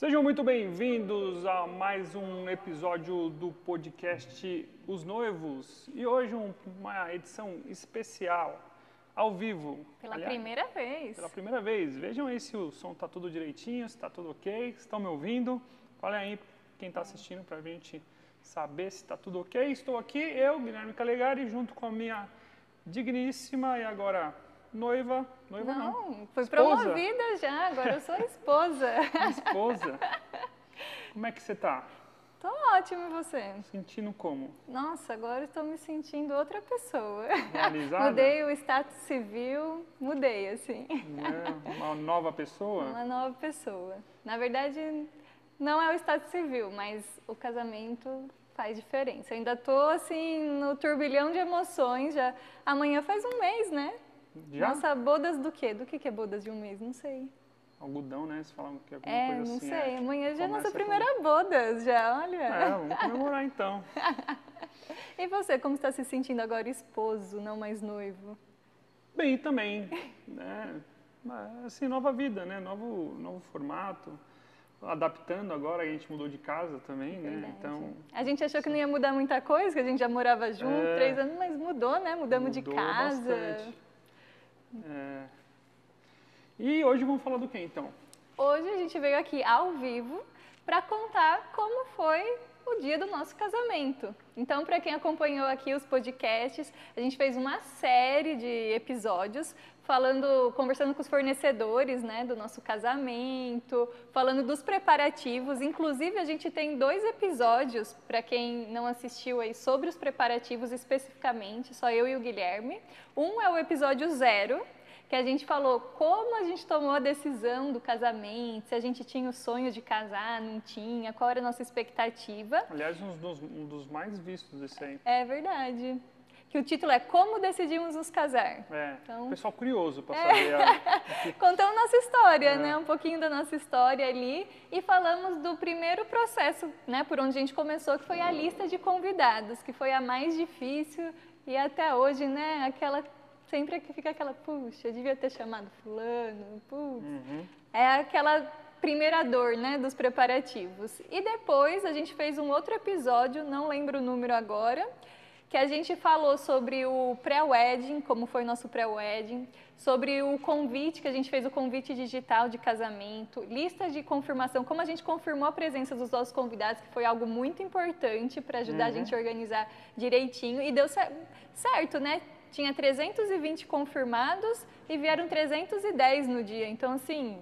Sejam muito bem-vindos a mais um episódio do podcast Os Noivos e hoje um- uma edição especial, ao vivo. Pela Aliás, primeira vez. Pela primeira vez. Vejam aí se o som está tudo direitinho, se está tudo ok, se estão me ouvindo. Olha aí quem está assistindo para a gente saber se está tudo ok. Estou aqui, eu, Guilherme Calegari, junto com a minha digníssima e agora noiva. Noiva não. Não, fui Esposa. promovida já, agora eu sou esposa. Esposa. Como é que você está? Tô ótimo e você? Sentindo como? Nossa, agora estou me sentindo outra pessoa. Realizada? Mudei o status civil, mudei assim. Né? Uma nova pessoa? Uma nova pessoa. Na verdade, não é o status civil, mas o casamento faz diferença. Eu ainda tô assim no turbilhão de emoções já. Amanhã faz um mês, né? Já? Nossa, bodas do quê? Do que que é bodas de um mês? Não sei. Algodão, né? Você fala que é alguma É, coisa não assim. sei. é. Amanhã já é nossa primeira bodas, já, olha. É, vamos comemorar então. E você, como está se sentindo agora esposo, não mais noivo? Bem, também. Né? Assim, nova vida, né? Novo, novo formato. Adaptando agora, a gente mudou de casa também, né? Verdade. Então, A gente achou que não ia mudar muita coisa, que a gente já morava junto, É. três anos, mas mudou, né? Mudamos de mudou casa. bastante. É. E hoje vamos falar do que então? Hoje a gente veio aqui ao vivo para contar como foi o dia do nosso casamento. Então, para quem acompanhou aqui os podcasts, a gente fez uma série de episódios falando, conversando com os fornecedores, né, do nosso casamento, falando dos preparativos. Inclusive, a gente tem dois episódios para quem não assistiu aí sobre os preparativos especificamente, só eu e o Guilherme. Um é o episódio zero, que a gente falou como a gente tomou a decisão do casamento, se a gente tinha o sonho de casar, não tinha, qual era a nossa expectativa. Aliás, um dos, um dos mais vistos desse aí. É verdade. Que o título é Como Decidimos Nos Casar. É, Então- o pessoal curioso para saber a, Contando nossa história, É. né? Um pouquinho da nossa história ali. E falamos do primeiro processo, né? Por onde a gente começou, que foi a lista de convidados, que foi a mais difícil. E até hoje, né? Aquela. Sempre que fica aquela, puxa, eu devia ter chamado fulano, putz. Uhum. É aquela primeira dor, né, dos preparativos. E depois a gente fez um outro episódio, não lembro o número agora, que a gente falou sobre o pré-wedding, como foi o nosso pré-wedding, sobre o convite, que a gente fez o convite digital de casamento, lista de confirmação, como a gente confirmou a presença dos nossos convidados, que foi algo muito importante para ajudar a Uhum. gente a organizar direitinho. E deu cer- certo, né? Tinha 320 confirmados e vieram 310 no dia. Então, assim,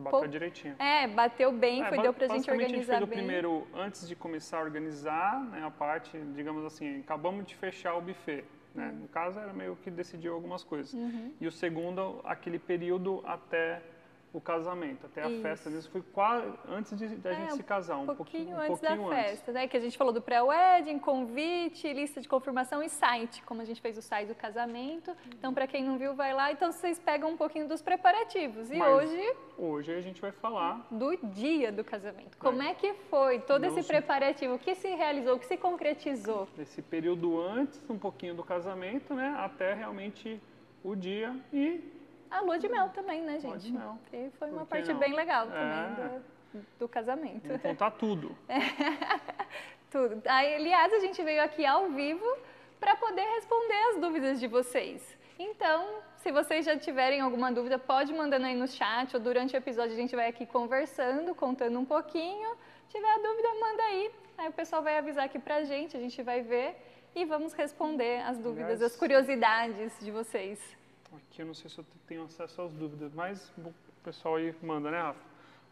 Bateu direitinho. é, bateu bem, É, foi, deu pra gente organizar a gente fez bem. o primeiro antes de começar a organizar, né, a parte, digamos assim, acabamos de fechar o buffet. Né? Hum. No caso, era meio que decidiu algumas coisas. Uhum. E o segundo, aquele período até o casamento, até a Isso. festa. Isso foi quase antes de, da É, gente se casar, um, Um pouquinho, um antes pouquinho da antes. festa, né? Que a gente falou do pré-wedding, convite, lista de confirmação e site, como a gente fez o site do casamento. Então, para quem não viu, vai lá. Então, vocês pegam um pouquinho dos preparativos. E Mas- hoje, Hoje a gente vai falar do dia do casamento. Como é que foi todo esse preparativo? O que se realizou? O que se concretizou? desse período antes, um pouquinho do casamento, né, até realmente o dia e A lua de mel também, né, Lua de gente? mel. Que foi uma parte não? bem legal É. também do, do casamento. vamos contar tudo. Tudo. Aí, aliás, a gente veio aqui ao vivo para poder responder as dúvidas de vocês. Então, se vocês já tiverem alguma dúvida, pode mandando aí no chat ou durante o episódio a gente vai aqui conversando, contando um pouquinho. Se tiver dúvida, manda aí. Aí o pessoal vai avisar aqui pra gente, a gente vai ver e vamos responder as dúvidas, as curiosidades de vocês. Aqui eu não sei se eu tenho acesso às dúvidas, mas o pessoal aí manda, né, Rafa?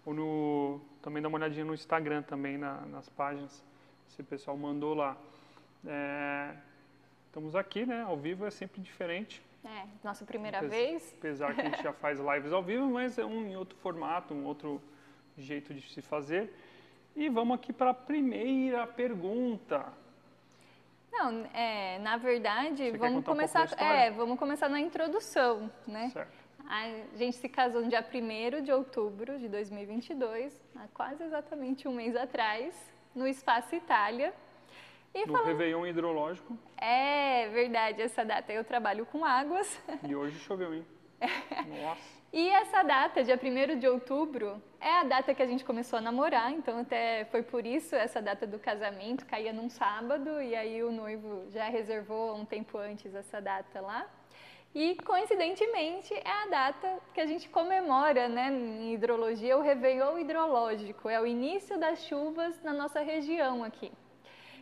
Ou no, também dá uma olhadinha no Instagram também, na- nas páginas, se o pessoal mandou lá. É, estamos aqui, né, ao vivo é sempre diferente, É, nossa primeira Apes- vez. apesar que a gente já faz lives ao vivo, mas é um em outro formato, um outro jeito de se fazer. E vamos aqui para a primeira pergunta. Não, é, na verdade, Você vamos um começar, história? é, vamos começar na introdução, né? Certo. A gente se casou no dia 1 de outubro de 2022, há quase exatamente um mês atrás, no Espaço Itália. E No falando, Réveillon Hidrológico. é verdade, essa data eu trabalho com águas. E hoje choveu, hein? Nossa. E essa data, dia 1 de outubro, é a data que a gente começou a namorar, então até foi por isso essa data do casamento, caía num sábado, e aí o noivo já reservou um tempo antes essa data lá. E coincidentemente é a data que a gente comemora, né, em hidrologia, o Réveillon hidrológico, é o início das chuvas na nossa região aqui.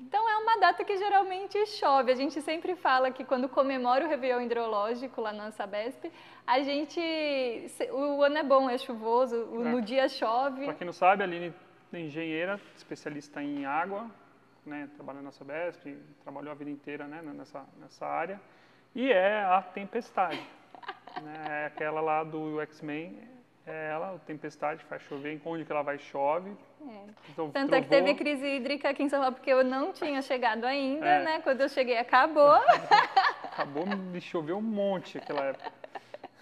Então é uma data que geralmente chove. A gente sempre fala que quando comemora o Réveillon hidrológico lá na Sabesp, a gente. O ano é bom, é chuvoso, é. no dia chove. Para quem não sabe, a Aline é engenheira, especialista em água, né, trabalha na Sabesp, trabalhou a vida inteira né, nessa, nessa área. E é a Tempestade. né, é aquela lá do X-Men, ela, a Tempestade, faz chover, onde que ela vai chove. É. Então, Tanto trovou. é que teve crise hídrica aqui em São Paulo, porque eu não tinha chegado ainda, é. né? Quando eu cheguei, acabou. acabou, me choveu um monte naquela época.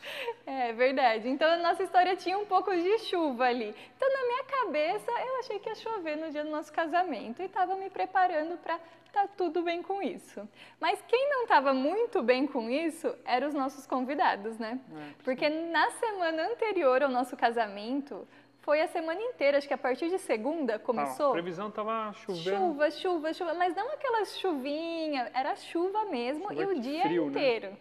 É verdade. Então a nossa história tinha um pouco de chuva ali. Então na minha cabeça eu achei que ia chover no dia do nosso casamento e estava me preparando para tá tudo bem com isso. Mas quem não estava muito bem com isso eram os nossos convidados, né? É, Porque na semana anterior ao nosso casamento, foi a semana inteira, acho que a partir de segunda começou. a previsão estava chovendo. Chuva, chuva, chuva, mas não aquelas chuvinha, era chuva mesmo chuva e o dia frio, né? inteiro. Né?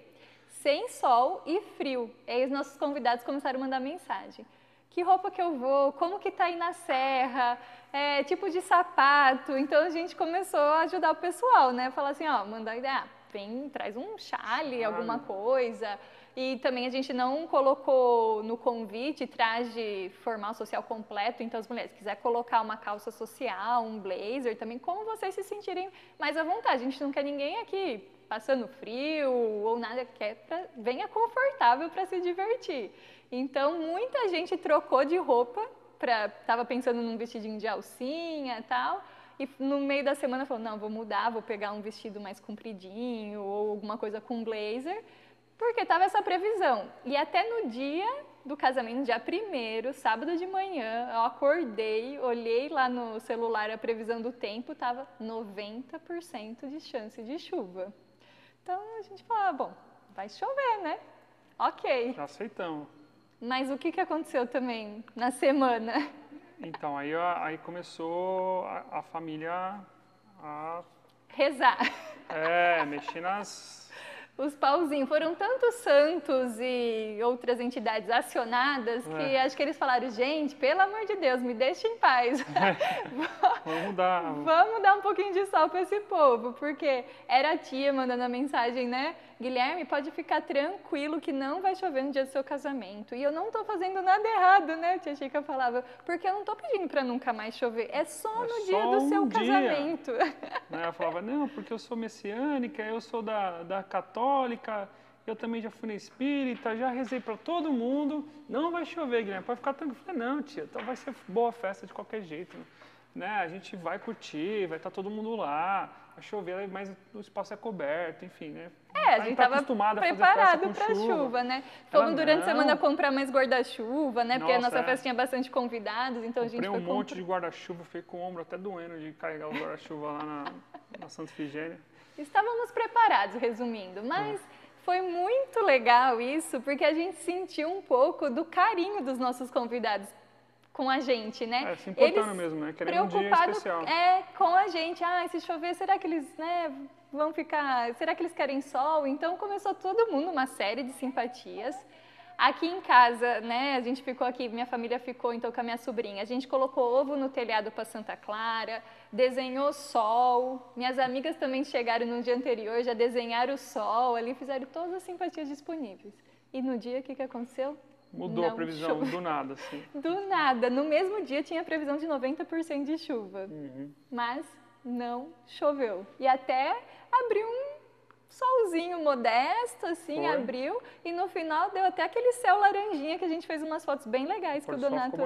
Sem sol e frio. E aí os nossos convidados começaram a mandar mensagem. Que roupa que eu vou? Como que tá aí na serra? É, tipo de sapato. Então a gente começou a ajudar o pessoal, né? Falar assim, ó, mandar, ah, vem, traz um chale, alguma coisa. E também a gente não colocou no convite traje formal social completo, então as mulheres quiser colocar uma calça social, um blazer, também como vocês se sentirem mais à vontade. A gente não quer ninguém aqui passando frio ou nada, quer pra, venha confortável para se divertir. Então muita gente trocou de roupa, pra, tava pensando num vestidinho de alcinha tal, e no meio da semana falou, não, vou mudar, vou pegar um vestido mais compridinho ou alguma coisa com blazer. Porque estava essa previsão. E até no dia do casamento, dia primeiro, sábado de manhã, eu acordei, olhei lá no celular a previsão do tempo, estava 90% de chance de chuva. Então a gente falou, ah, bom, vai chover, né? Ok. Aceitamos. Mas o que, que aconteceu também na semana? Então, aí, aí começou a, a família a... Rezar. É, mexer nas os pauzinhos. Foram tantos santos e outras entidades acionadas que é. acho que eles falaram, gente, pelo amor de Deus, me deixe em paz. Vamos dar. Vamos dar um pouquinho de sol para esse povo, porque era a tia mandando a mensagem, né? Guilherme, pode ficar tranquilo que não vai chover no dia do seu casamento. E eu não estou fazendo nada errado, né? Tia Chica falava, porque eu não estou pedindo para nunca mais chover. É só é no só dia do um seu dia. casamento. Ela falava, não, porque eu sou messiânica, eu sou da, da católica, eu também já fui na espírita, já rezei para todo mundo. Não vai chover, Guilherme, pode ficar tranquilo. Eu falei, não, tia, então vai ser boa festa de qualquer jeito. Né? A gente vai curtir, vai estar tá todo mundo lá vai chover, mas o espaço é coberto, enfim, né? É, a gente estava tá preparado para chuva. chuva, né? Fomos durante a semana comprar mais guarda-chuva, né? Porque nossa, a nossa é. festa tinha bastante convidados, então Comprei a gente foi um monte de guarda-chuva, fiquei com o ombro até doendo de carregar o guarda-chuva lá na, na Santa Figênia. Estávamos preparados, resumindo, mas... É. Foi muito legal isso, porque a gente sentiu um pouco do carinho dos nossos convidados com a gente, né? É, se importando eles mesmo, né? Querendo um dia especial. É, com a gente. Ah, se chover, será que eles, né, vão ficar... Será que eles querem sol? Então, começou todo mundo uma série de simpatias. Aqui em casa, né, a gente ficou aqui, minha família ficou então com a minha sobrinha. A gente colocou ovo no telhado para Santa Clara, desenhou sol. Minhas amigas também chegaram no dia anterior, já desenharam o sol ali, fizeram todas as simpatias disponíveis. E no dia, o que, que aconteceu? Mudou não a previsão do nada, sim. Do nada. No mesmo dia tinha previsão de 90% de chuva. Uhum. Mas não choveu. E até abriu um solzinho modesto, assim, Foi. abriu. E no final deu até aquele céu laranjinha que a gente fez umas fotos bem legais Por que o Donato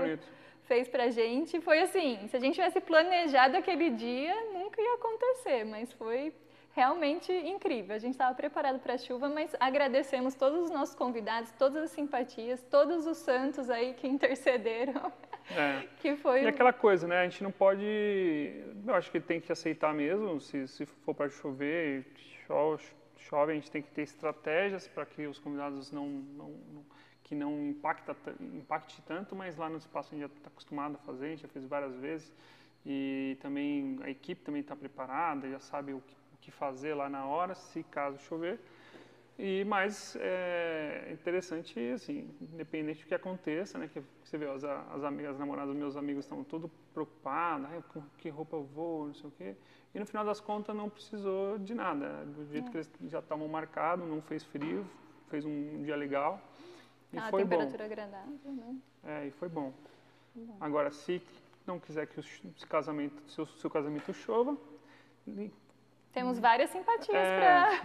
fez pra gente. Foi assim, se a gente tivesse planejado aquele dia, nunca ia acontecer. Mas foi realmente incrível. A gente estava preparado para a chuva, mas agradecemos todos os nossos convidados, todas as simpatias, todos os santos aí que intercederam. É. que foi e aquela coisa, né? A gente não pode. Eu acho que tem que aceitar mesmo. Se, se for para chover, chove, chove, a gente tem que ter estratégias para que os convidados não, não, não que não impacta, impacte tanto, mas lá no espaço a gente já está acostumado a fazer, a gente já fez várias vezes. E também a equipe também está preparada, já sabe o que, o que fazer lá na hora, se caso chover. E mais é interessante, assim, independente do que aconteça, né? Que você vê, as, as amigas, as namoradas dos meus amigos estão todos preocupados, ah, com que roupa eu vou, não sei o quê. E no final das contas não precisou de nada. Do jeito é. que eles já estavam marcados, não fez frio, fez um dia legal. E ah, foi temperatura bom. agradável, né? É, e foi bom. bom. Agora, se não quiser que o casamento, seu, seu casamento chova, temos várias simpatias é,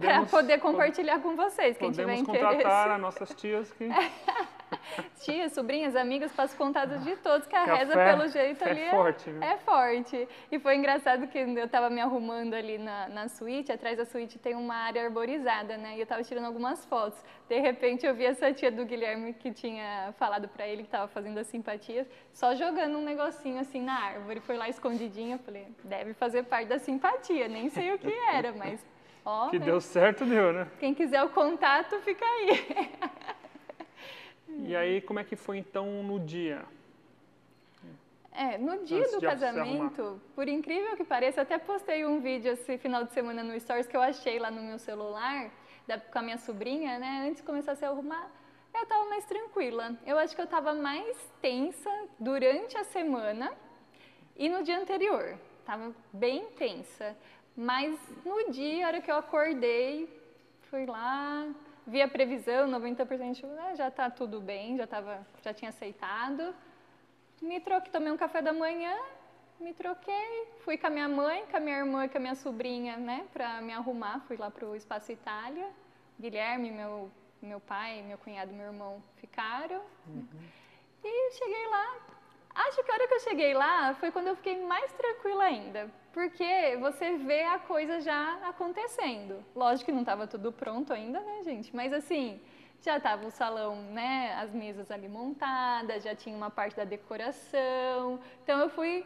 para poder compartilhar com vocês. Quem tiver interesse. Podemos contratar as nossas tias que... Tias, sobrinhas, amigas, passo contados de todos, que a reza, a fé, pelo jeito, é ali é forte. Né? É forte. E foi engraçado que eu estava me arrumando ali na, na suíte, atrás da suíte tem uma área arborizada, né? E eu estava tirando algumas fotos. De repente, eu vi essa tia do Guilherme que tinha falado para ele que estava fazendo as simpatias, só jogando um negocinho assim na árvore. Foi lá escondidinho, eu falei, deve fazer parte da simpatia. Nem sei o que era, mas Ó, que deu certo, deu, né? Quem quiser o contato, fica aí. E aí, como é que foi então no dia? É, no dia Antes do casamento, por incrível que pareça, até postei um vídeo esse final de semana no Stories que eu achei lá no meu celular, da, com a minha sobrinha, né? Antes de começar a se arrumar, eu estava mais tranquila. Eu acho que eu estava mais tensa durante a semana e no dia anterior. Estava bem tensa. Mas no dia, a hora que eu acordei, fui lá, vi a previsão, 90% de ah, já está tudo bem, já, tava, já tinha aceitado. Me troquei, tomei um café da manhã, me troquei, fui com a minha mãe, com a minha irmã e com a minha sobrinha, né, para me arrumar, fui lá para o Espaço Itália. Guilherme, meu, meu pai, meu cunhado meu irmão ficaram. Uhum. E cheguei lá. Acho que a hora que eu cheguei lá foi quando eu fiquei mais tranquila ainda, porque você vê a coisa já acontecendo. Lógico que não estava tudo pronto ainda, né, gente? Mas assim, já estava o salão, né, as mesas ali montadas, já tinha uma parte da decoração. Então eu fui,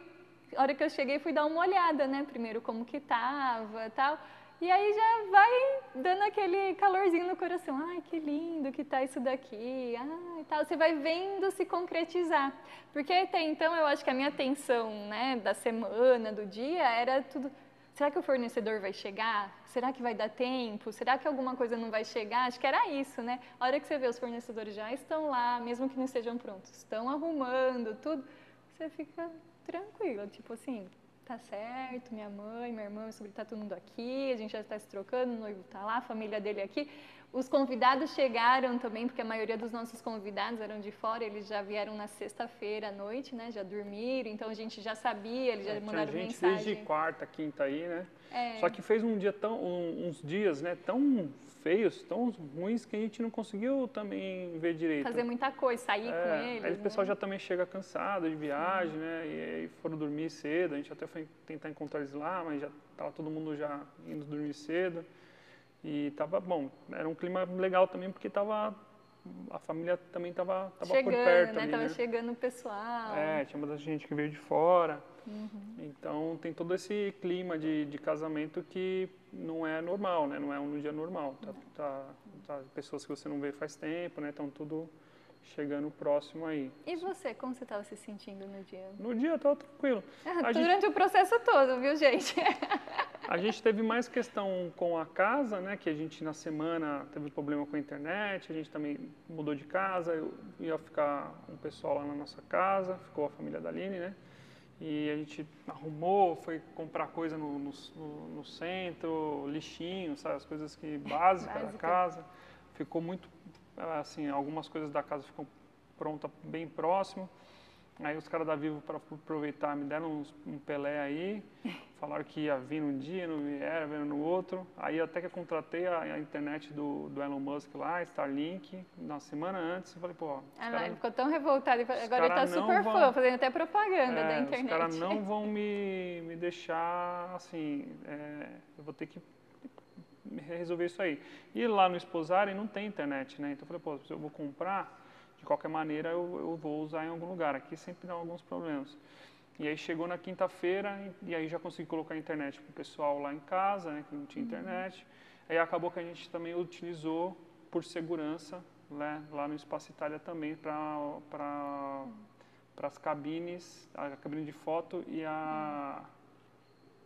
a hora que eu cheguei, fui dar uma olhada, né, primeiro como que tava, tal. E aí já vai dando aquele calorzinho no coração. Ai, que lindo que tá isso daqui. Ai, tal. Você vai vendo se concretizar. Porque até então eu acho que a minha atenção, né, da semana, do dia, era tudo. Será que o fornecedor vai chegar? Será que vai dar tempo? Será que alguma coisa não vai chegar? Acho que era isso, né? A hora que você vê os fornecedores já estão lá, mesmo que não estejam prontos, estão arrumando tudo, você fica tranquila, tipo assim, tá certo, minha mãe, minha irmã, meu sobrinho, tá todo mundo aqui, a gente já está se trocando, o noivo tá lá, a família dele aqui. Os convidados chegaram também, porque a maioria dos nossos convidados eram de fora, eles já vieram na sexta-feira à noite, né? Já dormiram, então a gente já sabia, eles já é, mandaram gente mensagem. desde quarta, quinta aí, né? É. Só que fez um dia tão, um, uns dias, né, tão feios, tão ruins que a gente não conseguiu também ver direito. Fazer muita coisa, sair é, com eles. Aí o pessoal né? já também chega cansado de viagem, Sim. né? E aí foram dormir cedo. A gente até foi tentar encontrar eles lá, mas já estava todo mundo já indo dormir cedo. E tava bom. Era um clima legal também porque tava a família também estava tava por perto né? ali, tava né? chegando o pessoal. É, tinha muita gente que veio de fora. Uhum. Então tem todo esse clima de, de casamento que não é normal, né? Não é um dia normal. Tá, tá, tá, pessoas que você não vê faz tempo, né? Estão tudo chegando próximo aí. E você, como você estava se sentindo no dia? No dia estava tranquilo. Durante gente... o processo todo, viu, gente? a gente teve mais questão com a casa, né? Que a gente na semana teve problema com a internet, a gente também mudou de casa, eu ia ficar um pessoal lá na nossa casa, ficou a família da Aline, né? E a gente arrumou, foi comprar coisa no, no, no centro, lixinho, sabe? As coisas que básicas Básica. da casa. Ficou muito, assim, algumas coisas da casa ficam prontas bem próximo. Aí os caras da Vivo, para aproveitar, me deram uns, um Pelé aí, falaram que ia vir num dia, não vieram, vieram no outro. Aí até que eu contratei a, a, internet do, do Elon Musk lá, Starlink, na semana antes, eu falei, pô... Ah, cara, ele ficou tão revoltado, agora ele tá super vão, fã, fazendo até propaganda é, da internet. Os caras não vão me, me deixar, assim, é, eu vou ter que resolver isso aí. E lá no Esposarem não tem internet, né? Então eu falei, pô, eu vou comprar de qualquer maneira eu, eu vou usar em algum lugar. Aqui sempre dá alguns problemas. E aí chegou na quinta-feira e, aí já consegui colocar a internet para o pessoal lá em casa, né, que não tinha uhum. internet. Aí acabou que a gente também utilizou por segurança né, lá no Espaço Itália também para as cabines, a cabine de foto e a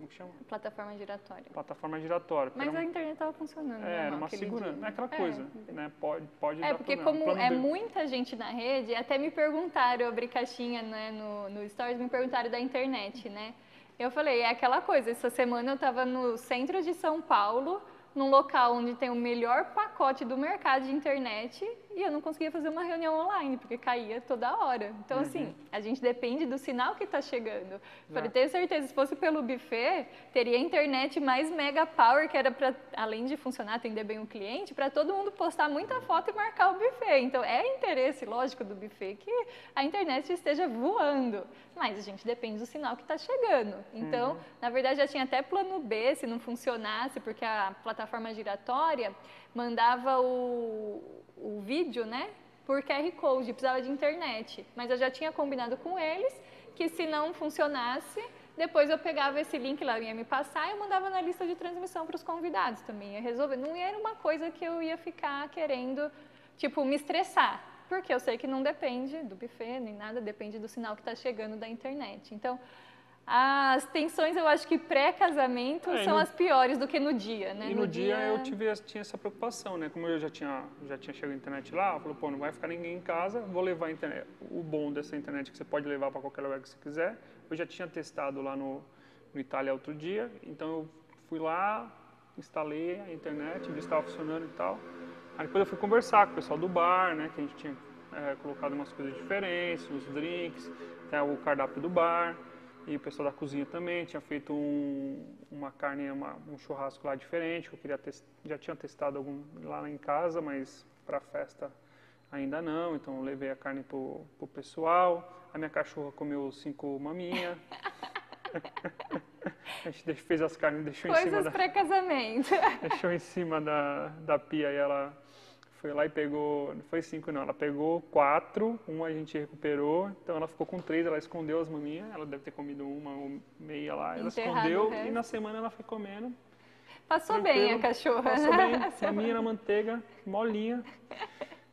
como que chama? Plataforma giratória. Plataforma giratória. Mas era, a internet estava funcionando. É, era uma segurança, não é aquela coisa, é. né? Pode, pode é, porque problema. como é B. muita gente na rede, até me perguntaram, eu abri caixinha né, no, no Stories, me perguntaram da internet, né? Eu falei, é aquela coisa, essa semana eu estava no centro de São Paulo, num local onde tem o melhor pacote do mercado de internet e eu não conseguia fazer uma reunião online, porque caía toda hora. Então, uhum. assim, a gente depende do sinal que está chegando. Falei, tenho certeza, se fosse pelo buffet, teria internet mais mega power, que era para, além de funcionar, atender bem o cliente, para todo mundo postar muita foto e marcar o buffet. Então, é interesse, lógico, do buffet que a internet esteja voando. Mas a gente depende do sinal que está chegando. Então, uhum. na verdade, já tinha até plano B, se não funcionasse, porque a plataforma giratória mandava o o vídeo, né, por QR Code, precisava de internet. Mas eu já tinha combinado com eles que se não funcionasse, depois eu pegava esse link lá, ia me passar e eu mandava na lista de transmissão para os convidados também, ia resolver. Não era uma coisa que eu ia ficar querendo, tipo, me estressar, porque eu sei que não depende do buffet nem nada, depende do sinal que está chegando da internet. Então, as tensões, eu acho que pré-casamento é, são no... as piores do que no dia, né? E no, no dia, dia, eu tive, tinha essa preocupação, né? Como eu já tinha, já tinha chegado a internet lá, eu falei, pô, não vai ficar ninguém em casa, vou levar a internet. O bom dessa internet é que você pode levar para qualquer lugar que você quiser. Eu já tinha testado lá no, no Itália outro dia, então eu fui lá, instalei a internet, vi se estava funcionando e tal. Aí depois eu fui conversar com o pessoal do bar, né? Que a gente tinha é, colocado umas coisas diferentes, uns drinks, até o cardápio do bar. E o pessoal da cozinha também tinha feito um, uma carne, uma, um churrasco lá diferente, que eu queria testar, já tinha testado algum lá em casa, mas para festa ainda não, então eu levei a carne pro, pro pessoal. A minha cachorra comeu cinco maminhas. a gente fez as carnes, deixou Coisas em cima da... pré-casamento. deixou em cima da, da pia e ela foi lá e pegou, não foi cinco não, ela pegou quatro, uma a gente recuperou, então ela ficou com três, ela escondeu as maminhas, ela deve ter comido uma ou meia lá, ela Enterrado escondeu e na semana ela foi comendo. Passou bem a cachorra. Passou bem, maminha na manteiga, molinha.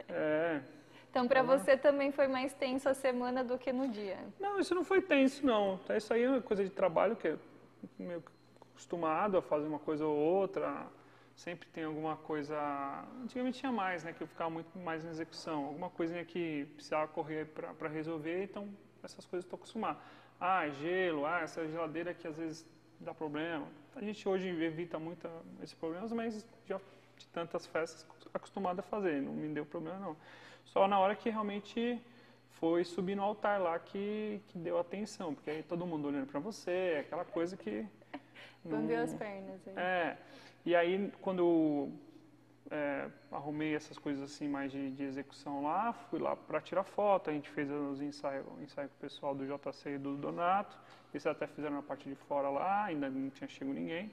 É. Então, para você também foi mais tenso a semana do que no dia? Não, isso não foi tenso, não. Isso aí é coisa de trabalho que é meio acostumado a fazer uma coisa ou outra sempre tem alguma coisa. Antigamente tinha mais, né? Que eu ficava muito mais na execução. Alguma coisinha que precisava correr para resolver, então essas coisas estou acostumado. Ah, gelo, ah, essa geladeira que às vezes dá problema. A gente hoje evita muito esses problemas, mas já de tantas festas acostumado a fazer, não me deu problema não. Só na hora que realmente foi subir no altar lá que, que deu atenção, porque aí todo mundo olhando para você, aquela coisa que. Bambeou as pernas. Aí. É. E aí, quando eu é, arrumei essas coisas assim mais de, de execução lá, fui lá para tirar foto, a gente fez os ensaios, ensaio com o pessoal do JC e do Donato, eles até fizeram na parte de fora lá, ainda não tinha chegado ninguém.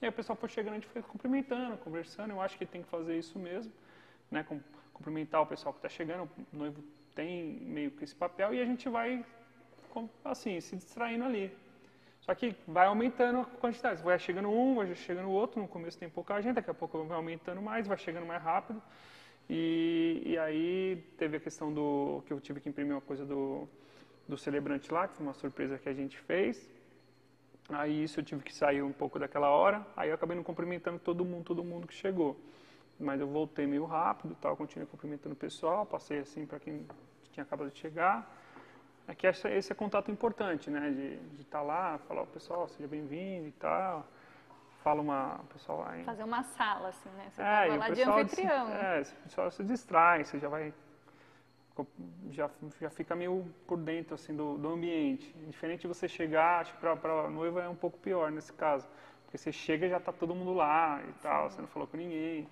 E aí o pessoal foi chegando, a gente foi cumprimentando, conversando, eu acho que tem que fazer isso mesmo, né, cumprimentar o pessoal que está chegando, o noivo tem meio que esse papel e a gente vai, assim, se distraindo ali. Só que vai aumentando a quantidade. Vai chegando um, vai chegando outro. No começo tem pouca gente, daqui a pouco vai aumentando mais, vai chegando mais rápido. E, e aí teve a questão do que eu tive que imprimir uma coisa do, do celebrante lá, que foi uma surpresa que a gente fez. Aí isso eu tive que sair um pouco daquela hora. Aí eu acabei não cumprimentando todo mundo, todo mundo que chegou. Mas eu voltei meio rápido, tal, continuei cumprimentando o pessoal, passei assim para quem tinha acabado de chegar. É que esse, esse é contato importante, né? De estar tá lá, falar, o pessoal, seja bem-vindo e tal. Fala uma, pessoal lá. Fazer uma sala, assim, né? Você é, lá de anfitrião. É, o pessoal se distrai, você já vai já, já fica meio por dentro assim do, do ambiente. Diferente de você chegar, acho que para a noiva é um pouco pior nesse caso, porque você chega e já está todo mundo lá e tal, você não falou com ninguém.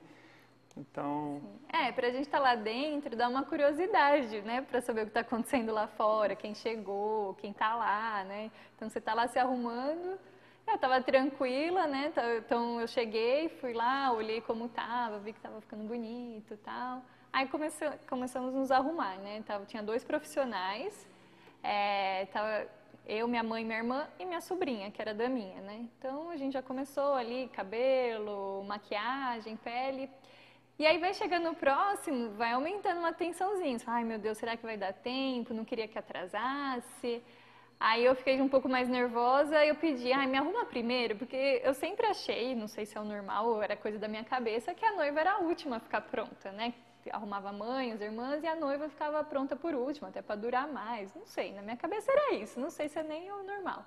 Então. É, para a gente estar tá lá dentro, dá uma curiosidade, né? Para saber o que está acontecendo lá fora, quem chegou, quem está lá, né? Então você está lá se arrumando. Eu estava tranquila, né? Então eu cheguei, fui lá, olhei como estava, vi que estava ficando bonito tal. Aí comecei, começamos a nos arrumar, né? Tava, tinha dois profissionais, é, tava eu, minha mãe, minha irmã e minha sobrinha, que era da minha, né? Então a gente já começou ali, cabelo, maquiagem, pele. E aí vai chegando o próximo, vai aumentando uma tensãozinha. Ai meu Deus, será que vai dar tempo? Não queria que atrasasse. Aí eu fiquei um pouco mais nervosa e eu pedi, ai, me arruma primeiro, porque eu sempre achei, não sei se é o normal ou era coisa da minha cabeça, que a noiva era a última a ficar pronta, né? Arrumava a mãe, as irmãs e a noiva ficava pronta por último, até para durar mais. Não sei, na minha cabeça era isso, não sei se é nem o normal.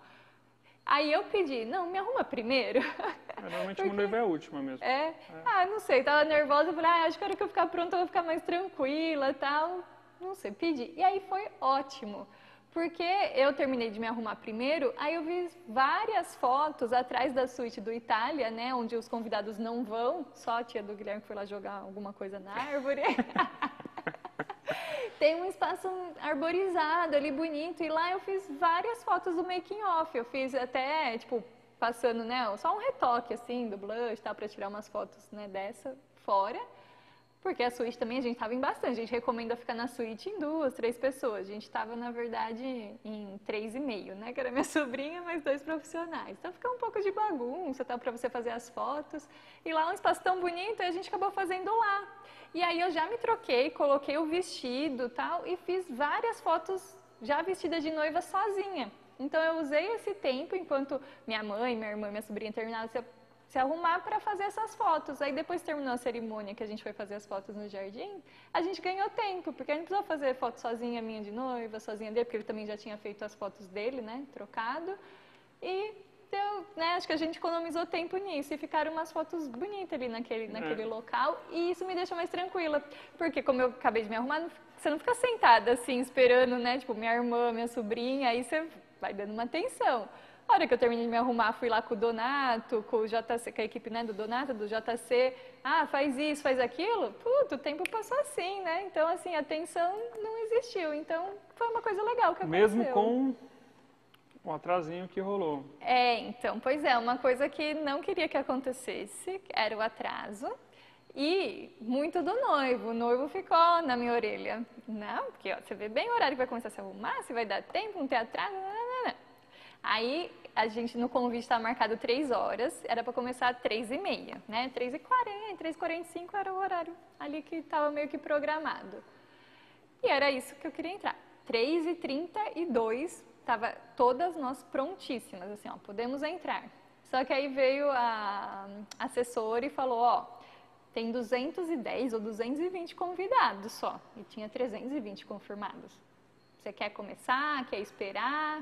Aí eu pedi, não, me arruma primeiro. Normalmente Porque... uma noiva é a última mesmo. É? é? Ah, não sei, tava nervosa, falei, ah, acho que a hora que eu ficar pronta eu vou ficar mais tranquila tal. Não sei, pedi. E aí foi ótimo. Porque eu terminei de me arrumar primeiro, aí eu vi várias fotos atrás da suíte do Itália, né? Onde os convidados não vão, só a tia do Guilherme foi lá jogar alguma coisa na árvore. Tem um espaço arborizado ali, bonito, e lá eu fiz várias fotos do making off. Eu fiz até, tipo, passando, né, só um retoque, assim, do blush, tá, para tirar umas fotos, né, dessa fora. Porque a suíte também a gente estava em bastante. A gente recomenda ficar na suíte em duas, três pessoas. A gente estava, na verdade, em três e meio, né? Que era minha sobrinha, mais dois profissionais. Então fica um pouco de bagunça, tá? Para você fazer as fotos. E lá é um espaço tão bonito, a gente acabou fazendo lá. E aí eu já me troquei, coloquei o vestido tal, e fiz várias fotos já vestida de noiva sozinha. Então eu usei esse tempo enquanto minha mãe, minha irmã, minha sobrinha terminaram se arrumar para fazer essas fotos. Aí depois terminou a cerimônia que a gente foi fazer as fotos no jardim, a gente ganhou tempo, porque a gente precisou fazer foto sozinha minha de noiva, sozinha dele, porque ele também já tinha feito as fotos dele, né, trocado. E deu, né, acho que a gente economizou tempo nisso e ficaram umas fotos bonitas ali naquele, é. naquele local e isso me deixa mais tranquila, porque como eu acabei de me arrumar, você não fica sentada assim esperando, né, tipo, minha irmã, minha sobrinha, aí você vai dando uma atenção. A hora que eu terminei de me arrumar, fui lá com o Donato, com o JC, com a equipe né, do Donato, do JC. Ah, faz isso, faz aquilo. Puto, o tempo passou assim, né? Então, assim, a tensão não existiu. Então, foi uma coisa legal que aconteceu. Mesmo com o atrasinho que rolou. É, então, pois é, uma coisa que não queria que acontecesse era o atraso. E muito do noivo. O noivo ficou na minha orelha. Não, porque ó, você vê bem o horário que vai começar a se arrumar, se vai dar tempo, não ter atraso. Não, não. Aí a gente no convite estava marcado 3 horas, era para começar às 3 e meia, né? 3 e 40, 3 e 45 era o horário ali que estava meio que programado. E era isso que eu queria entrar. 3 e 32 estava todas nós prontíssimas, assim, ó, podemos entrar. Só que aí veio a assessora e falou, ó, tem 210 ou 220 convidados só, e tinha 320 confirmados. Você quer começar, quer esperar?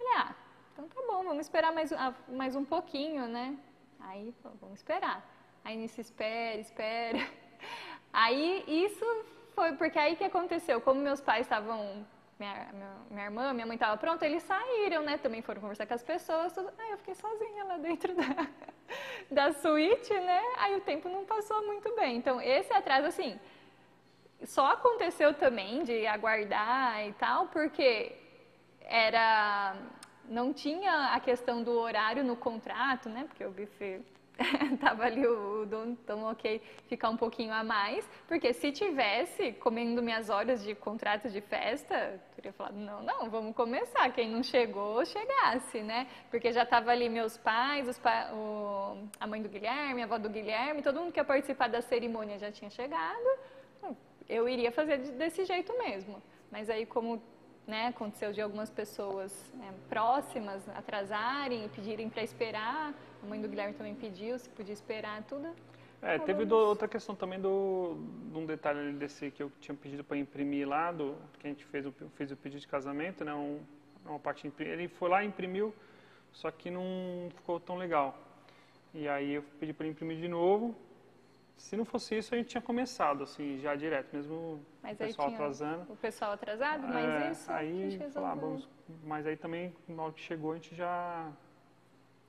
Falei, ah, então tá bom, vamos esperar mais, ah, mais um pouquinho, né? Aí, vamos esperar. Aí nisso espera, espera. Aí isso foi porque aí que aconteceu, como meus pais estavam, minha, minha, minha irmã, minha mãe estava pronta, eles saíram, né? Também foram conversar com as pessoas, tudo. Aí eu fiquei sozinha lá dentro da, da suíte, né? Aí o tempo não passou muito bem. Então esse atraso, assim, só aconteceu também de aguardar e tal, porque era não tinha a questão do horário no contrato, né? Porque o buffet tava ali o, dono, então ok, ficar um pouquinho a mais, porque se tivesse comendo minhas horas de contrato de festa, teria falado, não, não, vamos começar, quem não chegou, chegasse, né? Porque já tava ali meus pais, pa, o, a mãe do Guilherme, a avó do Guilherme, todo mundo que ia participar da cerimônia já tinha chegado, eu iria fazer desse jeito mesmo. Mas aí como né, aconteceu de algumas pessoas né, próximas atrasarem e pedirem para esperar. A mãe do Guilherme também pediu se podia esperar tudo. É, teve do, outra questão também do, de um detalhe desse que eu tinha pedido para imprimir lá, do, que a gente fez o, fez o pedido de casamento, né, um, uma parte ele foi lá e imprimiu, só que não ficou tão legal. E aí eu pedi para imprimir de novo, se não fosse isso, a gente tinha começado, assim, já direto, mesmo mas o pessoal atrasando. O pessoal atrasado, mas é, isso aí, a vamos, mas aí também, na hora que chegou, a gente já...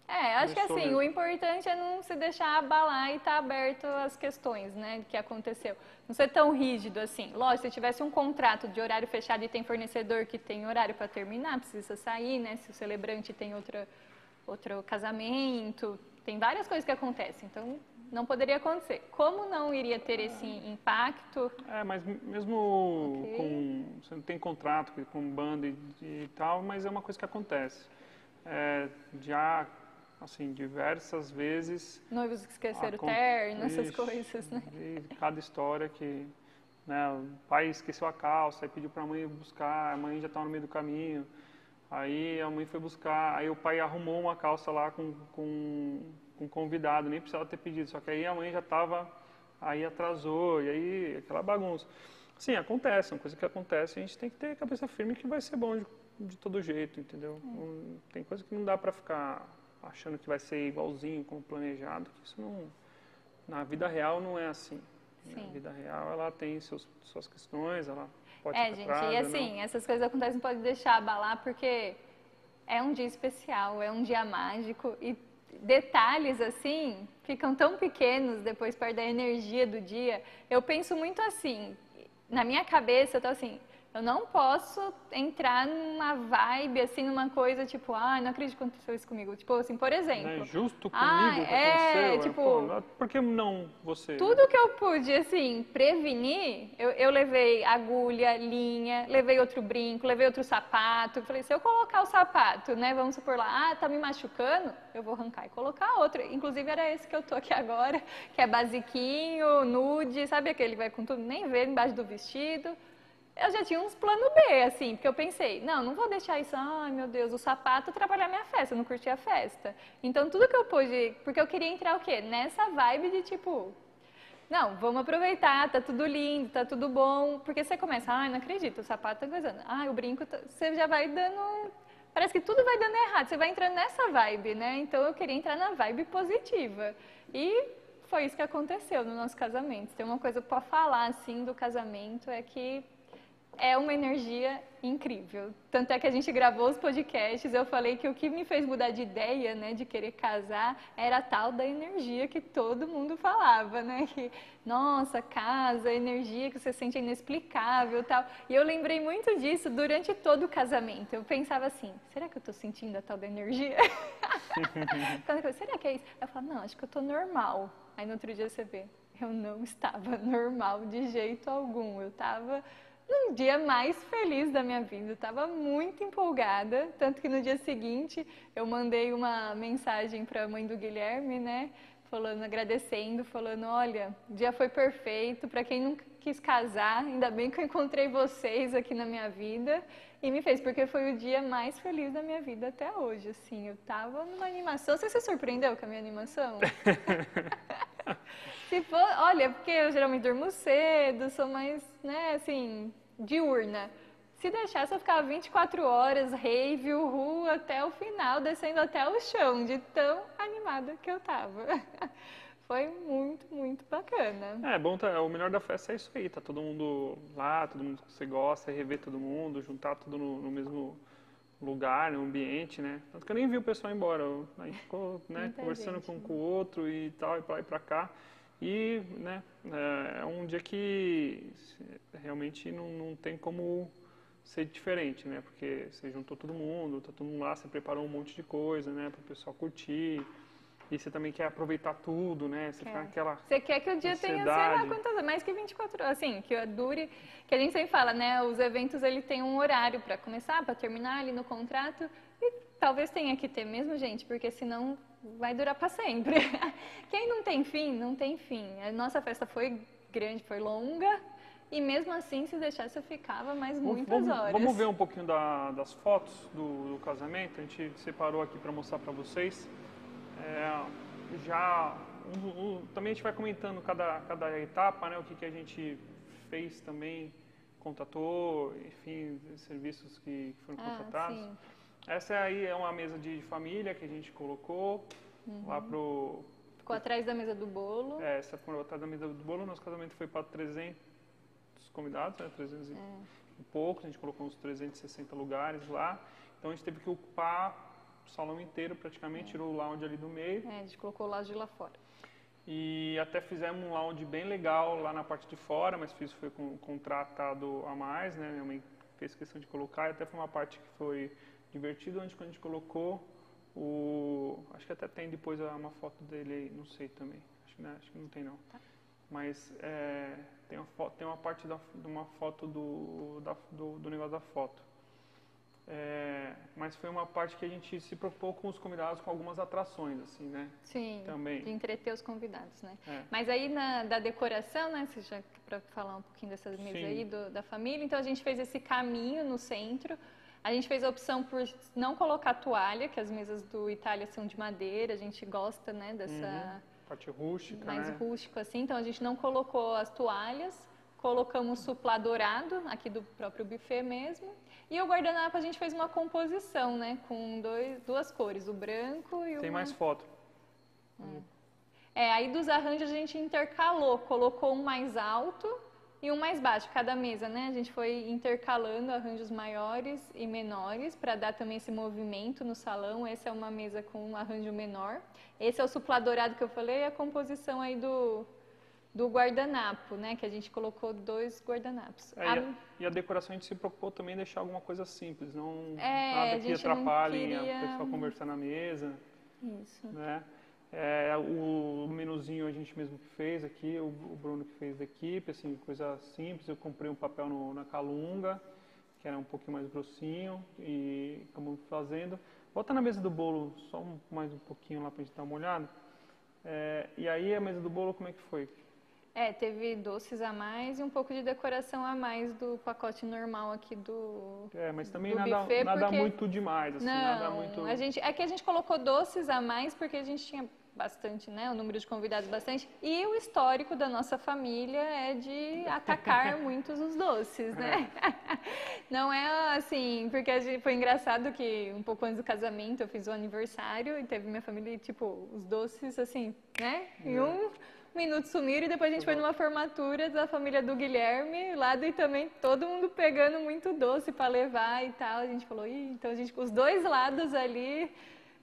É, acho que assim, mesmo. o importante é não se deixar abalar e estar tá aberto às questões, né, que aconteceu. Não ser tão rígido assim. Lógico, se tivesse um contrato de horário fechado e tem fornecedor que tem horário para terminar, precisa sair, né, se o celebrante tem outra, outro casamento, tem várias coisas que acontecem. Então, não poderia acontecer. Como não iria ter esse impacto? É, mas mesmo okay. com. Você não tem contrato com banda e, e, tal, mas é uma coisa que acontece. É, já assim, diversas vezes. Noivos que esqueceram o terno, essas coisas, né? E cada história que né, o pai esqueceu a calça, aí pediu para a mãe buscar, a mãe já estava no meio do caminho. Aí a mãe foi buscar, aí o pai arrumou uma calça lá com, com, com convidado, nem precisava ter pedido, só que aí a mãe já estava, aí atrasou, e aí aquela bagunça. Sim, acontece, é uma coisa que acontece, a gente tem que ter a cabeça firme que vai ser bom de, de todo jeito, entendeu? É. Tem coisa que não dá para ficar achando que vai ser igualzinho como planejado, que isso não na vida real não é assim. Sim. Na vida real ela tem seus, suas questões, ela pode É, gente, e assim, não. essas coisas acontecem, pode deixar abalar porque é um dia especial, é um dia mágico e detalhes assim ficam tão pequenos depois perto da energia do dia. Eu penso muito assim, na minha cabeça eu tô assim, eu não posso entrar numa vibe, assim, numa coisa tipo, ah, não acredito que aconteceu isso comigo. Tipo assim, por exemplo. Não é justo comigo ah, que é, tipo. Pô, por que não você? Tudo que eu pude, assim, prevenir, eu, eu levei agulha, linha, levei outro brinco, levei outro sapato. Falei, se eu colocar o sapato, né, vamos supor lá, ah, tá me machucando, eu vou arrancar e colocar outro. Inclusive era esse que eu tô aqui agora, que é basiquinho, nude, sabe aquele que vai com tudo, nem ver embaixo do vestido eu já tinha uns plano B, assim, porque eu pensei, não, não vou deixar isso, ai meu Deus, o sapato atrapalhar minha festa, eu não curti a festa. Então tudo que eu pude, porque eu queria entrar o quê? Nessa vibe de tipo, não, vamos aproveitar, tá tudo lindo, tá tudo bom, porque você começa, ai, não acredito, o sapato tá coisando, ai, o brinco, tá... você já vai dando, parece que tudo vai dando errado, você vai entrando nessa vibe, né? Então eu queria entrar na vibe positiva. E foi isso que aconteceu no nosso casamento. Tem uma coisa para falar, assim, do casamento, é que é uma energia incrível. Tanto é que a gente gravou os podcasts, eu falei que o que me fez mudar de ideia, né, de querer casar, era a tal da energia que todo mundo falava, né, que nossa, casa, energia que você sente inexplicável, tal. E eu lembrei muito disso durante todo o casamento. Eu pensava assim, será que eu estou sentindo a tal da energia? será que é isso? Eu falava, não, acho que eu estou normal. Aí no outro dia você vê, eu não estava normal de jeito algum. Eu estava num dia mais feliz da minha vida. Estava muito empolgada, tanto que no dia seguinte eu mandei uma mensagem para a mãe do Guilherme, né? Falando, agradecendo, falando, olha, o dia foi perfeito. Para quem nunca quis casar, ainda bem que eu encontrei vocês aqui na minha vida e me fez, porque foi o dia mais feliz da minha vida até hoje. Assim, eu tava numa animação. Você se surpreendeu com a minha animação? se for, olha, porque eu geralmente durmo cedo, sou mais, né, assim, diurna. Se deixasse, eu ficava 24 horas, rave, rua, até o final, descendo até o chão, de tão animada que eu tava. Foi muito, muito bacana. É, bom, tá, o melhor da festa é isso aí, tá todo mundo lá, todo mundo que você gosta, rever todo mundo, juntar tudo no, no mesmo lugar, no ambiente, né? Tanto que eu nem vi o pessoal embora, a gente ficou né, conversando gente, com, né? com o outro e tal, e pra lá e pra cá. E né, é, é um dia que realmente não, não tem como ser diferente, né? Porque você juntou todo mundo, tá todo mundo lá, você preparou um monte de coisa, né? Para o pessoal curtir. E você também quer aproveitar tudo, né? Você quer. fica naquela Você quer que o dia ansiedade. tenha, sei lá, quantas mais que 24 horas, assim, que dure, que a gente sempre fala, né? Os eventos ele tem um horário para começar, para terminar ali no contrato. E talvez tenha que ter mesmo, gente, porque senão vai durar para sempre. Quem não tem fim, não tem fim. A nossa festa foi grande, foi longa, e mesmo assim, se deixasse, eu ficava mais muitas vamos, horas. Vamos ver um pouquinho da, das fotos do, do, casamento. A gente separou aqui para mostrar para vocês. É, já um, um, também a gente vai comentando cada, cada etapa, né? O que, que a gente fez também, contatou, enfim, serviços que, que foram ah, contratados. Sim. Essa aí é uma mesa de família que a gente colocou uhum. lá pro... Ficou atrás da mesa do bolo. É, essa ficou atrás da mesa do bolo. Nosso casamento foi para 300 convidados, né, 300 é. e poucos. A gente colocou uns 360 lugares lá. Então a gente teve que ocupar o salão inteiro praticamente, é. tirou o lounge ali do meio. É, a gente colocou o lounge lá fora. E até fizemos um lounge bem legal lá na parte de fora, mas isso foi com, contratado a mais, né? Minha mãe fez questão de colocar, e até foi uma parte que foi divertido onde quando a gente colocou o. Acho que até tem depois uma foto dele aí, não sei também. Acho, né, acho que não tem não. Tá. Mas é, tem, uma foto, tem uma parte da, de uma foto do, da, do, do negócio da foto. É, mas foi uma parte que a gente se preocupou com os convidados com algumas atrações, assim, né? Sim, Também. de entreter os convidados, né? É. Mas aí na, da decoração, né, para falar um pouquinho dessas mesas Sim. aí do- da família, então a gente fez esse caminho no centro. A gente fez a opção por não colocar toalha, que as mesas do Itália são de madeira, a gente gosta, né, dessa Parte rústica, mais né? rústico assim, então a gente não colocou as toalhas, colocamos suplá dourado aqui do próprio buffet mesmo. E o guardanapo a gente fez uma composição, né, com dois, duas cores, o branco e o Tem uma- mais foto. é, aí dos arranjos a gente intercalou, colocou um mais alto e um mais baixo, cada mesa, né? A gente foi intercalando arranjos maiores e menores para dar também esse movimento no salão. Essa é uma mesa com um arranjo menor. Esse é o suplá dourado que eu falei e a composição aí do, do guardanapo, né? Que a gente colocou dois guardanapos. É, A- e, a, e a decoração a gente se preocupou também em deixar alguma coisa simples, não É, nada que atrapalhe queria- a pessoa conversar na mesa, Isso. né? É, o menuzinho a gente mesmo que fez aqui, o, o Bruno que fez da equipe, assim, coisa simples. Eu comprei um papel no- na calunga, que era um pouquinho mais grossinho, e acabamos fazendo. Volta na mesa do bolo, só um- mais um pouquinho lá pra gente dar uma olhada. É, e aí a mesa do bolo, como é que foi? É, teve doces a mais e um pouco de decoração a mais do pacote normal aqui do, É, mas também nada, buffet, nada porque- muito demais, assim, nada Não, muito... a gente, é que a gente colocou doces a mais porque a gente tinha bastante, né? O número de convidados bastante. E o histórico da nossa família é de atacar muitos os doces, né? Não é assim, porque foi engraçado que um pouco antes do casamento eu fiz o aniversário e teve minha família, e, tipo, os doces assim, né? Em É. um minuto sumiram e depois a gente foi numa formatura da família do Guilherme lá e também todo mundo pegando muito doce para levar e tal. A gente falou, então a gente, os dois lados ali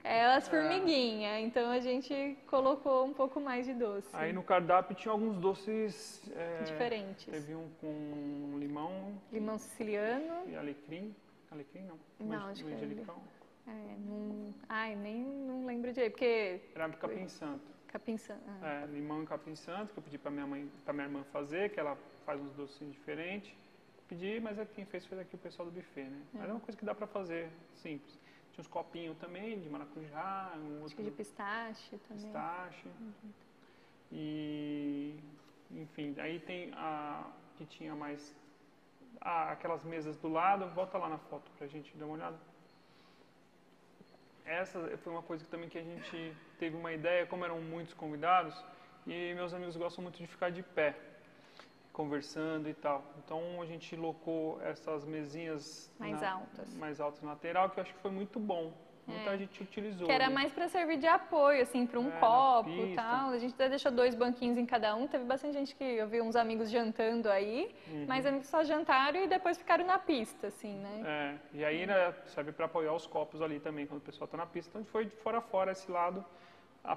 é as formiguinhas, então a gente colocou um pouco mais de doce. Aí no cardápio tinha alguns doces... é, Diferentes. Teve um com limão Limão siciliano. e alecrim. Alecrim não. Não, acho que é. É, não, ai, nem não lembro direito, porque Era capim santo. capim san- ah. É, limão e capim santo, que eu pedi pra minha mãe, pra minha irmã fazer, que ela faz uns docinhos diferentes. Pedi, mas é quem fez foi aqui o pessoal do buffet, né? Mas é uma coisa que dá pra fazer, simples. Tinha uns copinhos também, de maracujá, um outro de pistache também. pistache. E, enfim, aí tem a que tinha mais ah, aquelas mesas do lado. Volta lá na foto pra gente dar uma olhada. Essa foi uma coisa que também que a gente teve uma ideia, como eram muitos convidados, e meus amigos gostam muito de ficar de pé, conversando e tal. Então a gente locou essas mesinhas Mais na- altas. mais altas na lateral, que eu acho que foi muito bom. Muita É. gente utilizou. Que era né? mais para servir de apoio, assim, para um É, copo e tal. A gente até deixou dois banquinhos em cada um. Teve bastante gente que eu vi uns amigos jantando aí, Uhum. mas amigos só jantaram e depois ficaram na pista, assim, né? É, e aí né, serve para apoiar os copos ali também, quando o pessoal está na pista. Então foi de fora a fora esse lado,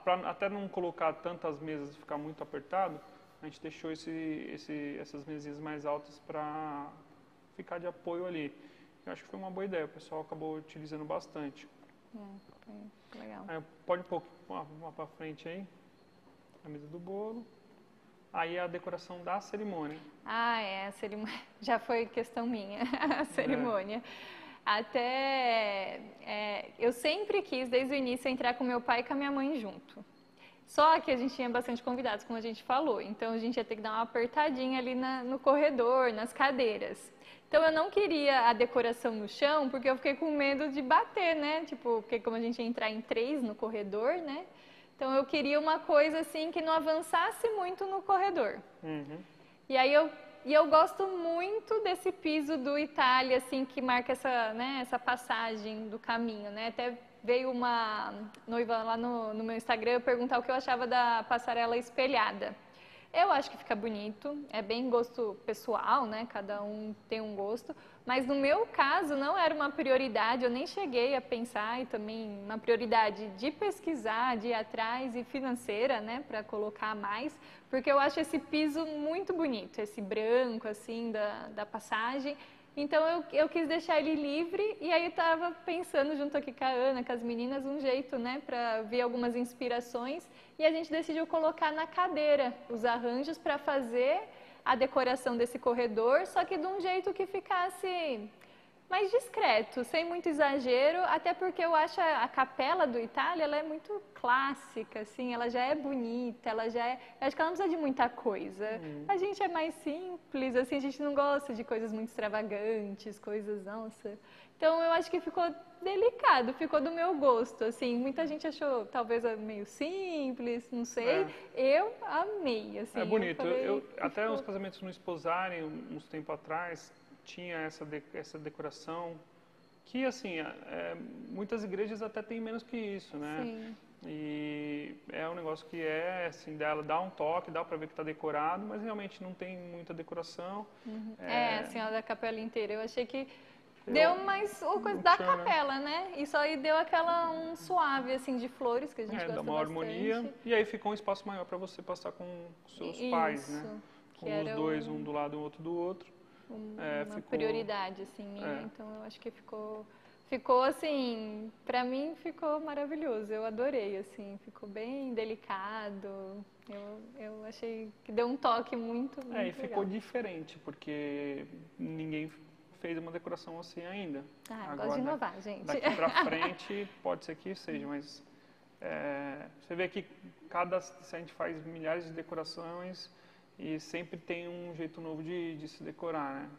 pra até não colocar tantas mesas e ficar muito apertado, a gente deixou esse, esse, essas mesinhas mais altas para ficar de apoio ali. Eu acho que foi uma boa ideia, o pessoal acabou utilizando bastante. É, legal. Aí, pode uma, uma para frente aí, a mesa do bolo. Aí a decoração da cerimônia. Ah, é, a cerimônia. Já foi questão minha, É. a cerimônia. Até. é, eu sempre quis, desde o início, entrar com meu pai e com a minha mãe junto. Só que a gente tinha bastante convidados, como a gente falou. Então a gente ia ter que dar uma apertadinha ali na- no corredor, nas cadeiras. Então eu não queria a decoração no chão, porque eu fiquei com medo de bater, né? Tipo, porque como a gente ia entrar em três no corredor, né? Então eu queria uma coisa assim que não avançasse muito no corredor. Uhum. E aí eu, e eu gosto muito desse piso do Itália, assim, que marca essa, né, essa passagem do caminho, né? Até veio uma noiva lá no, no meu Instagram perguntar o que eu achava da passarela espelhada. Eu acho que fica bonito, é bem gosto pessoal, né? Cada um tem um gosto. Mas no meu caso não era uma prioridade, eu nem cheguei a pensar e também uma prioridade de pesquisar, de ir atrás e financeira, né? Para colocar mais, porque eu acho esse piso muito bonito, esse branco assim da, da passagem. Então eu, eu quis deixar ele livre e aí eu estava pensando junto aqui com a Ana, com as meninas, um jeito, né, para ver algumas inspirações. E a gente decidiu colocar na cadeira os arranjos para fazer a decoração desse corredor, só que de um jeito que ficasse mais discreto, sem muito exagero, até porque eu acho a, a capela do Itália, ela é muito clássica, assim, ela já é bonita, ela já é, acho que ela não precisa de muita coisa. Uhum. A gente é mais simples, assim, a gente não gosta de coisas muito extravagantes, coisas, nossa. Então eu acho que ficou delicado, ficou do meu gosto, assim, muita gente achou talvez meio simples, não sei. É. Eu amei, assim. É bonito. Eu, eu até ficou... os casamentos no esposarem uns tempo atrás, tinha essa, de, essa decoração que, assim, é, é, muitas igrejas até têm menos que isso, né? Sim. E é um negócio que é, assim, dela dá um toque, dá para ver que está decorado, mas realmente não tem muita decoração. Uhum. É, é, assim, a da capela inteira. Eu achei que eu, deu mais o coisa da capela, né? Isso aí deu aquela um suave assim de flores que a gente é, gosta dá uma bastante. harmonia e aí ficou um espaço maior para você passar com seus Isso, pais, né? Com os dois, um... um do lado e um outro do outro é, uma ficou... prioridade assim minha, é. então eu acho que ficou ficou assim, para mim ficou maravilhoso. Eu adorei assim, ficou bem delicado. Eu, eu achei que deu um toque muito, muito É, e ficou legal. diferente, porque ninguém fez uma decoração assim ainda. Ah, Agora, gosto de inovar, gente. Daqui para frente pode ser que seja, mas é, você vê que cada a gente faz milhares de decorações e sempre tem um jeito novo de, de se decorar, né?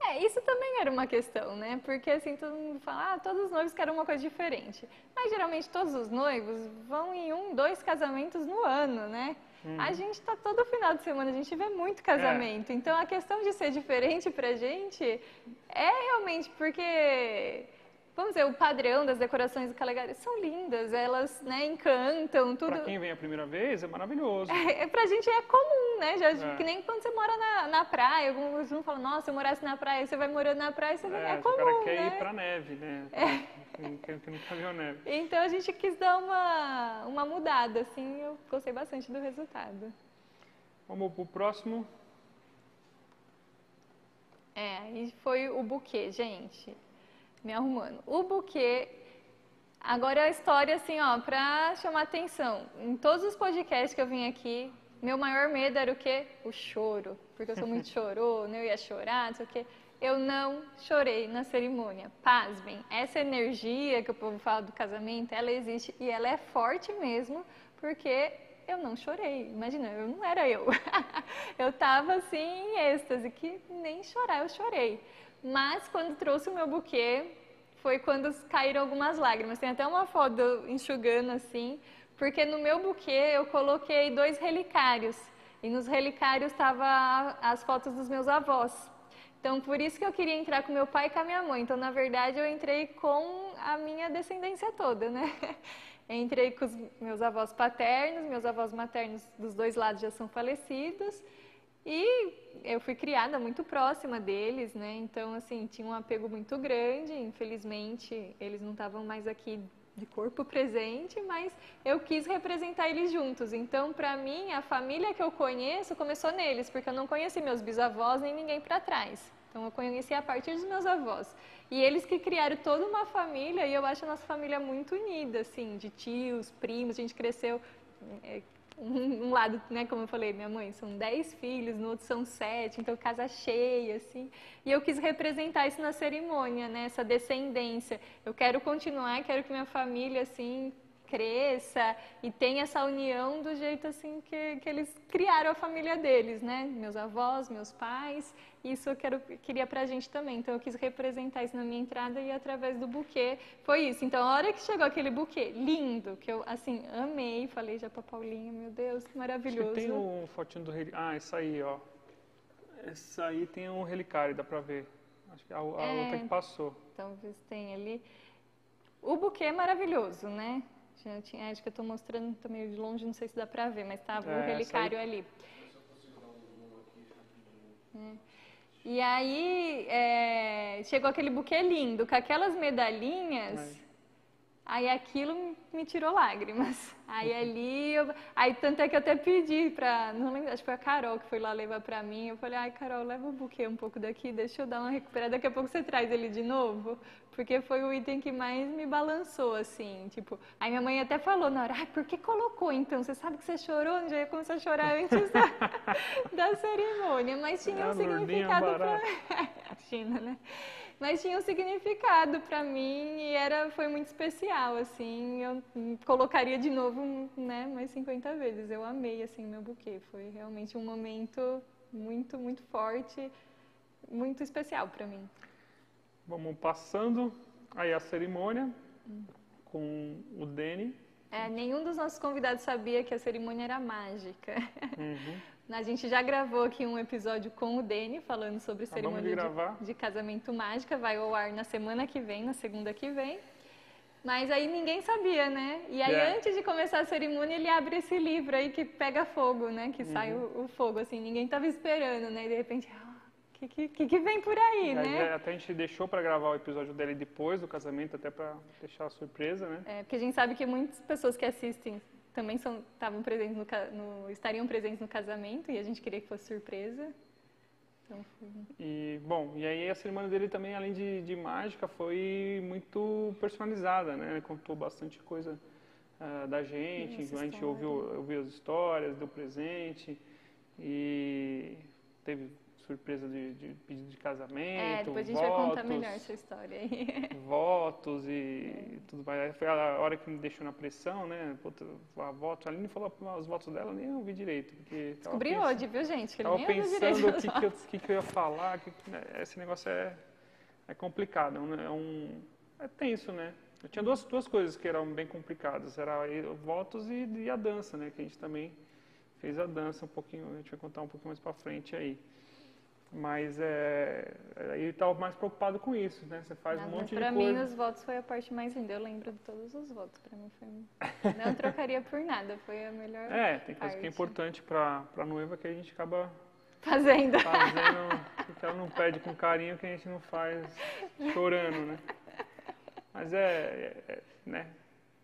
É, isso também era uma questão, né? Porque assim, todo mundo fala, ah, todos os noivos querem uma coisa diferente. Mas geralmente todos os noivos vão em um, dois casamentos no ano, né? Hum. A gente tá todo final de semana, a gente vê muito casamento. É. Então a questão de ser diferente pra gente é realmente porque vamos dizer, o padrão das decorações do Calegari são lindas, elas né, encantam, tudo. Para quem vem a primeira vez, é maravilhoso. É, é, pra gente é comum, né? Já, é. Que nem quando você mora na, na praia, alguns não falam, nossa, se eu morasse na praia, você vai morando na praia, você é, vai... é comum, O cara quer né? ir pra neve, né? É. Quem, quem nunca viu neve. Então a gente quis dar uma, uma mudada, assim, eu gostei bastante do resultado. Vamos pro próximo. É, e foi o buquê, gente me arrumando. O buquê, agora é a história assim, ó, pra chamar atenção. Em todos os podcasts que eu vim aqui, meu maior medo era o quê? O choro. Porque eu sou muito chorona, eu ia chorar, não sei o quê. Eu não chorei na cerimônia. Pasmem, essa energia que o povo fala do casamento, ela existe e ela é forte mesmo, porque eu não chorei. Imagina, eu não era eu. eu tava assim em êxtase, que nem chorar eu chorei. Mas quando trouxe o meu buquê, foi quando caíram algumas lágrimas. Tem até uma foto enxugando assim, porque no meu buquê eu coloquei dois relicários. E nos relicários estavam as fotos dos meus avós. Então, por isso que eu queria entrar com meu pai e com a minha mãe. Então, na verdade, eu entrei com a minha descendência toda, né? Entrei com os meus avós paternos, meus avós maternos dos dois lados já são falecidos. E eu fui criada muito próxima deles, né? Então, assim, tinha um apego muito grande. Infelizmente, eles não estavam mais aqui de corpo presente, mas eu quis representar eles juntos. Então, para mim, a família que eu conheço começou neles, porque eu não conheci meus bisavós nem ninguém para trás. Então, eu conheci a partir dos meus avós. E eles que criaram toda uma família, e eu acho a nossa família muito unida, assim, de tios, primos, a gente cresceu é, um, lado, né, como eu falei, minha mãe, são dez filhos, no outro são sete, então casa cheia, assim. E eu quis representar isso na cerimônia, né, essa descendência. Eu quero continuar, quero que minha família, assim, cresça e tenha essa união do jeito assim que, que eles criaram a família deles, né? Meus avós, meus pais, isso eu quero, queria pra gente também. Então eu quis representar isso na minha entrada e através do buquê foi isso. Então a hora que chegou aquele buquê lindo, que eu assim amei, falei já pra Paulinha, meu Deus, que maravilhoso. Tem um fotinho do Ah, essa aí, ó. Essa aí tem um relicário, dá pra ver. Acho que a, a é, outra que passou. Talvez tenha ali. O buquê é maravilhoso, né? Já tinha, acho que eu estou mostrando também de longe, não sei se dá para ver, mas estava é, o relicário ali. É. E aí é, chegou aquele buquê lindo, com aquelas medalhinhas. Aí aquilo me tirou lágrimas. Aí ali, eu, aí tanto é que eu até pedi para, não lembro, acho que foi a Carol que foi lá levar para mim. Eu falei, ai Carol, leva o buquê um pouco daqui, deixa eu dar uma recuperada, daqui a pouco você traz ele de novo. Porque foi o item que mais me balançou, assim, tipo... Aí minha mãe até falou na hora, ai, por que colocou então? Você sabe que você chorou, já ia começar a chorar antes da, da cerimônia. Mas tinha é um significado para... China, né? Mas tinha um significado para mim e era, foi muito especial, assim. Eu colocaria de novo, né, mais 50 vezes. Eu amei, assim, meu buquê. Foi realmente um momento muito, muito forte, muito especial para mim. Vamos passando aí a cerimônia com o Deni. É, nenhum dos nossos convidados sabia que a cerimônia era mágica. Uhum. A gente já gravou aqui um episódio com o Deni falando sobre cerimônia de, de, casamento mágica. Vai ao ar na semana que vem, na segunda que vem. Mas aí ninguém sabia, né? E aí yeah. antes de começar a cerimônia ele abre esse livro aí que pega fogo, né? Que uhum. sai o, o, fogo, assim. Ninguém estava esperando, né? E de repente, que, que, que, vem por aí, né? até a gente deixou para gravar o episódio dele depois do casamento, até para deixar a surpresa, né? É, porque a gente sabe que muitas pessoas que assistem também estavam presentes no, no, estariam presentes no casamento e a gente queria que fosse surpresa. Então, foi... E, bom, e aí a cerimônia dele também, além de, de mágica, foi muito personalizada, né? Ele contou bastante coisa uh, da gente, a gente ouviu, ouviu as histórias, deu presente e teve surpresa de, de pedido de casamento. É, depois a gente votos, vai contar melhor essa história aí. Votos e é. tudo mais. Foi a hora que me deixou na pressão, né? Puta, a voto, a Aline falou os votos dela, nem ouvi direito. Porque Descobri pensando, hoje, viu, gente? Que ele tava pensando o que, que, eu, que, que eu ia falar. Que, né, esse negócio é, é complicado, é um, é tenso, né? Eu tinha duas, duas coisas que eram bem complicadas, era votos e, e a dança, né? Que a gente também fez a dança um pouquinho, a gente vai contar um pouquinho mais para frente aí. Mas é, aí eu estava mais preocupado com isso, né? Você faz Nossa, um monte de coisa. Para mim, os votos foi a parte mais linda. Eu lembro de todos os votos. Para mim foi. Não trocaria por nada. Foi a melhor. É, tem coisa que é importante para a noiva que a gente acaba fazendo. Fazendo. Porque ela não pede com carinho que a gente não faz chorando, né? Mas é, é, é né?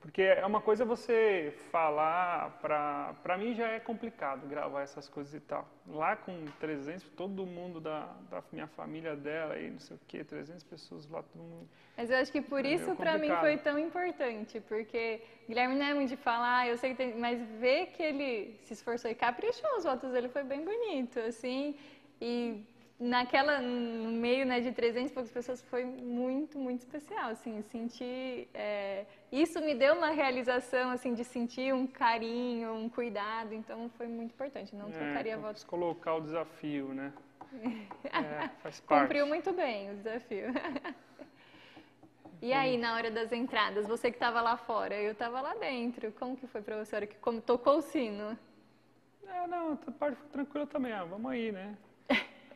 Porque é uma coisa você falar, pra, pra mim já é complicado gravar essas coisas e tal. Lá com 300, todo mundo da, da minha família dela e não sei o que, 300 pessoas lá, todo mundo. Mas eu acho que por é isso pra mim foi tão importante, porque Guilherme não é muito de falar, eu sei que tem, mas ver que ele se esforçou e caprichou, os votos dele foi bem bonito, assim, e naquela, no meio né, de 300 e poucas pessoas, foi muito, muito especial, assim, sentir, é, isso me deu uma realização, assim, de sentir um carinho, um cuidado, então foi muito importante, não é, trocaria votos. colocar o desafio, né? é, faz parte. Cumpriu muito bem o desafio. E aí, na hora das entradas, você que estava lá fora, eu estava lá dentro, como que foi para você a hora que como, tocou o sino? É, não, a parte foi tranquila também, ah, vamos aí, né?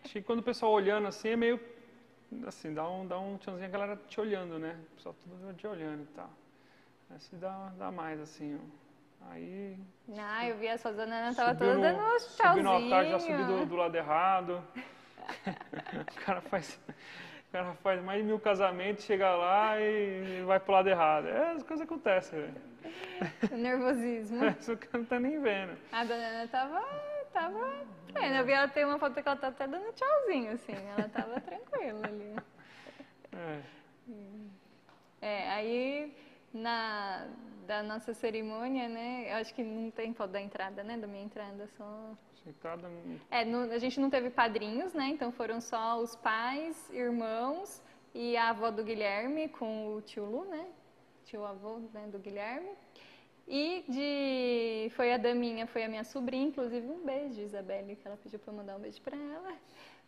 Acho que quando o pessoal olhando assim é meio. Assim, dá um, dá um tchãozinho a galera te olhando, né? O pessoal todo te olhando e tal. Aí se dá, dá mais, assim, ó. Aí. Ah, eu vi a sua dona tava toda no, dando um tchauzinho. Subi no altar, já subi do, do lado errado. o cara faz. O cara faz mais de mil casamentos, chega lá e vai pro lado errado. É, as coisas acontecem, velho. Nervosismo. É, o cara não tá nem vendo. A dona Ana tava, tava é, eu vi ela tem uma foto que ela tá até dando tchauzinho, assim. Ela tava tranquila ali. É. É, aí na da nossa cerimônia, né? Eu acho que não tem foto da entrada, né? Da minha entrada, só. Entrada. É, no, a gente não teve padrinhos, né? Então foram só os pais, irmãos e a avó do Guilherme com o tio Lu, né? Tio avô né, do Guilherme. E de foi a Daminha, foi a minha sobrinha, inclusive um beijo, Isabelle, que ela pediu para eu mandar um beijo para ela.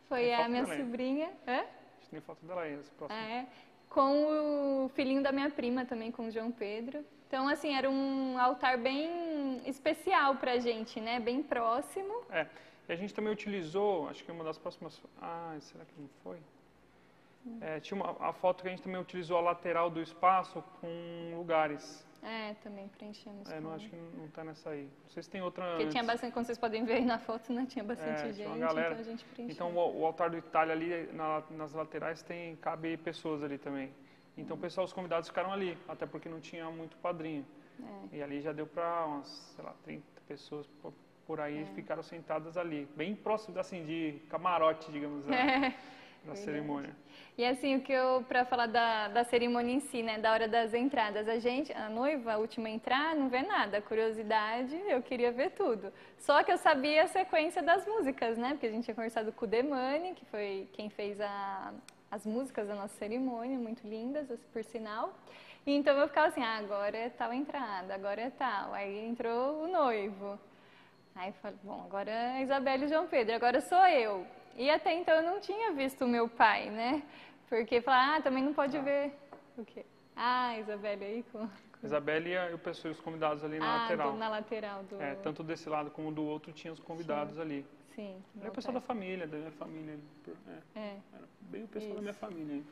Foi Tem a minha sobrinha. Hã? Tem foto dela aí, esse próximo. É, com o filhinho da minha prima também, com o João Pedro. Então, assim, era um altar bem especial pra gente, né? Bem próximo. É, e a gente também utilizou, acho que uma das próximas... Ah, será que não foi? É, tinha uma, a foto que a gente também utilizou a lateral do espaço com lugares. É, também preenchemos. É, não acho que não está nessa aí. Não sei se tem outra. Porque tinha bastante, como vocês podem ver aí na foto, né? Tinha bastante é, gente, galera. então a gente preencheu. Então o, o altar do Itália ali na, nas laterais tem cabe pessoas ali também. Então uhum. pessoal, os convidados ficaram ali, até porque não tinha muito padrinho. É. E ali já deu para umas, sei lá, 30 pessoas por, por aí é. ficaram sentadas ali, bem próximo assim de camarote, digamos. É. na cerimônia. E assim, o que eu, para falar da, da cerimônia em si, né, da hora das entradas, a gente, a noiva, a última a entrar, não vê nada. Curiosidade, eu queria ver tudo. Só que eu sabia a sequência das músicas, né, porque a gente tinha conversado com o Demani, que foi quem fez a, as músicas da nossa cerimônia, muito lindas, por sinal. Então eu ficava assim, ah, agora é tal entrada, agora é tal. Aí entrou o noivo. Aí eu falei, bom, agora é Isabelle e João Pedro, agora sou eu. E até então eu não tinha visto o meu pai, né? Porque falar, ah, também não pode ah. ver o quê? Ah, Isabelle aí com. Isabelle e o pessoal, os convidados ali na ah, lateral. Do, na lateral do. É, tanto desse lado como do outro tinha os convidados Sim. ali. Sim. Era o pessoal pai. da família, da minha família. É. é. Era bem o pessoal Isso. da minha família.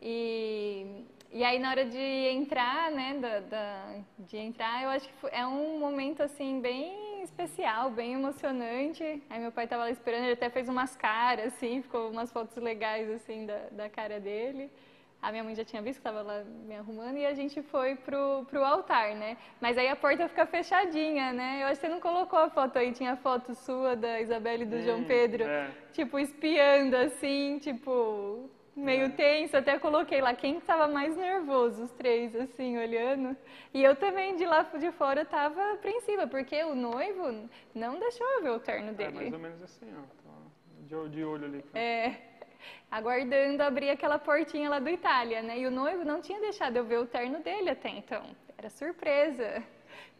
E, e aí na hora de entrar, né, da, da, de entrar, eu acho que é um momento assim bem especial, bem emocionante. Aí meu pai estava lá esperando, ele até fez umas caras, assim, ficou umas fotos legais assim da, da cara dele. A minha mãe já tinha visto que estava lá me arrumando e a gente foi pro, pro altar, né? Mas aí a porta fica fechadinha, né? Eu acho que você não colocou a foto aí, tinha foto sua da Isabelle e do hum, João Pedro, é. tipo, espiando assim, tipo, meio tenso, até coloquei lá quem estava mais nervoso, os três, assim, olhando. E eu também, de lá de fora, estava apreensiva, porque o noivo não deixou eu ver o terno é, dele. É mais ou menos assim, ó, de olho ali. É, aguardando abrir aquela portinha lá do Itália, né? E o noivo não tinha deixado eu ver o terno dele até então, era surpresa.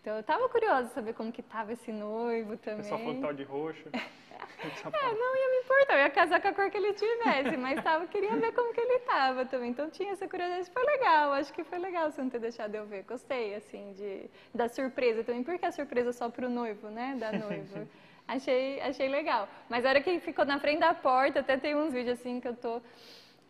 Então eu estava curiosa saber como que estava esse noivo também. Essa foto de roxo. É, não ia me importar, eu ia casar com a cor que ele tivesse, mas tava, queria ver como que ele tava também. Então tinha essa curiosidade, foi legal, acho que foi legal você não ter deixado eu ver. Gostei, assim, de, da surpresa também, porque a surpresa só pro noivo, né? Da noiva. achei, achei legal. Mas a hora que ficou na frente da porta, até tem uns vídeos assim que eu tô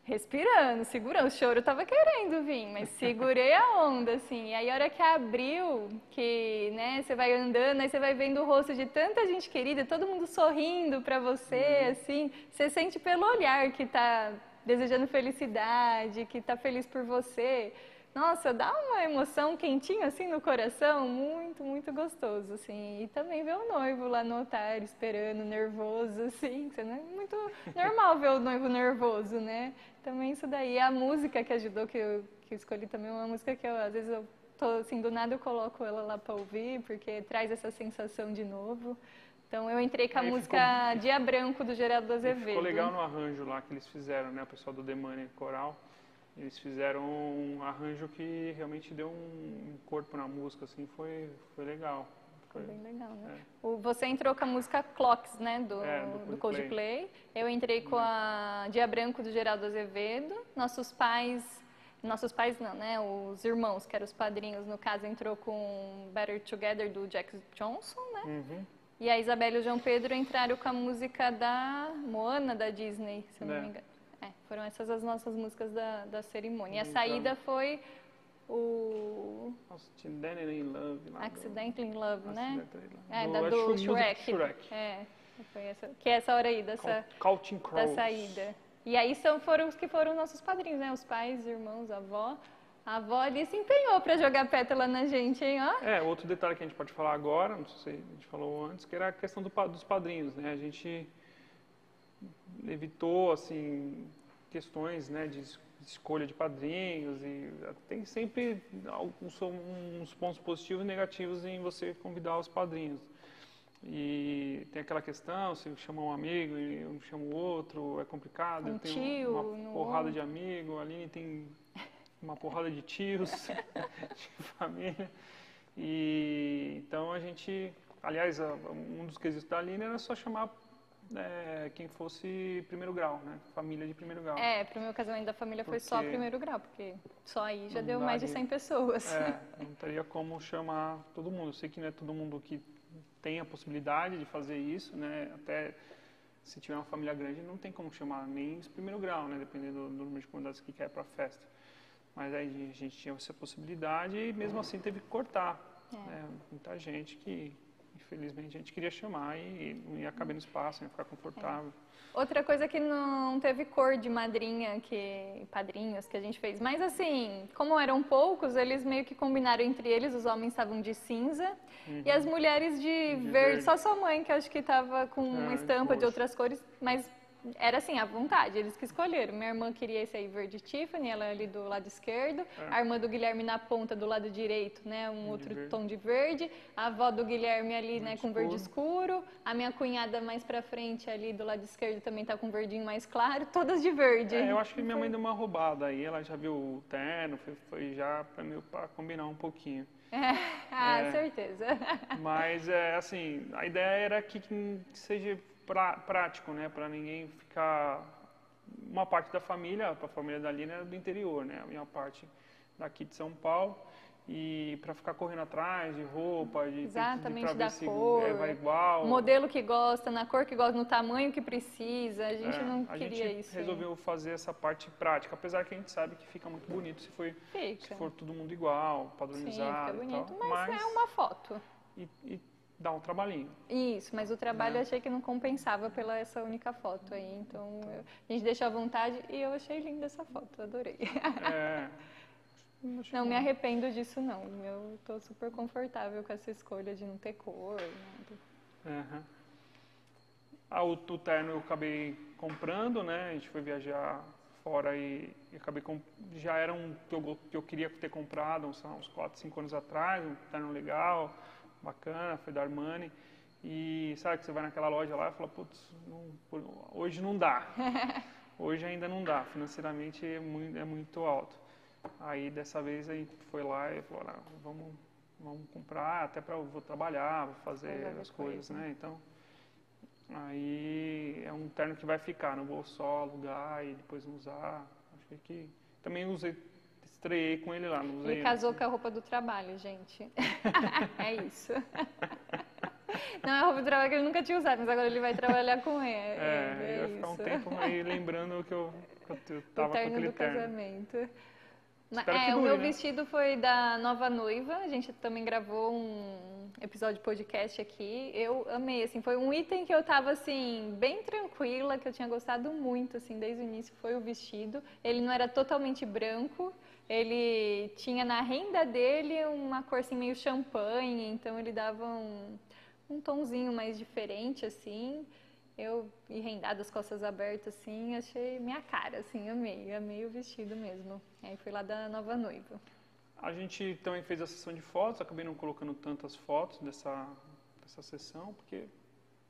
respirando, segurando. O choro tava querendo vir, mas segurei a onda, assim. E aí, a hora que abriu, que, né, você vai andando, aí você vai vendo o rosto de tanta gente querida, todo mundo sorrindo para você, uhum. assim. Você sente pelo olhar que tá desejando felicidade, que tá feliz por você. Nossa, dá uma emoção quentinha assim no coração, muito, muito gostoso, assim. E também ver o noivo lá no altar esperando, nervoso, assim. É muito normal ver o noivo nervoso, né? Também isso daí. A música que ajudou, que eu, que eu escolhi também, é uma música que eu, às vezes eu tô assim, do nada eu coloco ela lá para ouvir, porque traz essa sensação de novo. Então eu entrei com a música ficou... Dia Branco do Geraldo Azevedo. Ficou legal no arranjo lá que eles fizeram, né? O pessoal do Demani Coral. Eles fizeram um arranjo que realmente deu um corpo na música, assim, foi, foi legal. Foi bem legal, né? É. O, você entrou com a música Clocks, né, do, é, do, do Coldplay. Coldplay. Eu entrei com a Dia Branco do Geraldo Azevedo. Nossos pais, nossos pais não, né, os irmãos, que eram os padrinhos, no caso, entrou com Better Together do Jack Johnson, né? Uhum. E a Isabela e o João Pedro entraram com a música da Moana da Disney, se eu não é. me engano. Foram essas as nossas músicas da, da cerimônia. E a saída foi o... Accidentally in Love. Lá in Love, né? É, da, do Shrek. Shrek. É, foi essa, que é essa hora aí, dessa, da saída. E aí são, foram os que foram nossos padrinhos, né? Os pais, os irmãos, avó. A avó ali se empenhou para jogar pétala na gente, hein? Ó. É, outro detalhe que a gente pode falar agora, não sei se a gente falou antes, que era a questão do, dos padrinhos, né? A gente evitou assim questões né, de escolha de padrinhos e tem sempre alguns uns pontos positivos e negativos em você convidar os padrinhos. E tem aquela questão, se chama um amigo e um chama o outro, é complicado. Um tem tio, uma porrada de amigo, a Aline tem uma porrada de tios, de família. E então a gente, aliás, um dos quesitos da Aline era só chamar é, quem fosse primeiro grau, né? Família de primeiro grau. É, para o meu casamento da família foi só primeiro grau, porque só aí já deu mais de 100 pessoas. É, não teria como chamar todo mundo. Eu sei que não é todo mundo que tem a possibilidade de fazer isso, né? Até se tiver uma família grande, não tem como chamar nem esse primeiro grau, né? Dependendo do número de convidados que quer para a festa. Mas aí a gente tinha essa possibilidade e mesmo assim teve que cortar. É. Né? Muita gente que infelizmente a gente queria chamar e não ia caber no espaço, ia ficar confortável. É. Outra coisa que não teve cor de madrinha, que padrinhos que a gente fez, mas assim, como eram poucos, eles meio que combinaram entre eles, os homens estavam de cinza uhum. e as mulheres de, de verde. verde. Só sua mãe que acho que estava com uma ah, estampa de outras cores, mas era assim, à vontade, eles que escolheram. Minha irmã queria esse aí verde Tiffany, ela é ali do lado esquerdo. É. A irmã do Guilherme na ponta do lado direito, né? Um De outro verde. tom de verde. A avó do Guilherme ali, né, Verde com verde escuro. A minha cunhada mais pra frente ali do lado esquerdo também tá com verdinho mais claro, todas de verde. É, eu acho que minha mãe deu uma roubada aí, ela já viu o terno, foi, foi já pra, meio, pra combinar um pouquinho. ah, É. certeza. Mas, é, assim, a ideia era que, que seja pra- prático, né? Pra ninguém ficar... Uma parte da família, a família da Lina era do interior, né? A minha parte daqui de São Paulo. E pra ficar correndo atrás de roupa, de, de- Exatamente, pra ver da se cor. é, vai igual. Modelo que gosta, na cor que gosta, no tamanho que precisa. A gente É, não a queria gente isso. resolveu fazer essa parte prática, apesar que a gente sabe que fica muito bonito se, foi, se for todo mundo igual, Sim, fica padronizado bonito, tal. mas, é uma foto. e, e dá um trabalhinho. Isso, mas o trabalho É. eu achei que não compensava pela essa única foto aí. Então eu- a gente deixou à vontade e eu achei linda essa foto, adorei. É, Não me arrependo disso não. Eu tô super confortável com essa escolha de não ter cor. nada. Aham. Ah, o, o terno eu acabei comprando, né? A gente foi viajar fora e, e acabei com, já era um que eu, que eu queria ter comprado uns, uns 4, 5 anos atrás, um terno legal, bacana, foi da Armani. E sabe que você vai naquela loja lá e fala, putz, não- hoje não dá. Hoje ainda não dá, financeiramente é muito, é muito alto. Aí dessa vez a gente foi lá e falou, "Ah, vamos, vamos comprar, até para vou trabalhar, vou fazer as coisas, coisa. né? Então, aí é um terno que vai ficar, não vou só alugar e depois não usar. Acho que também usei, estreiei com ele lá, não usei. Ele casou com a roupa do trabalho, gente. é isso. Não é a roupa do trabalho que ele nunca tinha usado, mas agora ele vai trabalhar com ele. É, é ia ficar um tempo aí lembrando que eu, que eu o tava com terno aquele do terno. casamento. É, o dure, meu né? vestido foi da nova noiva. A gente também gravou um episódio de podcast aqui. Eu amei, assim, foi um item que eu tava assim bem tranquila, que eu tinha gostado muito, assim, desde o início foi o vestido. Ele não era totalmente branco. Ele tinha na renda dele uma cor assim meio champanhe, então ele dava um, um tonzinho mais diferente assim. Eu rendada, as costas abertas, assim, achei minha cara, assim, amei, amei o vestido mesmo. Aí fui lá da nova noiva. A gente também fez a sessão de fotos, acabei não colocando tantas fotos dessa, dessa sessão, porque,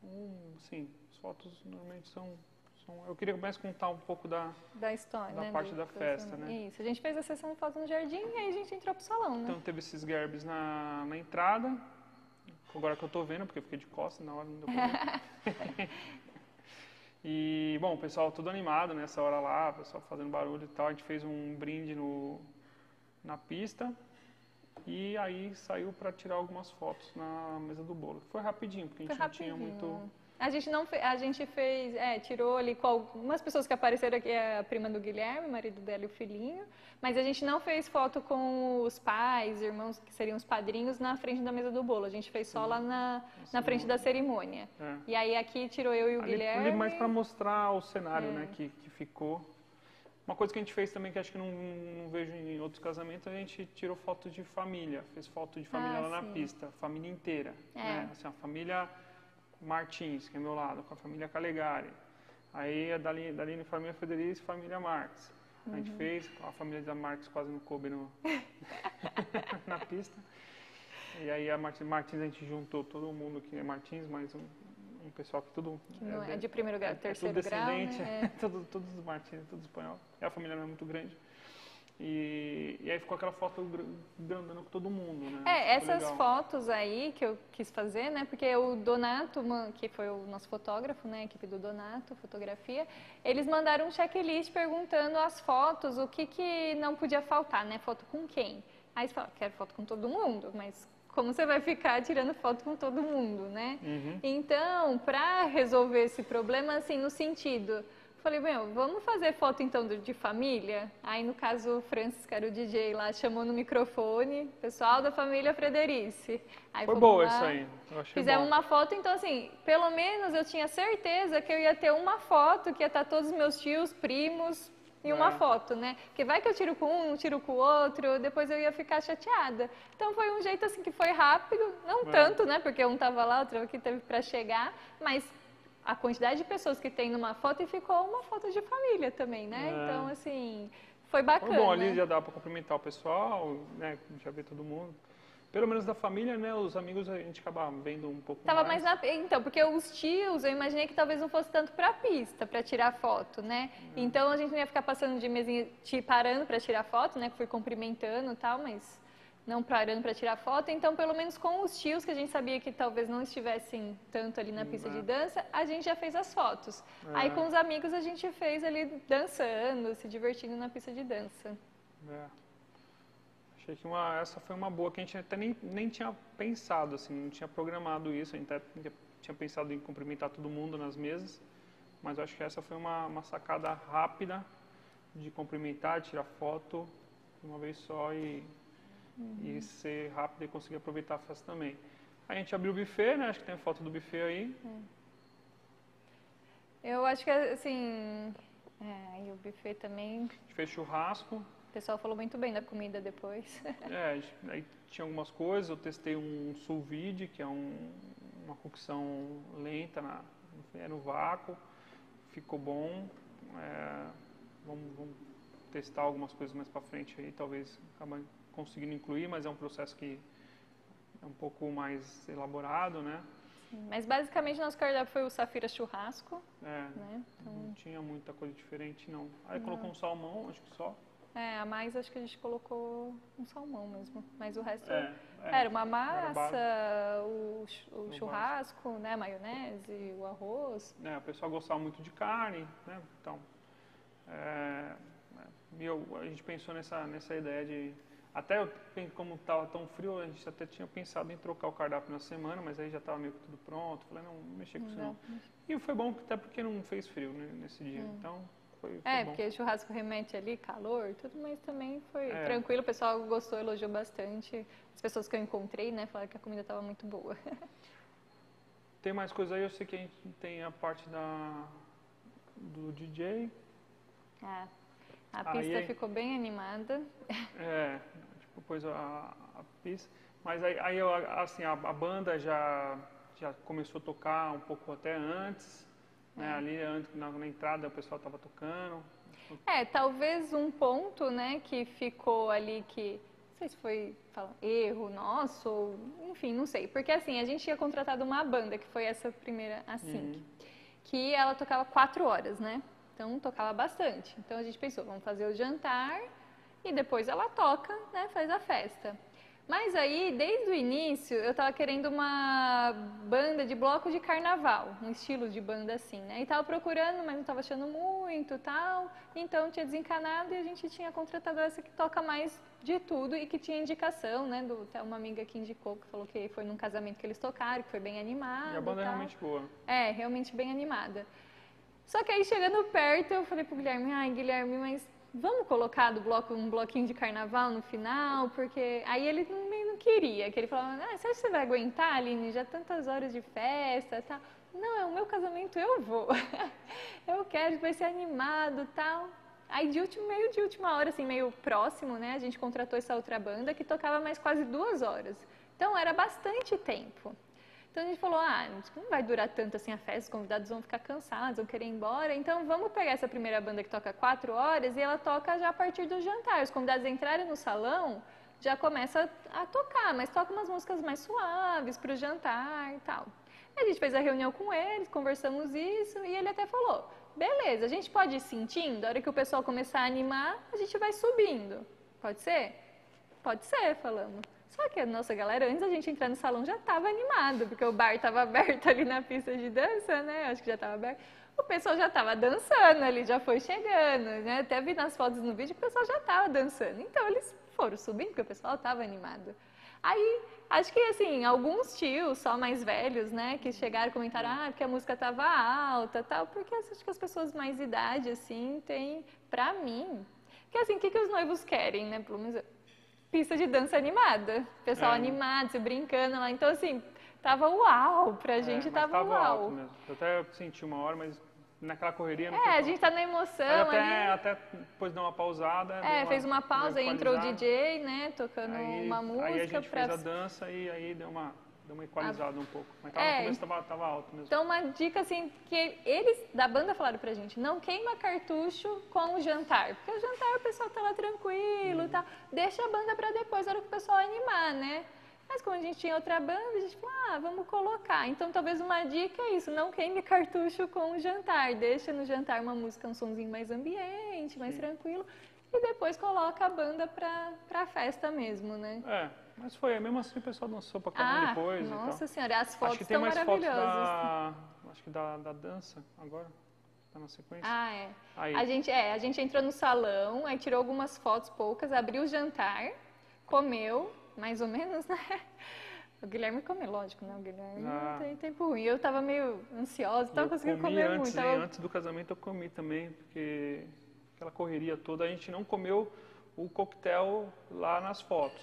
hum, assim, as fotos normalmente são, são... Eu queria mais contar um pouco da... Da história, Da né? parte do da festa, né? Isso, a gente fez a sessão de foto no jardim e aí a gente entrou pro salão, né? Então teve esses gerbes na, na entrada, agora que eu tô vendo, porque eu fiquei de costas na hora, não deu pra ver. E, bom, o pessoal todo animado nessa hora lá, o pessoal fazendo barulho e tal. A gente fez um brinde no, na pista e aí saiu para tirar algumas fotos na mesa do bolo. Foi rapidinho, porque a Foi gente não tinha rapidinho. muito... A gente não fe... a gente fez, é, tirou ali com algumas pessoas que apareceram aqui, a prima do Guilherme, o marido dela e o filhinho, mas a gente não fez foto com os pais, irmãos, que seriam os padrinhos, na frente da mesa do bolo. A gente fez só lá na, na frente da cerimônia. É. E aí aqui tirou eu e o Ali, Guilherme. ali mais para mostrar o cenário, É. né, que, que ficou. Uma coisa que a gente fez também, que acho que não, não vejo em outros casamentos, a gente tirou foto de família. Fez foto de família Ah, lá na sim. pista, família inteira. É. Né? Assim, a família Martins, que é meu lado, com a família Calegari. Aí a Daline, Daline família Federici, família Marques. A Uhum. gente fez, a família da Marques quase não coube no, na pista. E aí a Martins, Martins a gente juntou todo mundo que é Martins, mais um, um pessoal que tudo que não é de- primeiro grau, é terceiro tudo grau, né? É. tudo, todos os Martins, tudo espanhol. E a família não é muito grande. E, e aí ficou aquela foto gr- grandona com todo mundo, né? É, Ficou essas legal. fotos aí que eu quis fazer, né? Porque o Donato, que foi o nosso fotógrafo, né? A equipe do Donato, fotografia, eles mandaram um checklist perguntando as fotos, o que, que não podia faltar, né? Foto com quem? Aí você fala, quero foto com todo mundo, mas como você vai ficar tirando foto com todo mundo, né? Uhum. Então, para resolver esse problema, assim, no sentido, falei, meu, vamos fazer foto então de família? Aí, no caso, o Francis, que era o DJ lá, chamou no microfone, pessoal da família Frederice. Aí Foi boa lá, isso aí. Fizemos bom. uma foto, então assim, pelo menos eu tinha certeza que eu ia ter uma foto, que ia estar todos os meus tios, primos, e uma É. foto, né? Porque vai que eu tiro com um, tiro com o outro, depois eu ia ficar chateada. Então foi um jeito assim que foi rápido, não É. tanto, né? Porque um tava lá, outro aqui teve para chegar, mas a quantidade de pessoas que tem numa foto e ficou uma foto de família também, né? É. Então, assim, foi bacana. Foi bom, ali já dá para cumprimentar o pessoal, né? Já ver todo mundo. Pelo menos da família, né? Os amigos a gente acaba vendo um pouco Tava mais na. Então, porque os tios, eu imaginei que talvez não fosse tanto pra pista, pra tirar foto, né? Então a gente não ia ficar passando de mesinha, te parando pra tirar foto, né? Fui cumprimentando e tal, mas não parando pra tirar foto. Então, pelo menos com os tios, que a gente sabia que talvez não estivessem tanto ali na pista de dança, a gente já fez as fotos. Aí É. com os amigos a gente fez ali dançando, se divertindo na pista de dança. É. Achei que uma, essa foi uma boa, que a gente até nem, nem tinha pensado, assim, não tinha programado isso, a gente até tinha pensado em cumprimentar todo mundo nas mesas, mas acho que essa foi uma, uma sacada rápida de cumprimentar, tirar foto de uma vez só e, e ser rápido e conseguir aproveitar a festa também. A gente abriu o buffet, né? Acho que tem foto do buffet aí. Eu acho que, assim. É, e o buffet também. A gente fez churrasco, O pessoal falou muito bem da comida depois. É, aí tinha algumas coisas, eu testei um sous vide, que é um- uma cocção lenta, na, é no vácuo, ficou bom. É, vamos, vamos testar algumas coisas mais para frente aí, talvez acabe conseguindo incluir, mas é um processo que é um pouco mais elaborado, né? Mas basicamente nosso cardápio foi o Safira Churrasco, É, né? não tinha muita coisa diferente não. Aí colocou um salmão, acho que só. É, a mais acho que a gente colocou um salmão mesmo. Mas o resto É, é. era uma massa, base. o, o churrasco, né? Maionese, o arroz. né, o pessoal gostava muito de carne, né? Então, é, eu, a gente pensou nessa, nessa ideia de... Até eu, como estava tão frio, a gente até tinha pensado em trocar o cardápio na semana, mas aí já estava meio que tudo pronto. Falei, não, não mexer com isso não. E foi bom até porque não fez frio né, nesse dia, então foi, foi É, bom. porque churrasco remete ali, calor, tudo, mas também foi É. tranquilo. O pessoal gostou, elogiou bastante. As pessoas que eu encontrei, né, falaram que a comida estava muito boa. Tem mais coisa aí, eu sei que a gente tem a parte da, do DJ, É. A pista aí. ficou bem animada. É, tipo, pôs a, a pista. Mas aí, aí eu, assim, a, a banda já, já começou a tocar um pouco até antes, né? Ali antes, na, na entrada o pessoal estava tocando. É, talvez um ponto, né, que ficou ali que não sei se foi fala, erro nosso, ou, enfim, não sei. Porque assim, a gente tinha contratado uma banda, que foi essa primeira, a Sync, que ela tocava quatro horas, né? Então tocava bastante. Então a gente pensou, vamos fazer o jantar e depois ela toca, né, faz a festa. Mas aí, desde o início, eu tava querendo uma banda de bloco de carnaval, um estilo de banda assim, né? E tava procurando, mas não tava achando muito tal. Então tinha desencanado e a gente tinha contratado essa que toca mais de tudo e que tinha indicação, né? Do, até uma amiga que indicou, que falou que foi num casamento que eles tocaram, que foi bem animado. E a banda é tal. realmente boa. É, realmente bem animada. Só que aí chegando perto, eu falei pro Guilherme, ai Guilherme, mas vamos colocar do bloco um bloquinho de carnaval no final, porque aí ele não, não queria, que ele falava, ah, você acha que você vai aguentar, Aline, já tantas horas de festa, tal. Não, é o meu casamento, eu vou. eu quero, vai ser animado, tal. Aí de último, meio de última hora, assim, meio próximo, né, a gente contratou essa outra banda que tocava mais quase duas horas. Então era bastante tempo. Então a gente falou, ah, não vai durar tanto assim a festa, os convidados vão ficar cansados, vão querer ir embora. Então vamos pegar essa primeira banda que toca quatro horas e ela toca já a partir do jantar. Os convidados entrarem no salão, já começa a tocar, mas toca umas músicas mais suaves para o jantar e tal. A gente fez a reunião com eles, conversamos isso e ele até falou, beleza, a gente pode ir sentindo, a hora que o pessoal começar a animar, a gente vai subindo. Pode ser? Pode ser, falamos. Só que a nossa galera, antes da gente entrar no salão, já estava animado, porque o bar estava aberto ali na pista de dança, né? Acho que já estava aberto. O pessoal já estava dançando ali, já foi chegando, né? Até vi nas fotos no vídeo que o pessoal já estava dançando. Então eles foram subindo, porque o pessoal estava animado. Aí, acho que assim, alguns tios só mais velhos, né, que chegaram e comentaram, ah, porque a música estava alta tal, porque acho que as pessoas mais idade, assim, tem, pra mim, que assim, o que, que os noivos querem, né, pelo menos pista de dança animada. Pessoal É. animado, se brincando lá. Então, assim, tava uau, pra É, gente mas tava, tava uau. mesmo. Eu até senti uma hora, mas naquela correria É, a gente tá na emoção até, ali. até depois deu uma pausada. É, fez uma pausa, aí entrou o. DJ, né, tocando Aí, uma aí a música gente pra... fez a dança e aí deu uma, deu uma equalizada um pouco. Mas tava, É. no começo tava, tava alto mesmo. Então, uma dica assim, que eles da banda falaram pra gente, não queima cartucho com o jantar. Porque o jantar o pessoal tá lá tranquilo e tal. Deixa a banda pra depois, na hora que o pessoal animar, né? Mas como a gente tinha outra banda, a gente falou, ah, vamos colocar. Então, talvez uma dica é isso, não queime cartucho com o jantar. Deixa no jantar uma música, um somzinho mais ambiente, mais tranquilo. E depois coloca a banda pra, pra festa mesmo, né? É, mas foi, mesmo assim o pessoal dançou pra caramba Ah, depois nossa senhora, as fotos Acho que tem mais fotos da, acho que da, da dança agora, tá na sequência. Ah, é. Aí. A gente, é, a gente entrou no salão, aí tirou algumas fotos poucas, abriu o jantar, comeu, mais ou menos, né? O Guilherme come, lógico, né? O Guilherme Ah. não tem tempo ruim. Eu tava meio ansiosa, tava eu conseguindo comer antes, muito. Tava... antes do casamento eu comi também, porque aquela correria toda, a gente não comeu o coquetel lá nas fotos.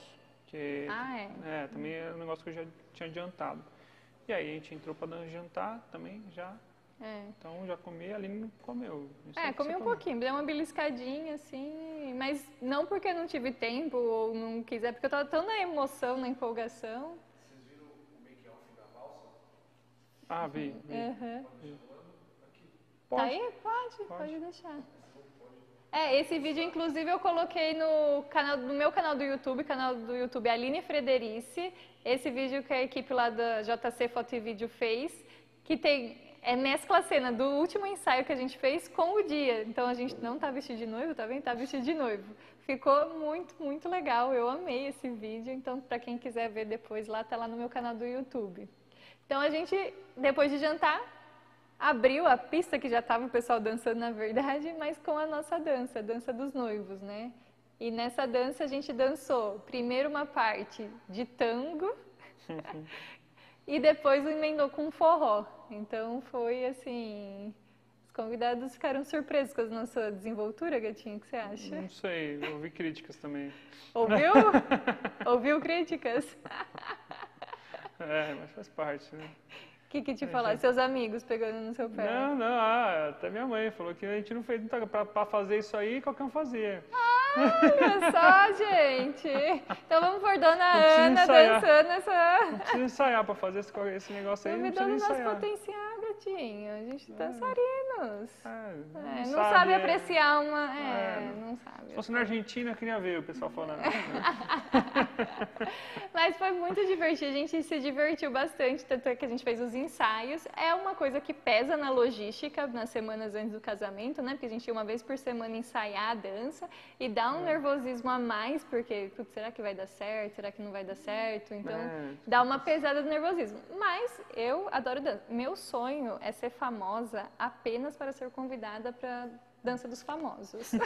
Que, Ah, é? É, também é um negócio que eu já tinha adiantado. E aí a gente entrou para jantar também, já. É. Então já comi, ali não comeu. Não É, o comi um comeu. pouquinho, dei uma beliscadinha, assim, mas não porque não tive tempo ou não quiser, porque eu tava tão na emoção, na empolgação. Ah, vi. vi. Aham. Pode. Tá aí? Pode, pode, Pode. deixar. É, esse vídeo, inclusive, eu coloquei no, canal, no meu canal do YouTube, canal do YouTube Aline Frederici. Esse vídeo que a equipe lá da JC Foto e Vídeo fez, que tem, é mescla cena do último ensaio que a gente fez com o dia. Então a gente não tá vestido de noivo, tá vendo? Tá vestido de noivo. Ficou muito, muito legal. Eu amei esse vídeo. Então, para quem quiser ver depois, lá tá lá no meu canal do YouTube. Então a gente, depois de jantar, abriu a pista que já estava o pessoal dançando na verdade, mas com a nossa dança, a dança dos noivos, né? E nessa dança a gente dançou primeiro uma parte de tango e depois emendou com forró. Então foi assim, os convidados ficaram surpresos com a nossa desenvoltura, gatinho, o que você acha? Não sei, ouvi críticas também. Ouviu? Ouviu críticas? É, mas faz parte, né? O que que te falaram? Seus amigos pegando no seu pé? Não, não, ah, até minha mãe falou que a gente não fez muita pra, pra fazer isso aí, qualquer um fazia. Olha só, gente. Então vamos por Dona Ana ensaiar. dançando essa. Não precisa ensaiar pra fazer esse, esse negócio aí, Não não me precisa dando nosso potencial, gatinho. A gente dançarinos. É, É, não sabe, é. apreciar uma. É, É. não sabe. Se fosse na Argentina, eu queria ver o pessoal falando. Mas foi muito divertido, a gente se divertiu bastante, tanto é que a gente fez os ensaios. É uma coisa que pesa na logística nas semanas antes do casamento, né? Porque a gente ia uma vez por semana ensaiar a dança e dá um nervosismo a mais, porque, putz, será que vai dar certo? Será que não vai dar certo? Então, É. dá uma pesada do nervosismo. Mas eu adoro dança. Meu sonho é ser famosa apenas para ser convidada para dança dos famosos.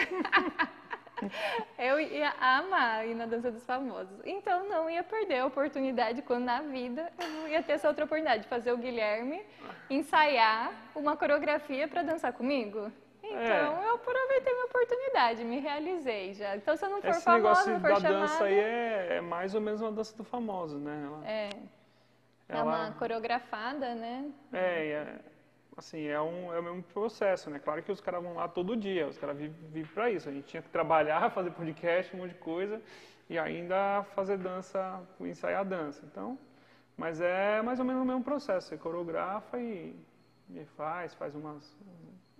Eu ia amar ir na dança dos famosos. Então não ia perder a oportunidade quando na vida eu não ia ter essa outra oportunidade de fazer o Guilherme ensaiar uma coreografia para dançar comigo. Então É. eu aproveitei minha oportunidade, me realizei já. Então se eu não for Esse famosa, negócio não da for chamada, dança aí é, é mais ou menos uma dança do famoso, né? Ela, é, é ela- uma coreografada, né? É, é, assim, é, um, é o mesmo processo, né? Claro que os caras vão lá todo dia, os caras vivem, vivem para isso. A gente tinha que trabalhar, fazer podcast, um monte de coisa, e ainda fazer dança, ensaiar dança. Então, mas é mais ou menos o mesmo processo. Você coreografa e, e faz, faz umas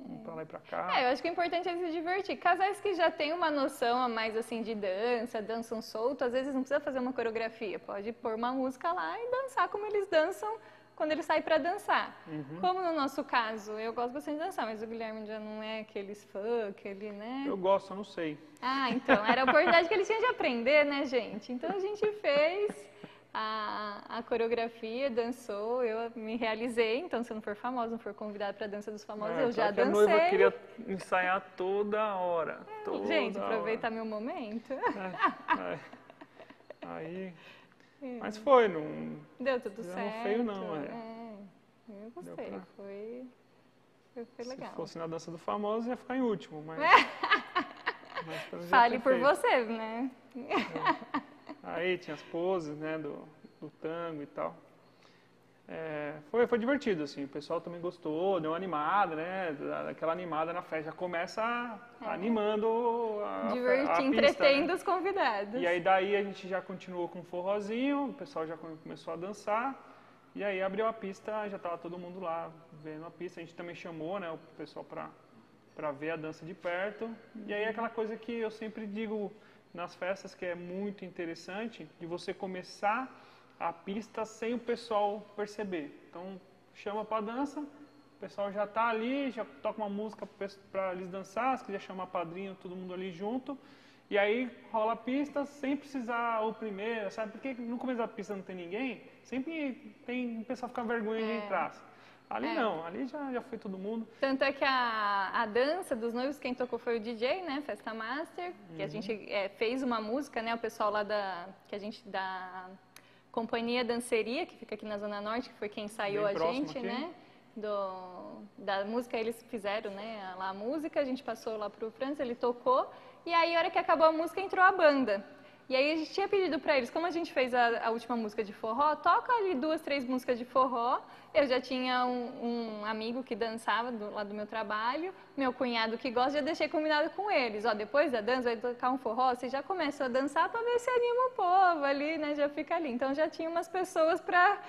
um pra lá e pra cá. É, eu acho que o importante é se divertir. Casais que já têm uma noção a mais assim de dança, dançam solto, às vezes não precisa fazer uma coreografia, pode pôr uma música lá e dançar como eles dançam quando eles saem para dançar. Uhum. Como no nosso caso, eu gosto bastante de dançar, mas o Guilherme já não é aqueles funk, ele, né? Eu gosto, eu não sei. Ah, então, era a oportunidade que ele tinha de aprender, né, gente? Então a gente fez a, a coreografia, dançou, eu me realizei. Então, se eu não for famosa, não for convidada para a dança dos famosos, É, eu já que a dancei. noiva queria ensaiar toda hora. Toda Gente, hora. aproveitar meu momento. É, é. Aí, mas foi, não, Deu tudo Não, certo. feio não, é. É, eu gostei, pra- foi, foi, legal. se fosse na dança do famoso ia ficar em último, mas... mas Fale é por feito. você, né? Aí tinha as poses, né, do, do tango e tal. é, foi, foi divertido, assim, o pessoal também gostou, deu uma animada, né? Aquela animada na festa, já começa é. animando a, Divertir, a, a entretendo né? os convidados. E aí daí a gente já continuou com o forrozinho, o pessoal já começou a dançar, e aí abriu a pista, já estava todo mundo lá vendo a pista, a gente também chamou, né, o pessoal para para ver a dança de perto. E aí aquela coisa que eu sempre digo nas festas que é muito interessante, de você começar a pista sem o pessoal perceber. Então, chama para dança, o pessoal já está ali, já toca uma música para eles dançar, se quiser chamar padrinho, todo mundo ali junto. E aí rola a pista sem precisar o primeiro, sabe? Porque no começo da pista não tem ninguém, sempre tem o pessoal ficar vergonha é. de entrar. Ali é. não, ali já, já foi todo mundo. Tanto é que a, a dança dos noivos, quem tocou foi o DJ, né? Festa Master, que uhum. a gente é, fez uma música, né? O pessoal lá da. que a gente. da Companhia Danceria, que fica aqui na Zona Norte, que foi quem ensaiou a gente, aqui. né? Do, da música, eles fizeram, né? Lá a música, a gente passou lá pro Franz, ele tocou. E aí, a hora que acabou a música, entrou a banda. E aí a gente tinha pedido para eles, como a gente fez a, a, última música de forró, toca ali duas, três músicas de forró. Eu já tinha um, um amigo que dançava do, lá do meu trabalho, meu cunhado que gosta, já deixei combinado com eles. Ó, depois da dança vai tocar um forró, você já começa a dançar para ver se anima o povo ali, né? Já fica ali. Então já tinha umas pessoas para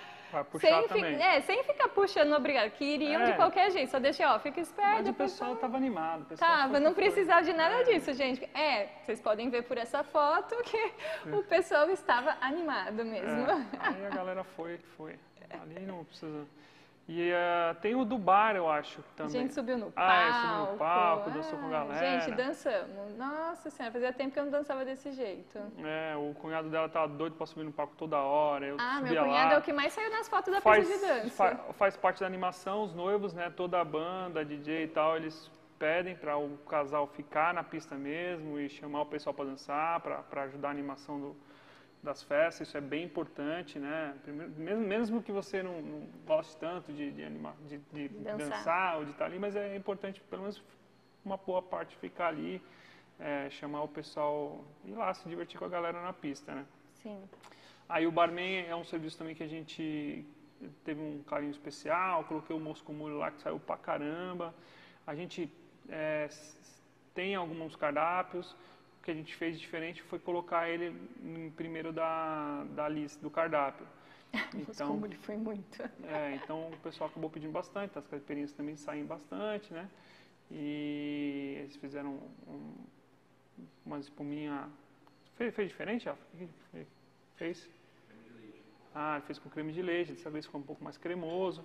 puxar sem, é, sem ficar puxando obrigado, que iriam é. de qualquer jeito. Só deixei, ó, fica esperto. Mas o pessoal estava animado. O tava, não precisava de nada é. disso, gente. É, vocês podem ver por essa foto que é. o pessoal estava animado mesmo. É. Aí a galera foi, foi. Ali não precisa... E uh, tem o do bar, eu acho, também. A gente subiu no palco. Ah, é, subiu no palco, dançou com a galera. Gente, dançamos. Nossa senhora, fazia tempo que eu não dançava desse jeito. É, o cunhado dela tava doido pra subir no palco toda hora. Eu ah, meu cunhado lá. é o que mais saiu nas fotos da faz, pista de dança. Faz, faz parte da animação, os noivos, né, toda a banda, DJ e tal, eles pedem para o casal ficar na pista mesmo e chamar o pessoal para dançar, para ajudar a animação do das festas, isso é bem importante, né? Primeiro, mesmo, mesmo que você não, não goste tanto de, de, animar, de, de dançar. dançar. ou de estar ali, mas é importante pelo menos uma boa parte ficar ali, é, chamar o pessoal ir lá se divertir com a galera na pista, né? Sim. Aí o barman é um serviço também que a gente teve um carinho especial, coloquei o moço com molho lá que saiu pra caramba. A gente é, tem alguns cardápios, que a gente fez diferente foi colocar ele em primeiro da, da lista, do cardápio. Então, como ele foi muito. É, então o pessoal acabou pedindo bastante, as caipirinhas também saem bastante, né? E eles fizeram um, uma espuminha. Fez, fez diferente, ó? Fez? Ah, fez com creme de leite, dessa vez ficou um pouco mais cremoso.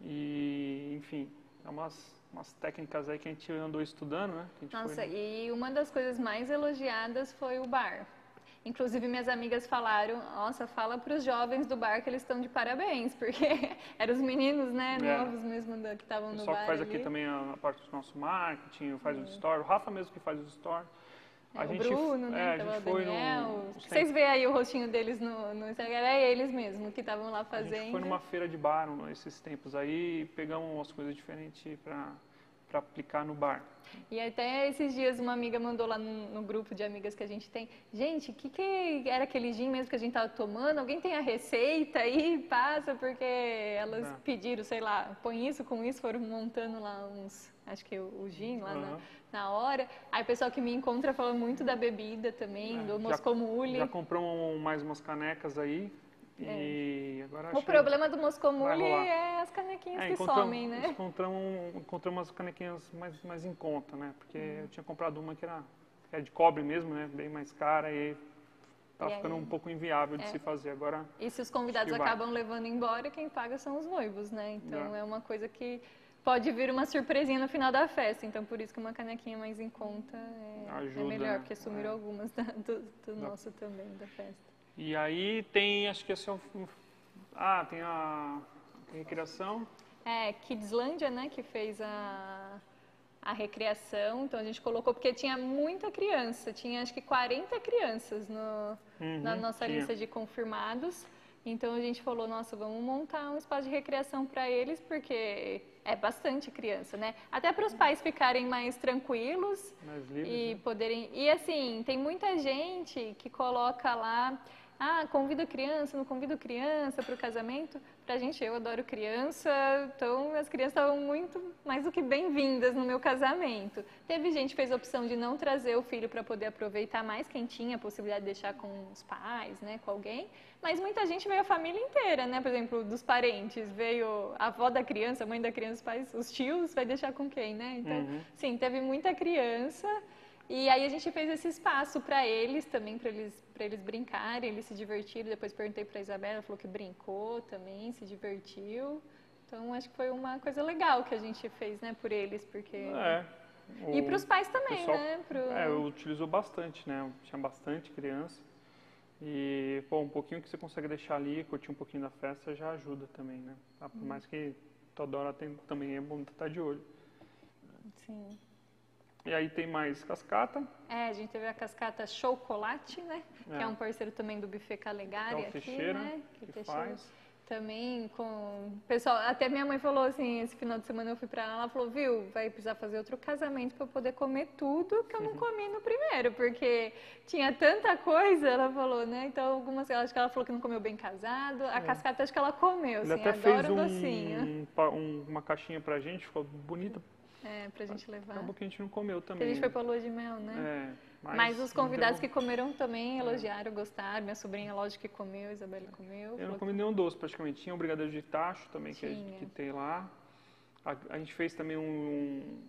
E, enfim, é umas umas técnicas aí que a gente andou estudando, né? Nossa, foi, e uma das coisas mais elogiadas foi o bar. Inclusive, minhas amigas falaram: Nossa, fala para os jovens do bar que eles estão de parabéns, porque eram os meninos, né, é. novos mesmo que estavam no bar. Só que faz ali. aqui também a, a, parte do nosso marketing, faz os stories, o Rafa mesmo que faz os stories. É, a o gente, Bruno, né? É, a gente foi Daniel. No, Vocês veem aí o rostinho deles no, no Instagram, é eles mesmo que estavam lá fazendo. A gente foi numa feira de bar nesses tempos aí, pegamos umas coisas diferentes para para aplicar no bar. E até esses dias uma amiga mandou lá no, no, grupo de amigas que a gente tem, gente, o que, que era aquele gin mesmo que a gente estava tomando? Alguém tem a receita aí? Passa, porque elas Não. pediram, sei lá, põe isso com isso, foram montando lá uns, acho que o, o gin lá uhum. na, na, hora. Aí o pessoal que me encontra fala muito da bebida também, é, do Moscou Mule. Já comprou um, mais umas canecas aí, e agora o problema do Moscomule é as canequinhas é, que somem, né? Encontramos, encontramos umas canequinhas mais, mais em conta, né? Porque hum. eu tinha comprado uma que era, que era de cobre mesmo, né? Bem mais cara e estava ficando um pouco inviável de é. se fazer. Agora, e se os convidados acabam levando embora, quem paga são os noivos, né? Então é. é uma coisa que pode vir uma surpresinha no final da festa. Então, por isso que uma canequinha mais em conta é, Ajuda, é melhor, porque sumiram é. algumas da, do, do nosso também, da festa. E aí tem, acho que esse é o... Ah, tem a tem recreação. É, Kidslândia, né, que fez a, a recreação. Então a gente colocou, porque tinha muita criança, tinha acho que 40 crianças no, uhum, na nossa tinha. lista de confirmados. Então a gente falou, nossa, vamos montar um espaço de recreação para eles, porque é bastante criança, né? Até para os pais ficarem mais tranquilos mais livres, e né? poderem. E assim, tem muita gente que coloca lá ah, convida criança, não convida criança para o casamento. Para a gente, eu adoro criança, então as crianças estavam muito mais do que bem-vindas no meu casamento. Teve gente que fez a opção de não trazer o filho para poder aproveitar mais, quem tinha a possibilidade de deixar com os pais, né, com alguém. Mas muita gente veio a família inteira, né? Por exemplo, dos parentes, veio a avó da criança, a mãe da criança, os pais, os tios, vai deixar com quem, né? Então, uhum. sim, teve muita criança. E aí a gente fez esse espaço para eles também, para eles, eles brincarem, eles se divertirem. Depois perguntei para a Isabela, ela falou que brincou também, se divertiu. Então acho que foi uma coisa legal que a gente fez, né, por eles, porque é, o, e para os pais também, pessoal, né? Pro... É, utilizou bastante, né? Tinha bastante criança. E, pô, um pouquinho que você consegue deixar ali, curtir um pouquinho da festa, já ajuda também, né? Por hum. mais que toda hora tem, também é bom estar de olho. Sim. E aí tem mais cascata. É, a gente teve a cascata Chocolate, né? É. Que é um parceiro também do Buffet Calegari é aqui, né? Que, que faz. Também com... Pessoal, até minha mãe falou assim, esse final de semana eu fui pra ela, ela falou, viu, vai precisar fazer outro casamento para eu poder comer tudo que eu não comi no primeiro, porque tinha tanta coisa, ela falou, né? Então, algumas, acho que ela falou que não comeu bem casado, a é. cascata acho que ela comeu, Ele assim, até adora fez um, docinho. Um, uma caixinha pra gente, ficou bonita é, pra gente levar. Acabou que a gente não comeu também. Porque a gente foi pra lua de mel, né? É, mas, mas os convidados deu... que comeram também elogiaram, gostaram. Minha sobrinha, lógico que comeu, Isabela comeu. Eu não comi nenhum doce praticamente. Tinha o brigadeiro de tacho também, que, que, tem lá. A, a, gente fez também um...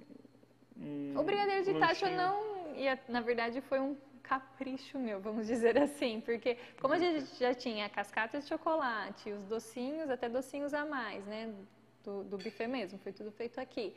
um o brigadeiro de tacho não... Ia, na verdade, foi um capricho meu, vamos dizer assim, porque como a gente já tinha cascata de chocolate, os docinhos, até docinhos a mais, né, do, do buffet mesmo, foi tudo feito aqui.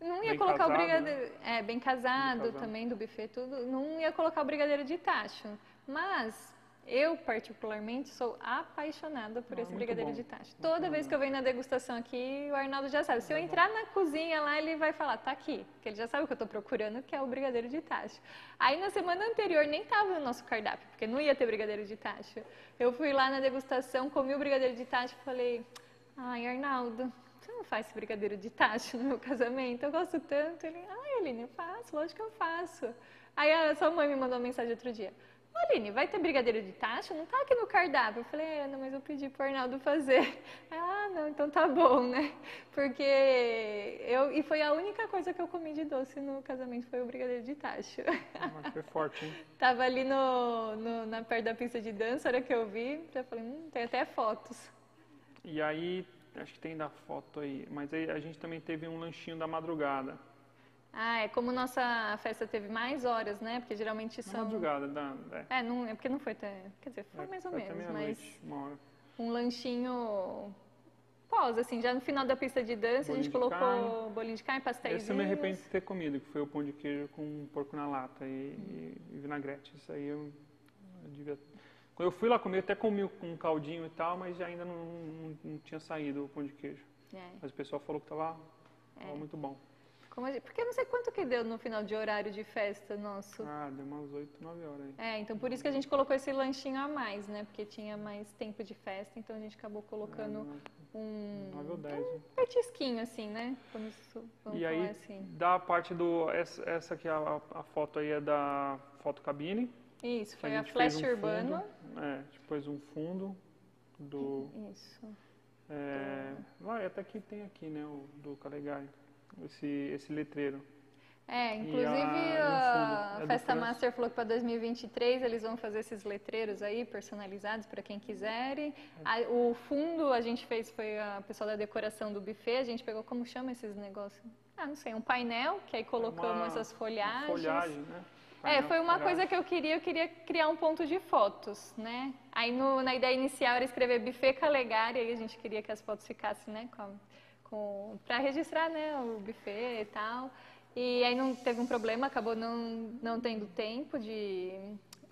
Não ia bem colocar casado, o brigadeiro. Né? É, bem casado, bem casado, também do buffet, tudo. Não ia colocar o brigadeiro de tacho. Mas eu, particularmente, sou apaixonada por ah, esse brigadeiro bom. de tacho. Toda vez que eu venho na degustação aqui, o Arnaldo já sabe. Se eu entrar na cozinha lá, ele vai falar, tá aqui. Porque ele já sabe o que eu estou procurando, que é o brigadeiro de tacho. Aí na semana anterior nem estava no nosso cardápio, porque não ia ter brigadeiro de tacho. Eu fui lá na degustação, comi o brigadeiro de tacho e falei, ai, Arnaldo, não faz brigadeiro de tacho no meu casamento? Eu gosto tanto. Ele, ah, Aline, eu faço, lógico que eu faço. Aí a sua mãe me mandou uma mensagem outro dia. Aline, vai ter brigadeiro de tacho? Não tá aqui no cardápio. Eu falei, é, não, mas eu pedi pro Arnaldo fazer. ah, não, então tá bom, né? Porque eu... E foi a única coisa que eu comi de doce no casamento, foi o brigadeiro de tacho. Ah, foi forte, hein? Tava ali no, no, na perto da pista de dança, a hora que eu vi, já falei, hum, tem até fotos. E aí Acho que tem da foto aí. Mas aí a gente também teve um lanchinho da madrugada. Ah, é como nossa festa teve mais horas, né? Porque geralmente são. madrugada, da, é. é. não, é porque não foi até. Quer dizer, foi é, mais ou foi menos, mas. Uma hora. Um lanchinho pós, assim, já no final da pista de dança, bolinho a gente colocou carne. bolinho de carne, pastéis. Esse eu me arrependo de ter comido, que foi o pão de queijo com porco na lata e, hum. e, e vinagrete. Isso aí eu, eu devia quando eu fui lá comer, até comi com um caldinho e tal, mas ainda não, não, não tinha saído o pão de queijo. É. Mas o pessoal falou que estava é. muito bom. Gente, porque eu não sei quanto que deu no final de horário de festa nosso. Ah, deu umas 8, 9 horas aí. É, então por isso que a gente colocou esse lanchinho a mais, né? Porque tinha mais tempo de festa, então a gente acabou colocando é, um, 9 ou 10, um né? petisquinho, assim, né? Vamos, vamos e aí, assim. da parte do... Essa, essa aqui, a, a foto aí é da fotocabine. Isso, foi a, a Flash um Urbano. É, depois um fundo do... Isso. É, do... Ah, até que tem aqui, né, o do Calegari, esse, esse letreiro. É, inclusive a, a é Festa Master falou que para 2023 eles vão fazer esses letreiros aí personalizados para quem quiser. o fundo a gente fez foi a pessoa da decoração do buffet, a gente pegou como chama esses negócios? Ah, não sei, um painel que aí colocamos uma, essas folhagens. Folhagem, né? É, foi uma coisa que eu queria, eu queria criar um ponto de fotos, né? Aí no, na ideia inicial era escrever buffet Calegari, aí a gente queria que as fotos ficassem, né, com, com para registrar, né, o buffet e tal. E aí não teve um problema, acabou não, não tendo tempo de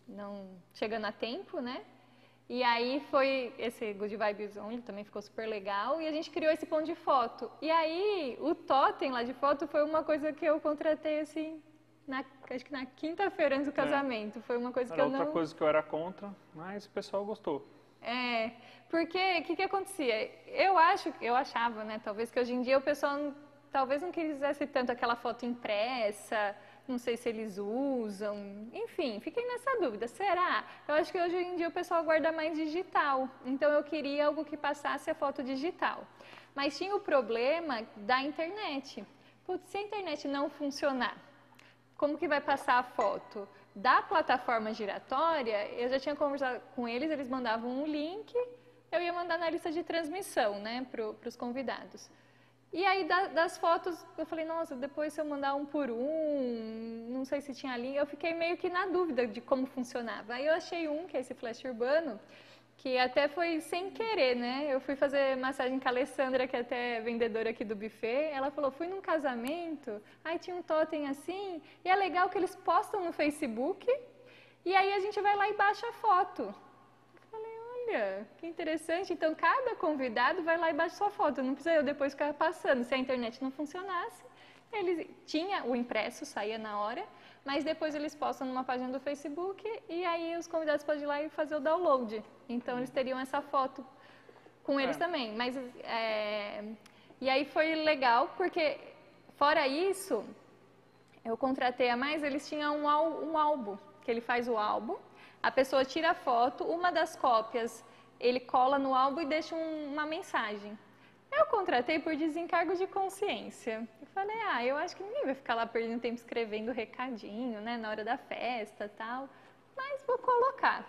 não chegando a tempo, né? E aí foi esse Good Vibes Only, também ficou super legal. E a gente criou esse ponto de foto. E aí o totem lá de foto foi uma coisa que eu contratei assim na, acho que na quinta-feira antes do é. casamento. É. Foi uma coisa era que eu outra coisa que eu era contra, mas o pessoal gostou. É, porque o que, que acontecia? Eu acho, eu achava, né, talvez que hoje em dia o pessoal talvez não quisesse tanto aquela foto impressa, não sei se eles usam, enfim, fiquei nessa dúvida. Será? Eu acho que hoje em dia o pessoal guarda mais digital, então eu queria algo que passasse a foto digital. Mas tinha o problema da internet. Putz, se a internet não funcionar, como que vai passar a foto? Da plataforma giratória, eu já tinha conversado com eles, eles mandavam um link, eu ia mandar na lista de transmissão, né, para os convidados. E aí da, das fotos, eu falei, nossa, depois se eu mandar um por um, não sei se tinha linha, eu fiquei meio que na dúvida de como funcionava. Aí eu achei um, que é esse flash urbano, que até foi sem querer, né? Eu fui fazer massagem com a Alessandra, que é até vendedora aqui do buffet. Ela falou: fui num casamento, aí tinha um totem assim, e é legal que eles postam no Facebook, e aí a gente vai lá e baixa a foto. Eu falei: olha, que interessante. Então cada convidado vai lá e baixa sua foto, não precisa eu depois ficar passando. Se a internet não funcionasse, eles tinha o impresso, saía na hora mas depois eles postam numa página do Facebook e aí os convidados podem ir lá e fazer o download. Então eles teriam essa foto com eles é. também. Mas é... e aí foi legal porque fora isso eu contratei a mais, eles tinham um, um álbum que ele faz o álbum, a pessoa tira a foto, uma das cópias ele cola no álbum e deixa um, uma mensagem. Eu contratei por desencargo de consciência. Eu falei, ah, eu acho que ninguém vai ficar lá perdendo tempo escrevendo recadinho, né, na hora da festa tal, mas vou colocar.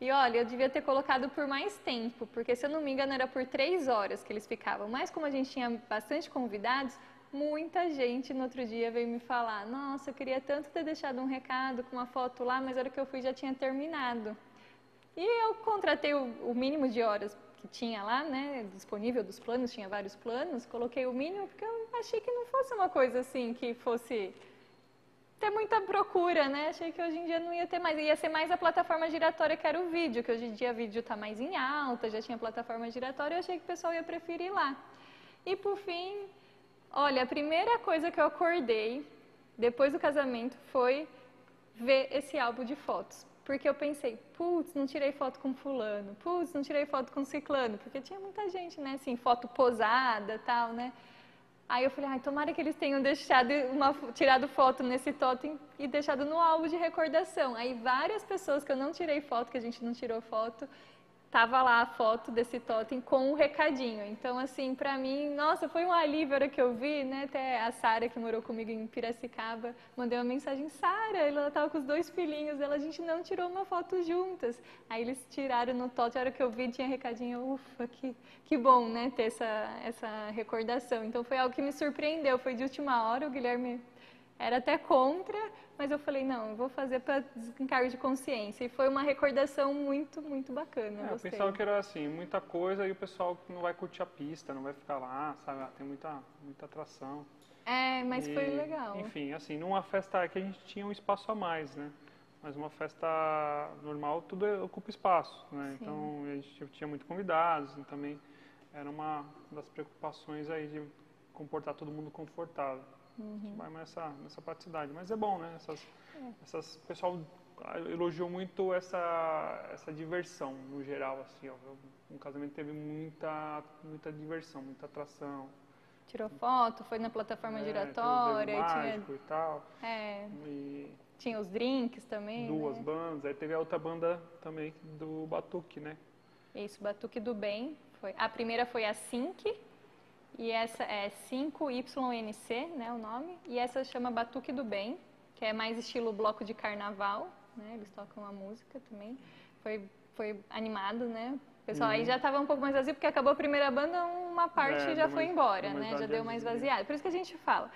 E olha, eu devia ter colocado por mais tempo, porque se eu não me engano era por três horas que eles ficavam. Mas como a gente tinha bastante convidados, muita gente no outro dia veio me falar: Nossa, eu queria tanto ter deixado um recado com uma foto lá, mas a hora que eu fui já tinha terminado. E eu contratei o, o mínimo de horas que tinha lá, né, disponível dos planos, tinha vários planos, coloquei o mínimo porque eu achei que não fosse uma coisa assim que fosse ter muita procura, né? Achei que hoje em dia não ia ter mais, ia ser mais a plataforma giratória que era o vídeo, que hoje em dia o vídeo está mais em alta, já tinha plataforma giratória, eu achei que o pessoal ia preferir lá. E por fim, olha, a primeira coisa que eu acordei depois do casamento foi ver esse álbum de fotos. Porque eu pensei, putz, não tirei foto com fulano, putz, não tirei foto com ciclano, porque tinha muita gente, né, assim, foto posada tal, né? Aí eu falei, ai, tomara que eles tenham deixado uma, tirado foto nesse totem e deixado no álbum de recordação. Aí várias pessoas que eu não tirei foto, que a gente não tirou foto, tava lá a foto desse totem com um recadinho. Então, assim, para mim, nossa, foi um alívio a hora que eu vi, né? Até a Sara, que morou comigo em Piracicaba, mandei uma mensagem, Sara, ela tava com os dois filhinhos dela, a gente não tirou uma foto juntas. Aí eles tiraram no totem, a hora que eu vi tinha recadinho, ufa, que, que bom, né, ter essa, essa recordação. Então, foi algo que me surpreendeu, foi de última hora, o Guilherme era até contra, mas eu falei, não, vou fazer para desencargo de consciência. E foi uma recordação muito, muito bacana. É, eu pensava que era assim, muita coisa e o pessoal não vai curtir a pista, não vai ficar lá, sabe? Ah, tem muita, muita atração. É, mas e, foi legal. Enfim, assim, numa festa que a gente tinha um espaço a mais, né? Mas uma festa normal, tudo ocupa espaço, né? Sim. Então, a gente tinha muito convidados e também era uma das preocupações aí de comportar todo mundo confortável. Uhum. vai nessa, nessa praticidade. Mas é bom, né? Essas, é. essas, o pessoal elogiou muito essa, essa diversão no geral, assim, ó. Um casamento teve muita, muita diversão, muita atração. Tirou foto, foi na plataforma é, giratória. Tinha e tal. É. E tinha os drinks também. Duas né? bandas. Aí teve a outra banda também do Batuque, né? Isso, Batuque do Bem. Foi. A primeira foi a Sync, e essa é 5YNC, né, o nome, e essa chama Batuque do Bem, que é mais estilo bloco de carnaval, né, eles tocam a música também, foi, foi animado, né, pessoal uhum. aí já estava um pouco mais vazio, porque acabou a primeira banda, uma parte é, já foi mais, embora, né, já deu mais vaziado, por isso que a gente fala,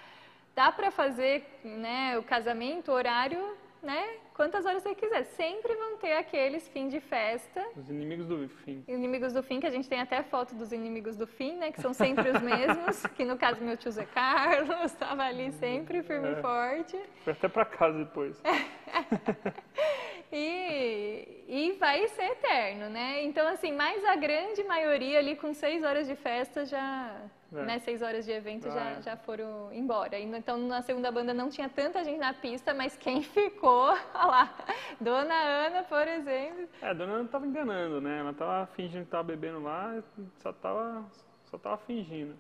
dá para fazer, né, o casamento, o horário, né, quantas horas você quiser. Sempre vão ter aqueles fim de festa. Os inimigos do fim. Inimigos do fim, que a gente tem até foto dos inimigos do fim, né? Que são sempre os mesmos. que no caso meu tio Zé Carlos estava ali sempre firme é. e forte. Foi até para casa depois. e, e vai ser eterno, né? Então, assim, mais a grande maioria ali com seis horas de festa já é. Né, seis horas de evento ah, já, é. já foram embora. Então, na segunda banda não tinha tanta gente na pista, mas quem ficou, olha lá, Dona Ana, por exemplo. É, a Dona Ana estava enganando, né? Ela estava fingindo que estava bebendo lá, só estava só tava fingindo.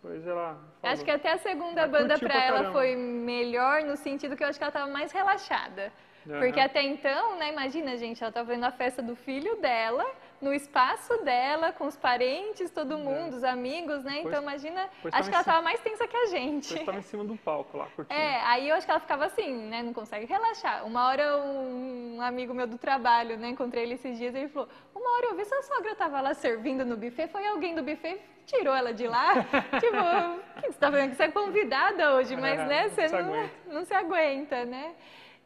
Pois ela falou. Acho que até a segunda Ela banda pra ela foi melhor no sentido que eu acho que ela tava mais relaxada. Aham. Porque até então, né, imagina, gente, ela tava vendo a festa do filho dela, no espaço dela, com os parentes, todo mundo, os amigos, né? É. Pois- Então imagina, pois acho que ela em cima- tava mais tensa que a gente. Você estava em cima do palco lá, curtindo. É, aí eu acho que ela ficava assim, né? Não consegue relaxar. Uma hora um amigo meu do trabalho, né? Encontrei ele esses dias e ele falou: Uma hora eu vi sua sogra tava lá servindo no buffet, foi alguém do buffet tirou ela de lá. tipo, que você tá vendo que você é convidada hoje, mas É, né? Você não, não se aguenta, né?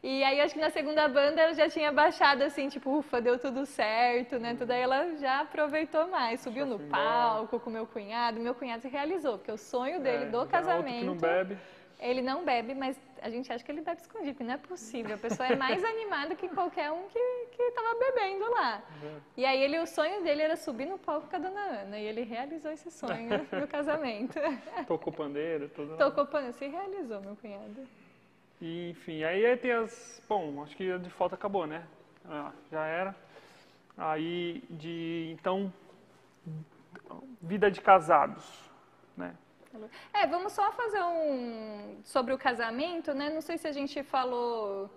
E aí acho que na segunda banda ela já tinha baixado assim, tipo, ufa, deu tudo certo, né? Tudo aí ela já aproveitou mais, subiu no embora. palco com meu cunhado. Meu cunhado se realizou, porque o sonho dele É, do casamento. Não bebe. Ele não bebe, mas a gente acha que ele bebe escondido, porque não é possível. A pessoa é mais animada que qualquer um que, que tava bebendo lá. E aí ele, o sonho dele era subir no palco com a dona Ana. E ele realizou esse sonho no casamento. Tocou pandeiro, tudo. Tocou pano, se realizou, meu cunhado. E, enfim, aí, aí tem as. Bom, acho que a de foto acabou, né? Ah, já era. Aí de. Então. Vida de casados, né? É, vamos só fazer um sobre o casamento, né? Não sei se a gente falou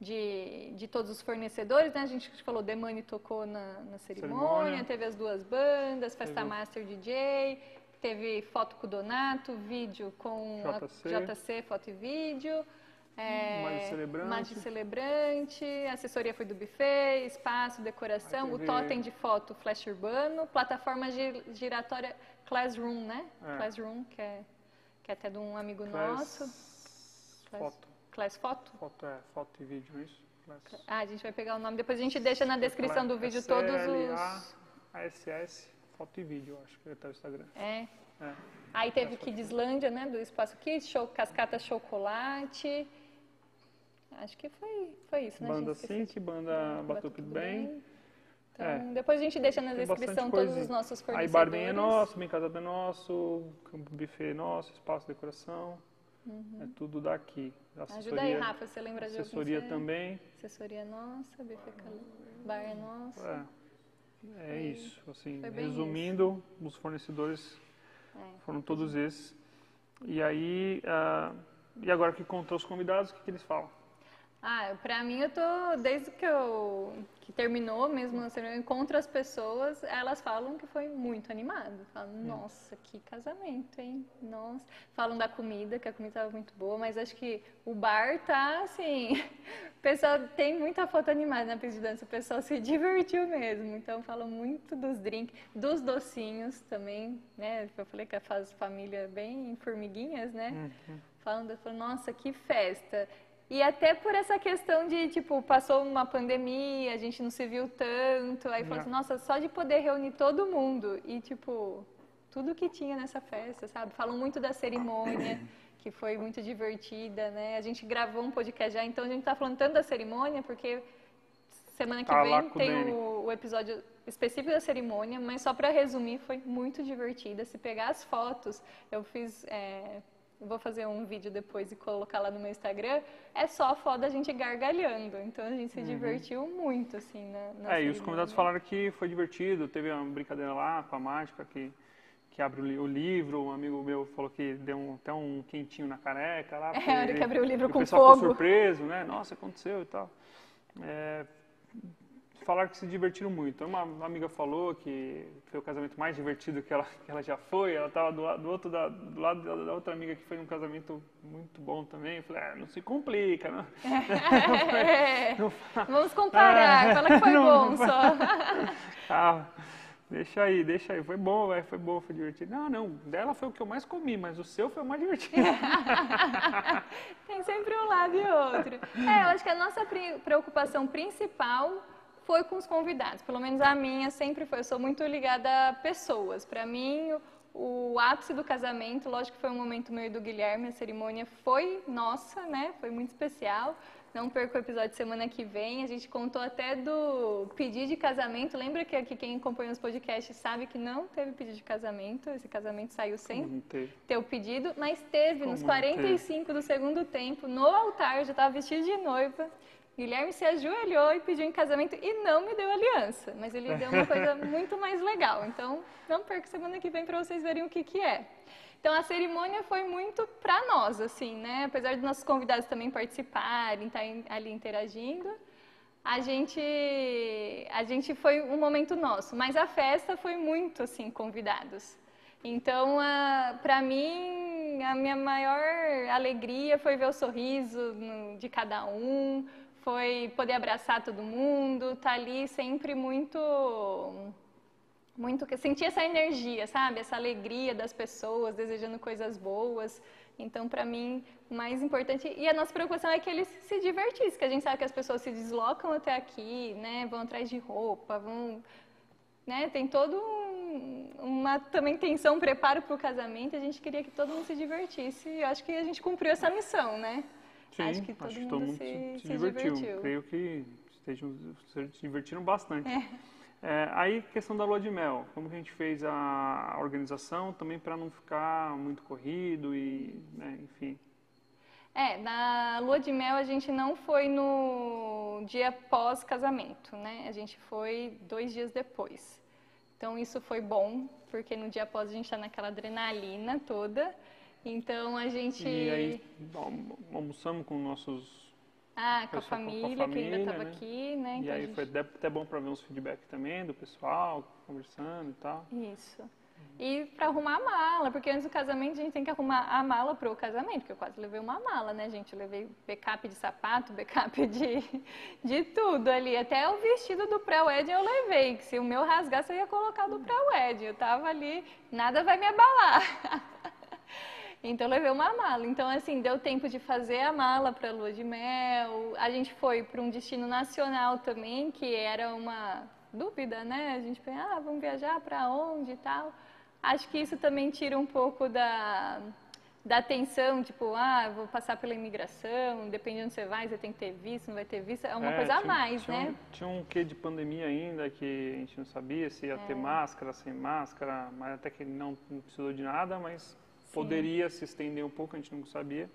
de, de todos os fornecedores, né? A gente falou Demani tocou na, na cerimônia, Cerimônia. teve as duas bandas, Festa Teve Master DJ, teve foto com o Donato, vídeo com JC. a JC, foto e vídeo. É, Magi Celebrante. Magi Celebrante, a assessoria foi do buffet, espaço, decoração, o totem de foto Flash Urbano, plataforma gi- giratória Classroom, né? É. Classroom, que é, que é até de um amigo Class- nosso. Class- Foto. Class Foto? Foto é foto e vídeo, é isso? Class- Ah, a gente vai pegar o nome, depois a gente deixa na descrição do vídeo todos os... ASS, foto e vídeo, acho que tá o Instagram. É. É. Aí teve Kidslândia, né, do Espaço Kids, show, Cascata Chocolate. Acho que foi, foi isso, né, Banda gente? Sync, banda Batuque do Bem. Então, É. depois a gente deixa na Tem descrição todos os nossos Aí fornecedores. bar bem é nosso, bem casado é nosso, campo buffet é nosso, espaço de decoração. É tudo daqui. Uhum. Ajuda aí, Rafa, você lembra de? Assessoria também. Assessoria nossa, buffet Cal- bar é nosso. É, é isso. Assim, foi resumindo, os fornecedores É. foram todos esses. E aí, ah, e agora que encontrou os convidados, o que, que eles falam? Ah, pra mim eu tô, desde que eu que terminou mesmo, assim, eu encontro as pessoas, elas falam que foi muito animado. Falam, nossa, que casamento, hein? Nossa. Falam da comida, que a comida estava muito boa, mas acho que o bar tá assim. O pessoal tem muita foto animada na pista de dança, o pessoal se divertiu mesmo. Então falam muito dos drinks, dos docinhos também, né? Eu falei que faz família bem formiguinhas, né? Falando, falando, nossa, que festa. E até por essa questão de, tipo, passou uma pandemia, a gente não se viu tanto. Aí falou assim, nossa, só de poder reunir todo mundo. E, tipo, tudo que tinha nessa festa, sabe? Falam muito da cerimônia, que foi muito divertida, né? A gente gravou um podcast já, então a gente tá falando tanto da cerimônia, porque semana que Tá vem tem o, o episódio específico da cerimônia, mas só para resumir, foi muito divertida. Se pegar as fotos, eu fiz. é, vou fazer um vídeo depois e colocar lá no meu Instagram. É só foto da gente gargalhando. Então a gente se divertiu muito, assim, na, na é, e os convidados falaram que foi divertido, teve uma brincadeira lá com a mágica que, que abre o, li- o livro, um amigo meu falou que deu um- até um quentinho na careca lá. É, a hora que ele- abriu o livro com pessoal ficou fogo. surpreso, né? Nossa, aconteceu e tal. É, falaram que se divertiram muito. Uma amiga falou que foi o casamento mais divertido que ela, que ela já foi. Ela estava do, do outro da, do lado da, da outra amiga que foi num casamento muito bom também. Eu falei, ah, não se complica, não. É, não fa- vamos comparar. Fala que foi Não, bom não só. Ah, deixa aí, deixa aí. Foi bom, vai, foi bom, foi divertido. Não, não, dela foi o que eu mais comi, mas o seu foi o mais divertido. Tem sempre um lado e outro. É, eu acho que a nossa preocupação principal foi com os convidados. Pelo menos a minha sempre foi. Eu sou muito ligada a pessoas. Para mim, o, o ápice do casamento, lógico que foi um momento meu e do Guilherme, a cerimônia foi nossa, né? Foi muito especial. Não perca o episódio semana que vem. A gente contou até do pedido de casamento. Lembra que aqui quem acompanha os podcasts sabe que não teve pedido de casamento. Esse casamento saiu sem teve. ter o pedido, mas teve Como nos não 45 do segundo tempo, no altar, já estava vestida de noiva. Guilherme se ajoelhou e pediu em casamento e não me deu aliança, mas ele deu uma coisa muito mais legal. Então, não perca semana que vem para vocês verem o que, que é. Então, a cerimônia foi muito para nós, assim, né? Apesar dos nossos convidados também participarem, estarem tá ali interagindo, a gente, a gente foi um momento nosso. Mas a festa foi muito, assim, convidados. Então, para mim, a minha maior alegria foi ver o sorriso de cada um, foi poder abraçar todo mundo, tá ali sempre muito muito sentir essa energia, sabe? Essa alegria das pessoas desejando coisas boas. Então, para mim, o mais importante e a nossa preocupação é que eles se divertissem, que a gente sabe que as pessoas se deslocam até aqui, né? Vão atrás de roupa, vão, né? Tem todo um, uma também tensão, um preparo para o casamento. A gente queria que todo mundo se divertisse. E eu acho que a gente cumpriu essa missão, né? Sim, acho que todo acho mundo, todo mundo se, se, se, divertiu. divertiu. Creio que estejam, se divertiram bastante. É. É, aí, questão da lua de mel, como que a gente fez a organização também para não ficar muito corrido e, né, enfim. É, na lua de mel a gente não foi no dia pós-casamento, né? A gente foi dois dias depois. Então isso foi bom, porque no dia após a gente está naquela adrenalina toda. Então a gente. E aí almoçamos com nossos ah, com a, família, com a família, que ainda estava né? aqui, né? Então e aí gente... foi até bom para ver uns feedback também do pessoal, conversando e tal. Isso. E para arrumar a mala, porque antes do casamento a gente tem que arrumar a mala para o casamento, porque eu quase levei uma mala, né, gente? Eu levei backup de sapato, backup de, de tudo ali. Até o vestido do pré-wedding eu levei, que se o meu rasgasse eu ia colocar do pré-wedding. Eu tava ali, nada vai me abalar. Então levei uma mala. Então assim, deu tempo de fazer a mala para lua de mel. A gente foi para um destino nacional também, que era uma dúvida, né? A gente pensa, ah, vamos viajar para onde e tal. Acho que isso também tira um pouco da da tensão, tipo, ah, vou passar pela imigração, dependendo onde você vai, você tem que ter visto, não vai ter visto, é uma é, coisa a mais, tinha né? Um, tinha um quê de pandemia ainda que a gente não sabia se ia é. ter máscara, sem máscara, mas até que não, não precisou de nada, mas poderia se estender um pouco, a gente não sabia.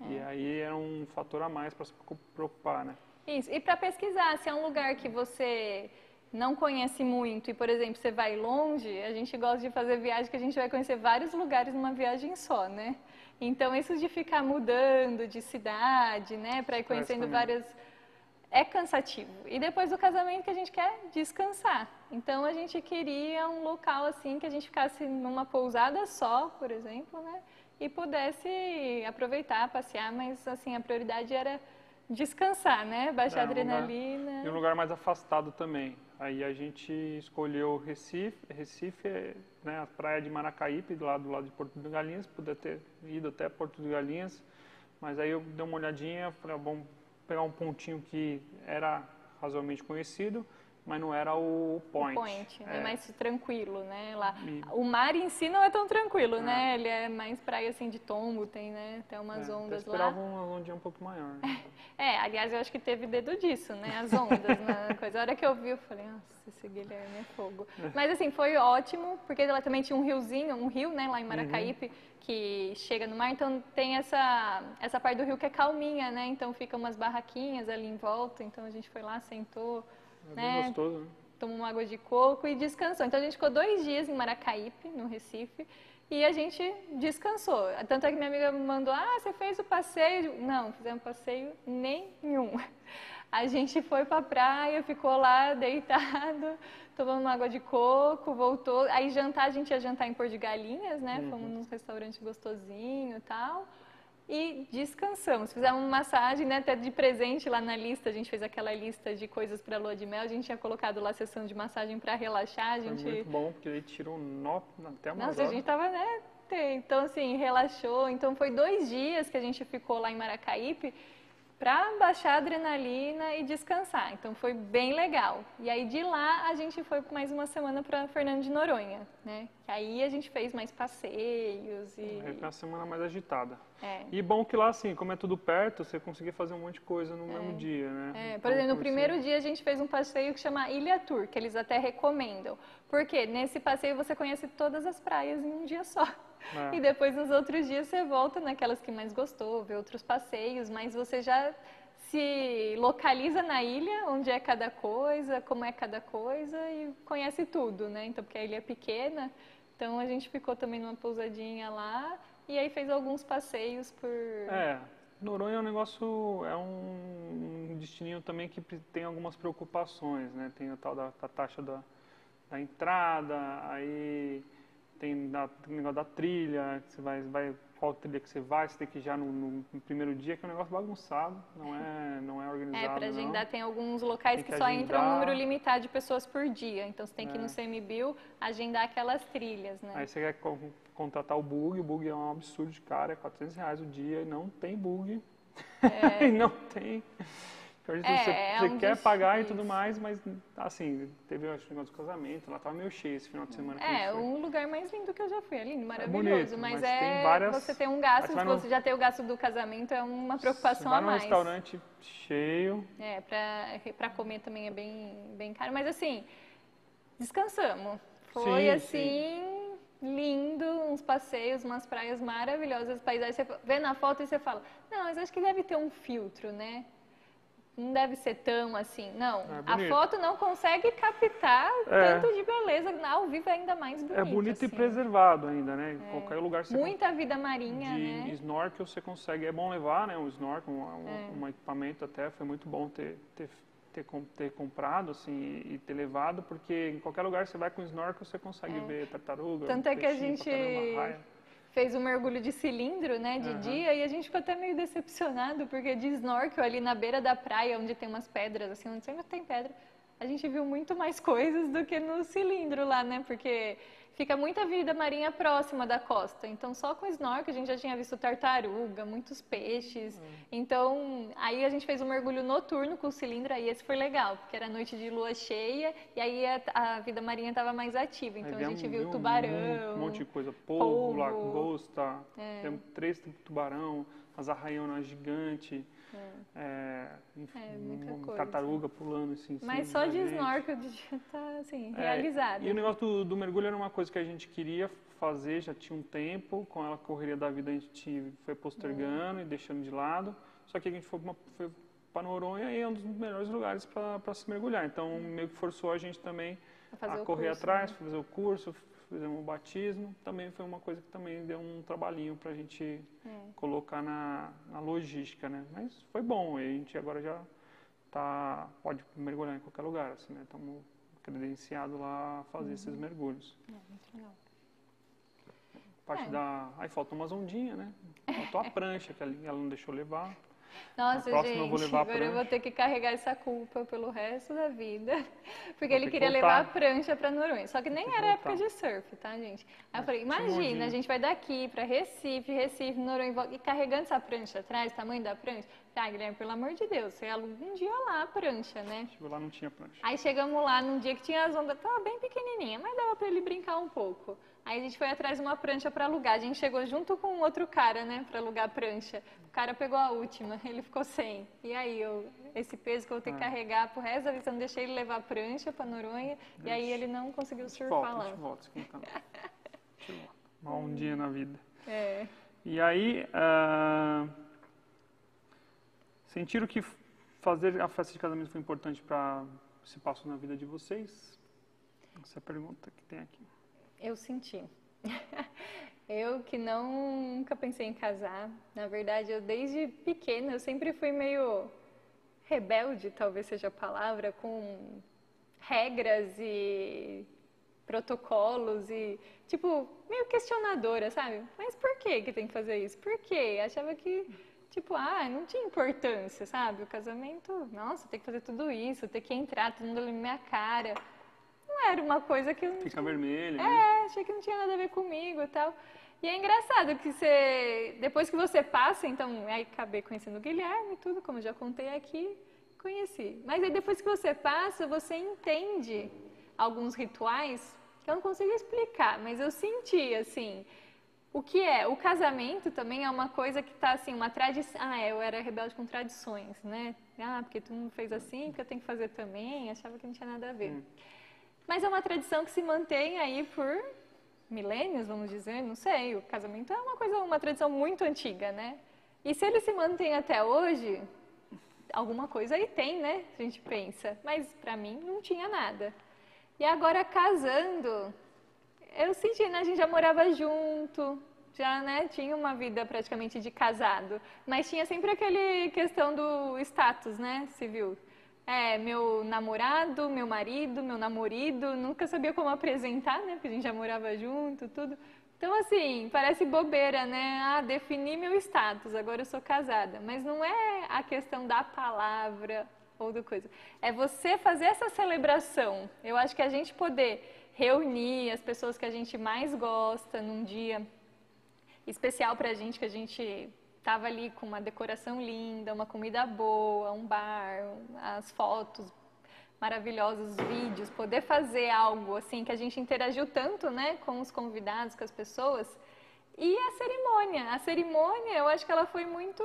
É. E aí era um fator a mais para se preocupar, né? Isso. E para pesquisar, se é um lugar que você não conhece muito e, por exemplo, você vai longe, a gente gosta de fazer viagem que a gente vai conhecer vários lugares numa viagem só, né? Então, isso de ficar mudando de cidade, né, para ir conhecendo várias é cansativo. E depois do casamento que a gente quer descansar. Então a gente queria um local assim que a gente ficasse numa pousada só, por exemplo, né? E pudesse aproveitar, passear, mas assim a prioridade era descansar, né? Baixar é, adrenalina. Lugar, e um lugar mais afastado também. Aí a gente escolheu Recife, Recife, né, a praia de Maracaípe, do lado, do lado de Porto de Galinhas, poder ter ido até Porto de Galinhas, mas aí eu dei uma olhadinha, falei, ah, vamos pegar um pontinho que era razoavelmente conhecido, mas não era o point. O point, é. é mais tranquilo, né? Lá, e... O mar em si não é tão tranquilo, é. né? Ele é mais praia assim de tombo, tem, né? Tem umas é, ondas eu esperava lá. uma ondinha um pouco maior. Né? É, aliás, eu acho que teve dedo disso, né? As ondas na coisa. A hora que eu vi, eu falei, nossa, esse Guilherme é fogo. Mas assim, foi ótimo, porque ela também tinha um riozinho, um rio, né, lá em Maracaípe, uhum. que chega no mar, então tem essa, essa parte do rio que é calminha, né? Então fica umas barraquinhas ali em volta, então a gente foi lá, sentou é né? gostoso, né? Tomou uma água de coco e descansou. Então a gente ficou dois dias em Maracaípe, no Recife, e a gente descansou. Tanto é que minha amiga me mandou: Ah, você fez o passeio? Não, fizemos passeio nenhum. A gente foi para a praia, ficou lá deitado, tomando uma água de coco, voltou. Aí jantar, a gente ia jantar em Porto de Galinhas, né? Uhum. Fomos num restaurante gostosinho e tal e descansamos. Fizemos uma massagem, né, até de presente lá na lista, a gente fez aquela lista de coisas para lua de mel, a gente tinha colocado lá a sessão de massagem para relaxar. A gente... Foi muito bom, porque ele tirou um nó até uma Nossa, a gente tava, né, então assim, relaxou. Então foi dois dias que a gente ficou lá em Maracaípe para baixar a adrenalina e descansar. Então foi bem legal. E aí de lá a gente foi mais uma semana para Fernando de Noronha, né? Que aí a gente fez mais passeios e é uma semana mais agitada. É. E bom que lá assim, como é tudo perto, você conseguia fazer um monte de coisa no é. mesmo dia, né? É. Por então, exemplo, no primeiro dia a gente fez um passeio que chama Ilha Tour, que eles até recomendam. Porque nesse passeio você conhece todas as praias em um dia só. É. E depois nos outros dias você volta naquelas que mais gostou, vê outros passeios, mas você já se localiza na ilha, onde é cada coisa, como é cada coisa e conhece tudo, né? Então, porque a ilha é pequena, então a gente ficou também numa pousadinha lá e aí fez alguns passeios por. É, Noronha é um negócio, é um destininho também que tem algumas preocupações, né? Tem a tal da, da taxa da, da entrada, aí tem, da, o negócio da trilha, que você vai, vai qual trilha que você vai, você tem que ir já no, no, no, primeiro dia, que é um negócio bagunçado, não é, não é organizado. É, para agendar tem alguns locais tem que, que só agendar. entra um número limitado de pessoas por dia. Então você tem que ir no CMBio agendar aquelas trilhas, né? Aí você quer contratar o bug, o bug é um absurdo de cara, é 400 reais o dia, e não tem bug. É. e não tem. Então, é, você, é um quer pagar e tudo mais, mas assim, teve acho, um negócio do casamento, lá tava meio cheio esse final de semana. É, um lugar mais lindo que eu já fui, é lindo, maravilhoso. É bonito, mas, mas é várias... você tem um gasto, se você já tem o gasto do casamento, é uma preocupação a mais. Você vai num restaurante cheio. É, pra, pra comer também é bem, bem caro, mas assim, descansamos. Foi sim, assim. Sim lindo, uns passeios, umas praias maravilhosas, paisagens. Você vê na foto e você fala, não, mas acho que deve ter um filtro, né? Não deve ser tão assim. Não, é a foto não consegue captar é. tanto de beleza. Ao vivo é ainda mais bonito. É bonito assim. e preservado ainda, né? É. Qualquer lugar você Muita vida marinha, de né? snorkel você consegue. É bom levar, né? Um snorkel, um, um, um equipamento até. Foi muito bom ter, ter, ter, ter, comprado assim e ter levado, porque em qualquer lugar você vai com snorkel você consegue é. ver tartaruga. Tanto é que a gente fez um mergulho de cilindro, né, de uhum. dia, e a gente ficou até meio decepcionado, porque de snorkel ali na beira da praia, onde tem umas pedras, assim, onde sempre tem pedra, a gente viu muito mais coisas do que no cilindro lá, né, porque fica muita vida marinha próxima da costa. Então, só com snorkel a gente já tinha visto tartaruga, muitos peixes. Hum. Então, aí a gente fez um mergulho noturno com o cilindro, aí esse foi legal, porque era noite de lua cheia e aí a, a vida marinha estava mais ativa. Então, a gente viu, viu tubarão. Um monte de coisa, polvo, polvo lagosta, é. três tubarão, as arraionas gigantes. É. enfim, é, tartaruga pulando assim. Mas só de snorkel já tá assim, é, realizado. E o negócio do, do, mergulho era uma coisa que a gente queria fazer, já tinha um tempo, com a correria da vida a gente foi postergando e deixando de lado. Só que a gente foi, foi para Noronha e é um dos melhores lugares para se mergulhar. Então, meio que forçou a gente também a, a correr curso, atrás, né? fazer o curso, fizemos o batismo, também foi uma coisa que também deu um trabalhinho para a gente é. colocar na, na, logística, né? Mas foi bom, a gente agora já tá, pode mergulhar em qualquer lugar, assim, né? Estamos credenciados lá a fazer uhum. esses mergulhos. É, muito legal. Parte é. da... Aí falta umas ondinhas, né? Faltou a prancha, que ela não deixou levar. Nossa, gente, eu agora eu vou ter que carregar essa culpa pelo resto da vida. Porque vou ele queria levar a prancha para Noronha. Só que nem era época de surf, tá, gente? Aí eu falei, imagina, a gente vai daqui para Recife, Recife, Noronha, e carregando essa prancha atrás, tamanho da prancha. Ah, Guilherme, pelo amor de Deus, você aluga um dia lá a prancha, né? Chegou lá, não tinha prancha. Aí chegamos lá num dia que tinha as ondas, tava bem pequenininha, mas dava para ele brincar um pouco. Aí a gente foi atrás de uma prancha para alugar. A gente chegou junto com outro cara, né, para alugar a prancha. O cara pegou a última, ele ficou sem. E aí, eu, esse peso que eu vou ter que é. carregar pro resto da vida, eu não deixei ele levar a prancha para Noronha. E aí ele não conseguiu surfar volta, lá. Deixa volta, Uma um dia na vida. É. E aí, uh, sentiram que fazer a festa de casamento foi importante para esse passo na vida de vocês? Essa é a pergunta que tem aqui. Eu senti. eu que não, nunca pensei em casar. Na verdade, eu desde pequena, eu sempre fui meio rebelde, talvez seja a palavra, com regras e protocolos e, tipo, meio questionadora, sabe? Mas por que que tem que fazer isso? Por quê? Achava que, tipo, ah, não tinha importância, sabe? O casamento, nossa, tem que fazer tudo isso, tem que entrar, todo mundo na minha cara era uma coisa que... Fica tinha... vermelho. É, né? achei que não tinha nada a ver comigo e tal. E é engraçado que você, depois que você passa, então, aí acabei conhecendo o Guilherme e tudo, como já contei aqui, conheci. Mas aí depois que você passa, você entende alguns rituais que eu não consigo explicar, mas eu senti, assim, o que é? O casamento também é uma coisa que está assim, uma tradição. Ah, eu era rebelde com tradições, né? Ah, porque tu não fez assim, porque eu tenho que fazer também. Achava que não tinha nada a ver. Hum. Mas é uma tradição que se mantém aí por milênios, vamos dizer, não sei. O casamento é uma coisa, uma tradição muito antiga, né? E se ele se mantém até hoje, alguma coisa aí tem, né? A gente pensa. Mas para mim não tinha nada. E agora casando, eu senti, né? A gente já morava junto, já né, tinha uma vida praticamente de casado. Mas tinha sempre aquele questão do status, né? Civil. É, meu namorado, meu marido, meu namorido, nunca sabia como apresentar, né? Porque a gente já morava junto, tudo. Então, assim, parece bobeira, né? Ah, definir meu status, agora eu sou casada. Mas não é a questão da palavra ou do coisa. É você fazer essa celebração. Eu acho que a gente poder reunir as pessoas que a gente mais gosta num dia especial pra gente, que a gente tava ali com uma decoração linda, uma comida boa, um bar, as fotos maravilhosos vídeos, poder fazer algo assim que a gente interagiu tanto, né, com os convidados, com as pessoas. E a cerimônia, a cerimônia, eu acho que ela foi muito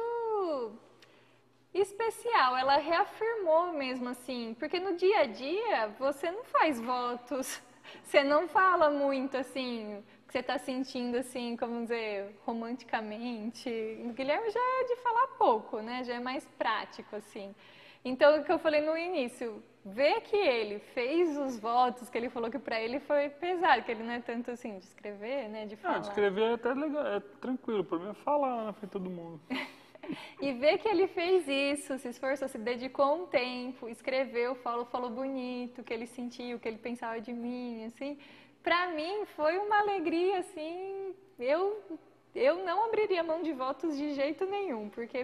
especial, ela reafirmou mesmo assim, porque no dia a dia você não faz votos, você não fala muito assim, você está sentindo assim, como dizer, romanticamente. O Guilherme já é de falar pouco, né? Já é mais prático assim. Então, o que eu falei no início, ver que ele fez os votos, que ele falou que para ele foi pesado, que ele não é tanto assim de escrever, né, de falar. Não, de escrever é até legal, é tranquilo, para mim é falar na frente de todo mundo. e ver que ele fez isso, se esforçou, se dedicou um tempo, escreveu, falou, falou bonito, o que ele sentiu, o que ele pensava de mim, assim, para mim foi uma alegria, assim, eu eu não abriria mão de votos de jeito nenhum, porque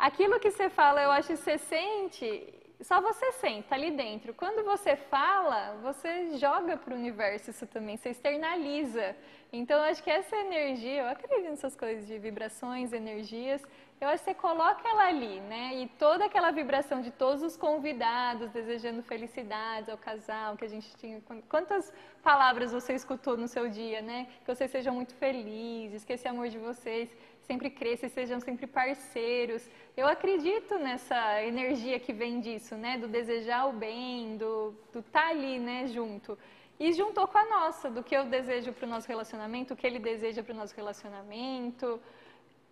Aquilo que você fala, eu acho que você sente, só você sente, tá ali dentro. Quando você fala, você joga para o universo isso também, você externaliza. Então, eu acho que essa energia, eu acredito nessas coisas de vibrações, energias, eu acho que você coloca ela ali, né? E toda aquela vibração de todos os convidados desejando felicidades ao casal, que a gente tinha. Quantas palavras você escutou no seu dia, né? Que vocês sejam muito felizes, que esse amor de vocês sempre cresça sejam sempre parceiros. Eu acredito nessa energia que vem disso, né? Do desejar o bem, do estar tá ali, né, junto. E juntou com a nossa, do que eu desejo para o nosso relacionamento, o que ele deseja para o nosso relacionamento.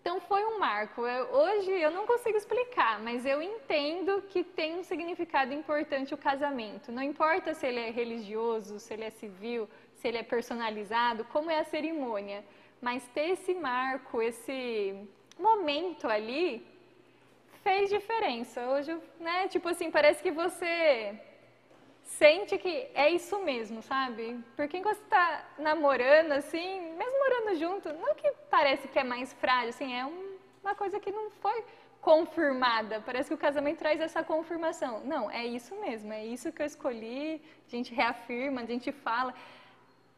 Então foi um marco. Eu, hoje eu não consigo explicar, mas eu entendo que tem um significado importante o casamento. Não importa se ele é religioso, se ele é civil, se ele é personalizado, como é a cerimônia. Mas ter esse marco, esse momento ali, fez diferença. Hoje, né, tipo assim, parece que você sente que é isso mesmo, sabe? Porque enquanto você está namorando, assim, mesmo morando junto, não que parece que é mais frágil, assim, é um, uma coisa que não foi confirmada. Parece que o casamento traz essa confirmação. Não, é isso mesmo, é isso que eu escolhi, a gente reafirma, a gente fala.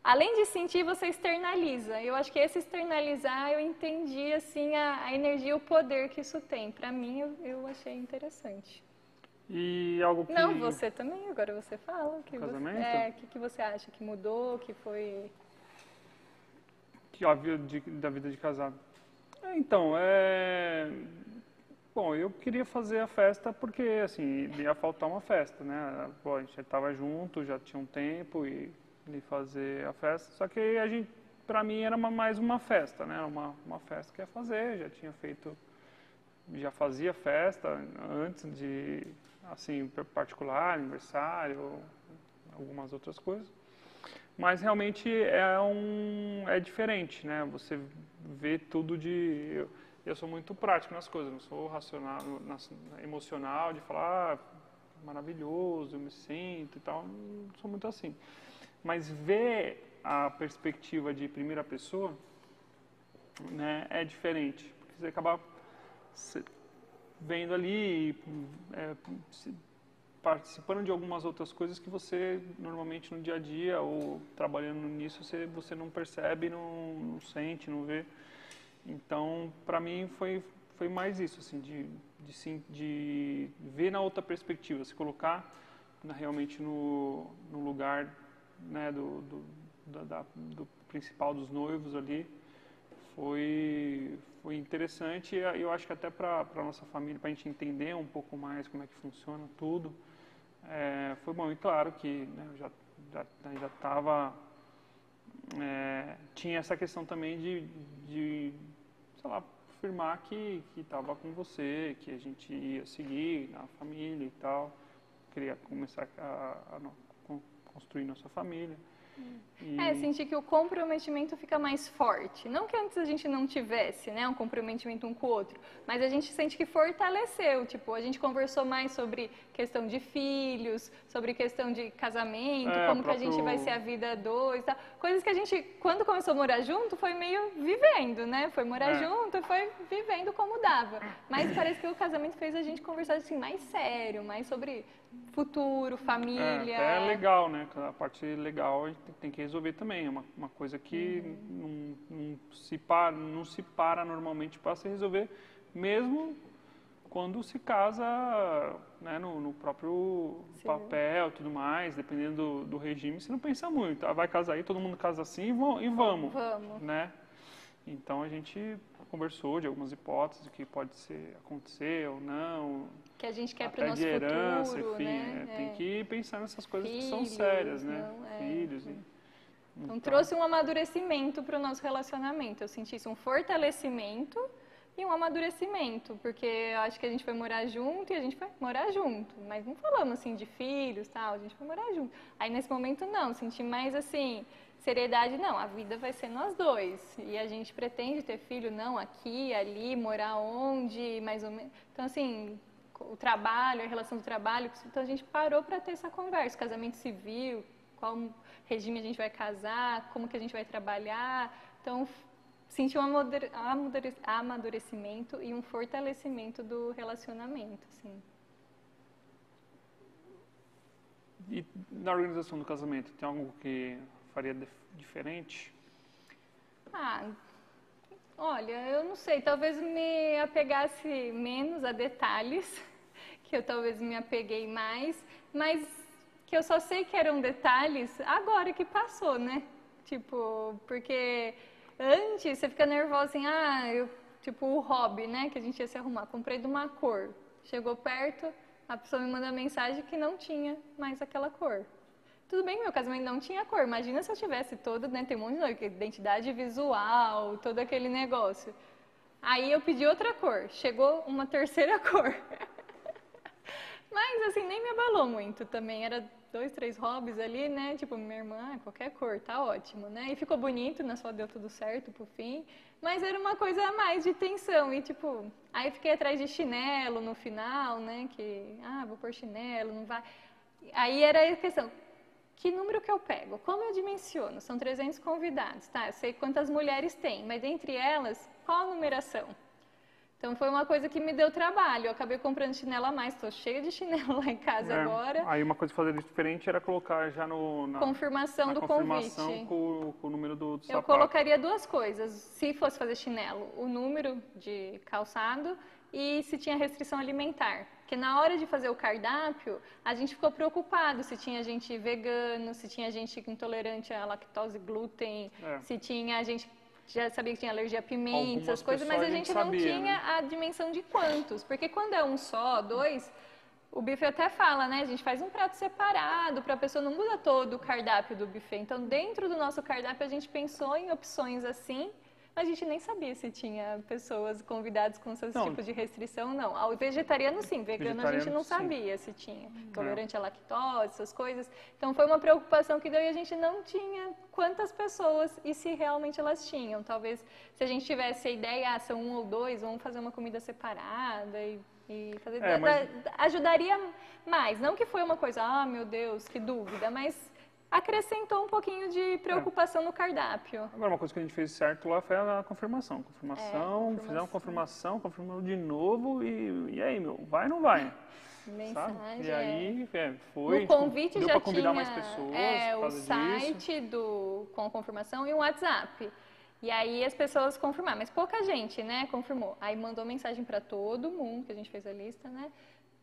Além de sentir, você externaliza. Eu acho que esse externalizar, eu entendi assim a, a energia, o poder que isso tem. Para mim, eu, eu, achei interessante. E algo que... Não, você também. Agora você fala. Que Casamento? Você, é, o que, que você acha que mudou, que foi... Que óbvio de, da vida de casado. É, então, é... Bom, eu queria fazer a festa porque, assim, ia faltar uma festa, né? Bom, a gente já estava junto, já tinha um tempo e de fazer a festa. Só que a gente, para mim, era uma, mais uma festa, né? Uma, uma festa que ia fazer. Já tinha feito, já fazia festa antes de, assim, particular, aniversário, algumas outras coisas. Mas realmente é um, é diferente, né? Você vê tudo de eu, eu sou muito prático nas coisas, não sou racional, emocional de falar ah, maravilhoso, eu me sinto e tal, não sou muito assim. Mas ver a perspectiva de primeira pessoa né, é diferente. Porque você acaba vendo ali, é, participando de algumas outras coisas que você normalmente no dia a dia ou trabalhando nisso você, você não percebe, não, não sente, não vê. Então, para mim foi foi mais isso, assim, de, de, de ver na outra perspectiva, se colocar na, realmente no, no lugar né, do, do, da, do principal dos noivos ali foi, foi interessante e eu acho que até para a nossa família, para a gente entender um pouco mais como é que funciona tudo, é, foi bom. E claro que né, eu já já estava é, tinha essa questão também de, de sei lá afirmar que que estava com você, que a gente ia seguir na família e tal, queria começar a, a, a construir nossa família. E... É, sentir que o comprometimento fica mais forte. Não que antes a gente não tivesse, né, um comprometimento um com o outro, mas a gente sente que fortaleceu. Tipo, a gente conversou mais sobre questão de filhos, sobre questão de casamento, é, como próprio... que a gente vai ser a vida dois, tal. coisas que a gente, quando começou a morar junto, foi meio vivendo, né? Foi morar é. junto e foi vivendo como dava. Mas parece que o casamento fez a gente conversar assim mais sério, mais sobre futuro, família. É, é legal, né? A parte legal a gente tem que resolver também. É uma, uma coisa que uhum. não, não, se para, não se para normalmente para se resolver, mesmo quando se casa né, no, no próprio Sim. papel e tudo mais, dependendo do, do, regime, você não pensa muito. Ah, vai casar aí, todo mundo casa assim e, vamos. Vamos. Né? Então a gente conversou de algumas hipóteses que pode ser acontecer ou não. Que a gente quer para o nosso de herança, futuro, enfim, né? é, tem que pensar nessas coisas Filhos, que são sérias, né? Não, é. Filhos. E, então, então, trouxe um amadurecimento para o nosso relacionamento. Eu senti isso, um fortalecimento e um amadurecimento, porque eu acho que a gente foi morar junto e a gente foi morar junto, mas não falamos assim de filhos, tal, a gente foi morar junto. Aí nesse momento não, senti mais assim, seriedade, não, a vida vai ser nós dois. E a gente pretende ter filho, não, aqui, ali, morar onde, mais ou menos. Então, assim, o trabalho, a relação do trabalho. Então, a gente parou para ter essa conversa. Casamento civil, qual regime a gente vai casar, como que a gente vai trabalhar. Então, senti um amadurecimento e um fortalecimento do relacionamento, assim. E na organização do casamento, tem algo que faria diferente? Ah, olha, eu não sei, talvez me apegasse menos a detalhes, que eu talvez me apeguei mais, mas que eu só sei que eram detalhes agora que passou, né? Tipo, porque antes você fica nervosa assim, ah, eu, tipo o hobby, né, que a gente ia se arrumar, comprei de uma cor. Chegou perto, a pessoa me manda mensagem que não tinha mais aquela cor. Tudo bem meu casamento não tinha cor. Imagina se eu tivesse todo, né? Tem um monte de identidade visual, todo aquele negócio. Aí eu pedi outra cor. Chegou uma terceira cor. Mas assim, nem me abalou muito também. Era dois, três hobbies ali, né? Tipo, minha irmã, qualquer cor, tá ótimo, né? E ficou bonito, na sua deu tudo certo pro fim. Mas era uma coisa a mais de tensão. E tipo, aí fiquei atrás de chinelo no final, né? Que, ah, vou pôr chinelo, não vai. Aí era a questão, que número que eu pego? Como eu dimensiono? São 300 convidados, tá? Eu sei quantas mulheres tem, mas entre elas, qual a numeração? Então foi uma coisa que me deu trabalho. Eu acabei comprando chinelo a mais, estou cheia de chinelo lá em casa é, agora. Aí uma coisa que fazer diferente era colocar já no na confirmação na do confirmação convite. Com, com, o número do, do Eu colocaria duas coisas. Se fosse fazer chinelo, o número de calçado e se tinha restrição alimentar. Porque na hora de fazer o cardápio, a gente ficou preocupado se tinha gente vegano, se tinha gente intolerante à lactose, glúten, é. se tinha gente já sabia que tinha alergia a pimenta, essas coisas, mas a gente, não sabia, tinha né? a dimensão de quantos. Porque quando é um só, dois, o buffet até fala, né? A gente faz um prato separado para a pessoa não muda todo o cardápio do buffet. Então, dentro do nosso cardápio, a gente pensou em opções assim a gente nem sabia se tinha pessoas convidadas com esse não. tipo de restrição, não. Ao vegetariano, sim. Vegano, a gente não sabia sim. se tinha. Tolerante à lactose, essas coisas. Então, foi uma preocupação que deu e a gente não tinha quantas pessoas e se realmente elas tinham. Talvez, se a gente tivesse a ideia, ah, são um ou dois, vamos fazer uma comida separada e e fazer é, mas... ajudaria mais. Não que foi uma coisa, ah, meu Deus, que dúvida, mas acrescentou um pouquinho de preocupação é. no cardápio. Agora, uma coisa que a gente fez certo lá foi a confirmação. Confirmação, é, confirmação. fizemos confirmação, confirmamos de novo e, e aí, meu, vai ou não vai? Mensagem. Sabe? E aí, é, foi. No convite deu já convidar tinha mais pessoas é, o site do, com a confirmação e o WhatsApp. E aí as pessoas confirmaram, mas pouca gente, né, confirmou. Aí mandou mensagem para todo mundo, que a gente fez a lista, né?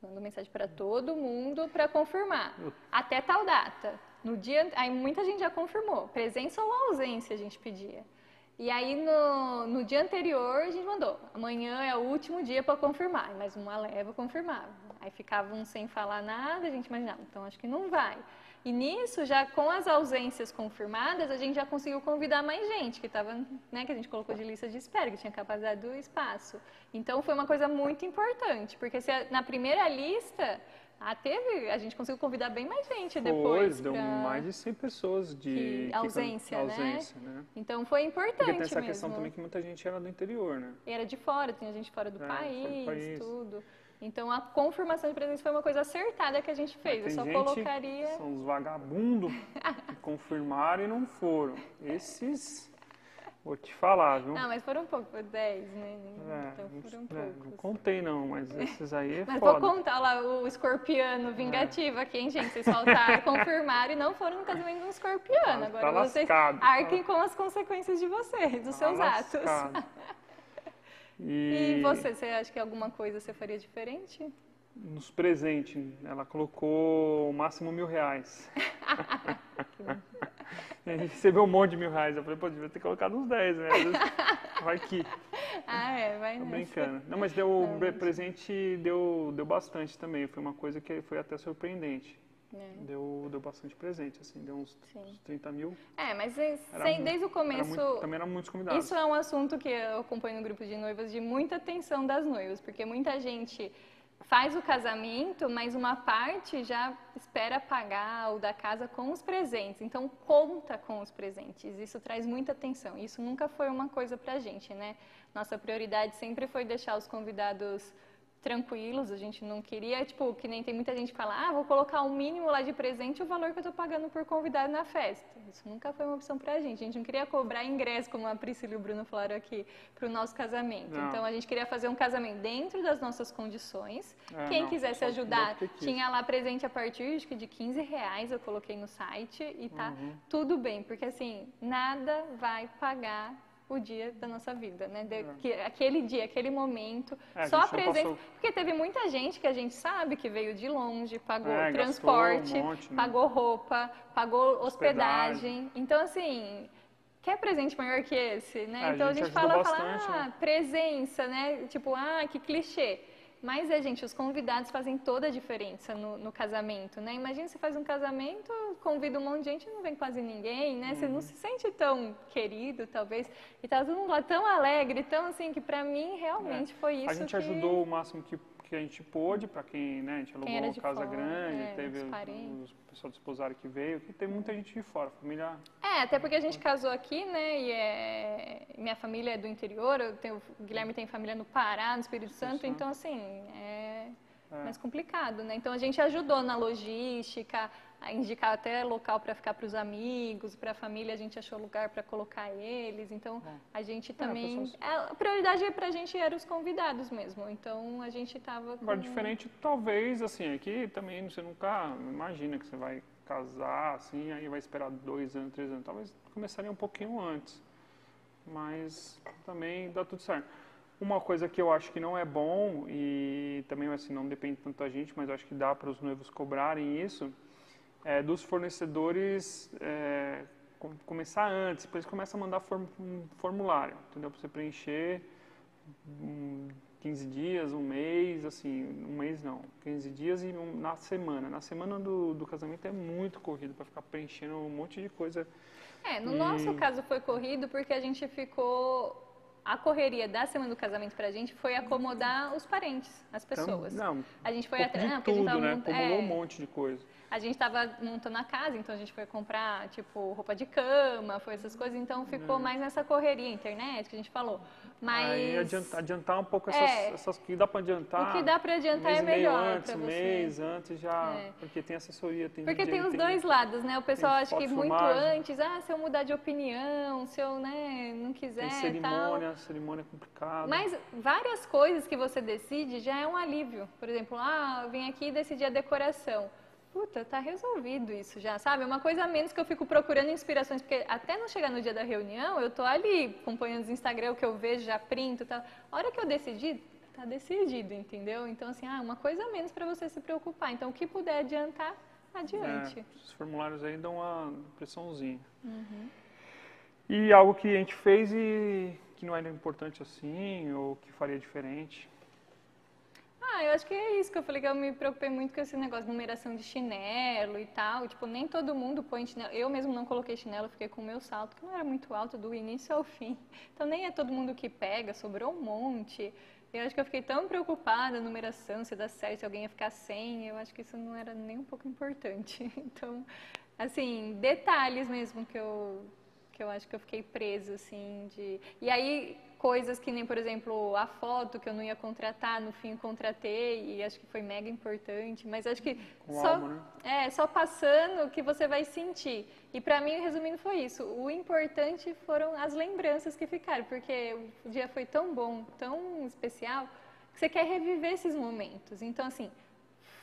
Mandou mensagem para todo mundo para confirmar. Até tal data. No dia, aí muita gente já confirmou, presença ou ausência a gente pedia. E aí no, no dia anterior a gente mandou, amanhã é o último dia para confirmar, mas uma leva confirmava. Aí ficavam sem falar nada, a gente imaginava, então acho que não vai. E nisso, já com as ausências confirmadas, a gente já conseguiu convidar mais gente, que estava, né, que a gente colocou de lista de espera, que tinha capacidade do espaço. Então foi uma coisa muito importante, porque se na primeira lista ah, teve, a gente conseguiu convidar bem mais gente depois. Foi, deu pra... mais de 100 pessoas de que, ausência, que, ausência né? né? Então foi importante Porque tem essa mesmo. questão também que muita gente era do interior, né? E era de fora, tinha gente fora do, É, país, fora do país. tudo. Então a confirmação de presença foi uma coisa acertada que a gente fez. Eu só gente colocaria. São os vagabundos que confirmaram e não foram. Esses, vou te falar, viu? Não, mas foram poucos, foi 10, né? É, então foram é, não contei não, mas esses aí é Mas vou foda. contar lá o escorpiano vingativo aqui, hein, gente? Vocês faltaram, confirmaram e não foram no casamento do escorpiano. Tá- Agora tá vocês lascado, tá arquem com as consequências de vocês, dos seus Tá atos. lascado. E você, você acha que alguma coisa você faria diferente? Nos presentes, ela colocou o máximo mil reais. a gente recebeu um monte de mil reais. Eu falei, pô, devia ter colocado uns 10, né? Vai que, Ah, é, vai tô nessa. brincando. Não, mas deu, Não, presente deu, deu bastante também. Foi uma coisa que foi até surpreendente. É. Deu, deu bastante presente, assim, deu uns, uns 30 mil. É, mas é- Era sem- desde o Era começo, muito- também eram muitos convidados. Isso é um assunto que eu acompanho no grupo de noivas de muita atenção das noivas, porque muita gente faz o casamento, mas uma parte já espera pagar o da casa com os presentes. Então conta com os presentes. Isso traz muita atenção. Isso nunca foi uma coisa pra gente, né? Nossa prioridade sempre foi deixar os convidados tranquilos, a gente não queria, tipo, que nem tem muita gente que fala, ah, vou colocar o mínimo lá de presente o valor que eu tô pagando por convidado na festa. Isso nunca foi uma opção pra gente. A gente não queria cobrar ingresso, como a Priscila e o Bruno falaram aqui, pro nosso casamento. Não. Então a gente queria fazer um casamento dentro das nossas condições. É, Quem não, quisesse ajudar, tinha lá presente a partir de 15 reais, eu coloquei no site e tá Uhum. tudo bem, porque assim, nada vai pagar o dia da nossa vida, né? De- que- aquele dia, aquele momento, É, a só a gente presença. passou- Porque teve muita gente que a gente sabe que veio de longe, pagou É, transporte, um monte, né? pagou roupa, pagou Hospedagem. hospedagem. Então, assim, quer presente maior que esse, né? É, a então a gente gente ajudou fala, fala bastante, ah, né? presença, né? Tipo, ah, que clichê. Mas é, gente, os convidados fazem toda a diferença no, no casamento, né? Imagina você faz um casamento, convida um monte de gente e não vem quase ninguém, né? Você Uhum. não se sente tão querido, talvez. E tá todo mundo lá tão alegre, tão assim, que pra mim realmente foi isso É. a gente que... ajudou o máximo que, que a gente pôde para quem, né? A gente alugou de casa fora, grande, é, teve os pessoal do esposário que veio, que tem muita gente de fora, família. É, até porque a gente casou aqui, né? E é... minha família é do interior, eu tenho... o Guilherme tem família no Pará, no Espírito Santo, então assim, é É. mais complicado, né? Então a gente ajudou na logística, a indicar até local para ficar para os amigos, para a família, a gente achou lugar para colocar eles. Então a gente também. pessoas- A prioridade para a gente era os convidados mesmo. Então a gente estava. Agora, diferente, talvez, assim, aqui também você nunca imagina que você vai casar, assim, aí vai esperar dois anos, três anos. Talvez começaria um pouquinho antes. Mas também dá tudo certo. Uma coisa que eu acho que não é bom, e também assim, não depende tanto da gente, mas acho que dá para os noivos cobrarem isso, é dos fornecedores é, com- começar antes. Depois começa a mandar form- um formulário, entendeu? Para você preencher hum, 15 dias, um mês, assim, um mês não, 15 dias e um- na semana. Na semana do, do casamento é muito corrido para ficar preenchendo um monte de coisa. É, no E- nosso caso foi corrido porque a gente ficou. A correria da semana do casamento pra gente foi acomodar os parentes, as Então, pessoas. não, A gente foi um atrás. a gente tava né? é. um monte de coisa. A gente estava montando a casa, então a gente foi comprar, tipo, roupa de cama, foi essas coisas, então ficou mais nessa correria, internet, que a gente falou. Mas Hum. Aí adiantar, adiantar um pouco essas, É. essas que dá para adiantar. o que dá para um adiantar mês é melhor antes, um você. mês antes já, É. porque tem assessoria, tem Porque DJ, tem os dois lados, né? O pessoal tem acha que foto, muito filmagem. antes, ah, se eu mudar de opinião, se eu, né, não quiser tem e tal. cerimônia, cerimônia é complicada. Mas várias coisas que você decide já é um alívio. Por exemplo, ah, eu vim aqui e decidi a decoração. Puta, tá resolvido isso já, sabe? É uma coisa a menos que eu fico procurando inspirações, porque até não chegar no dia da reunião, eu tô ali acompanhando os Instagram, o que eu vejo, já printo e tal. A hora que eu decidi, tá decidido, entendeu? Então, assim, ah, uma coisa a menos para você se preocupar. Então, o que puder adiantar, adiante. É, os formulários aí dão uma pressãozinha. Uhum. E algo que a gente fez e que não era importante assim, ou que faria diferente. Ah, eu acho que é isso que eu falei, que eu me preocupei muito com esse negócio de numeração de chinelo e tal. Tipo, nem todo mundo põe chinelo. Eu mesmo não coloquei chinelo, fiquei com o meu salto, que não era muito alto do início ao fim. Então nem é todo mundo que pega, sobrou um monte. Eu acho que eu fiquei tão preocupada, numeração, se dá certo, se alguém ia ficar sem. Eu acho que isso não era nem um pouco importante. Então, assim, detalhes mesmo que eu que eu acho que eu fiquei presa, assim, de... E aí, coisas que nem, por exemplo, a foto que eu não ia contratar, no fim contratei e acho que foi mega importante, mas acho que Com só, alma, né? é, só passando que você vai sentir. E para mim, resumindo, foi isso. O importante foram as lembranças que ficaram, porque o dia foi tão bom, tão especial, que você quer reviver esses momentos. Então, assim,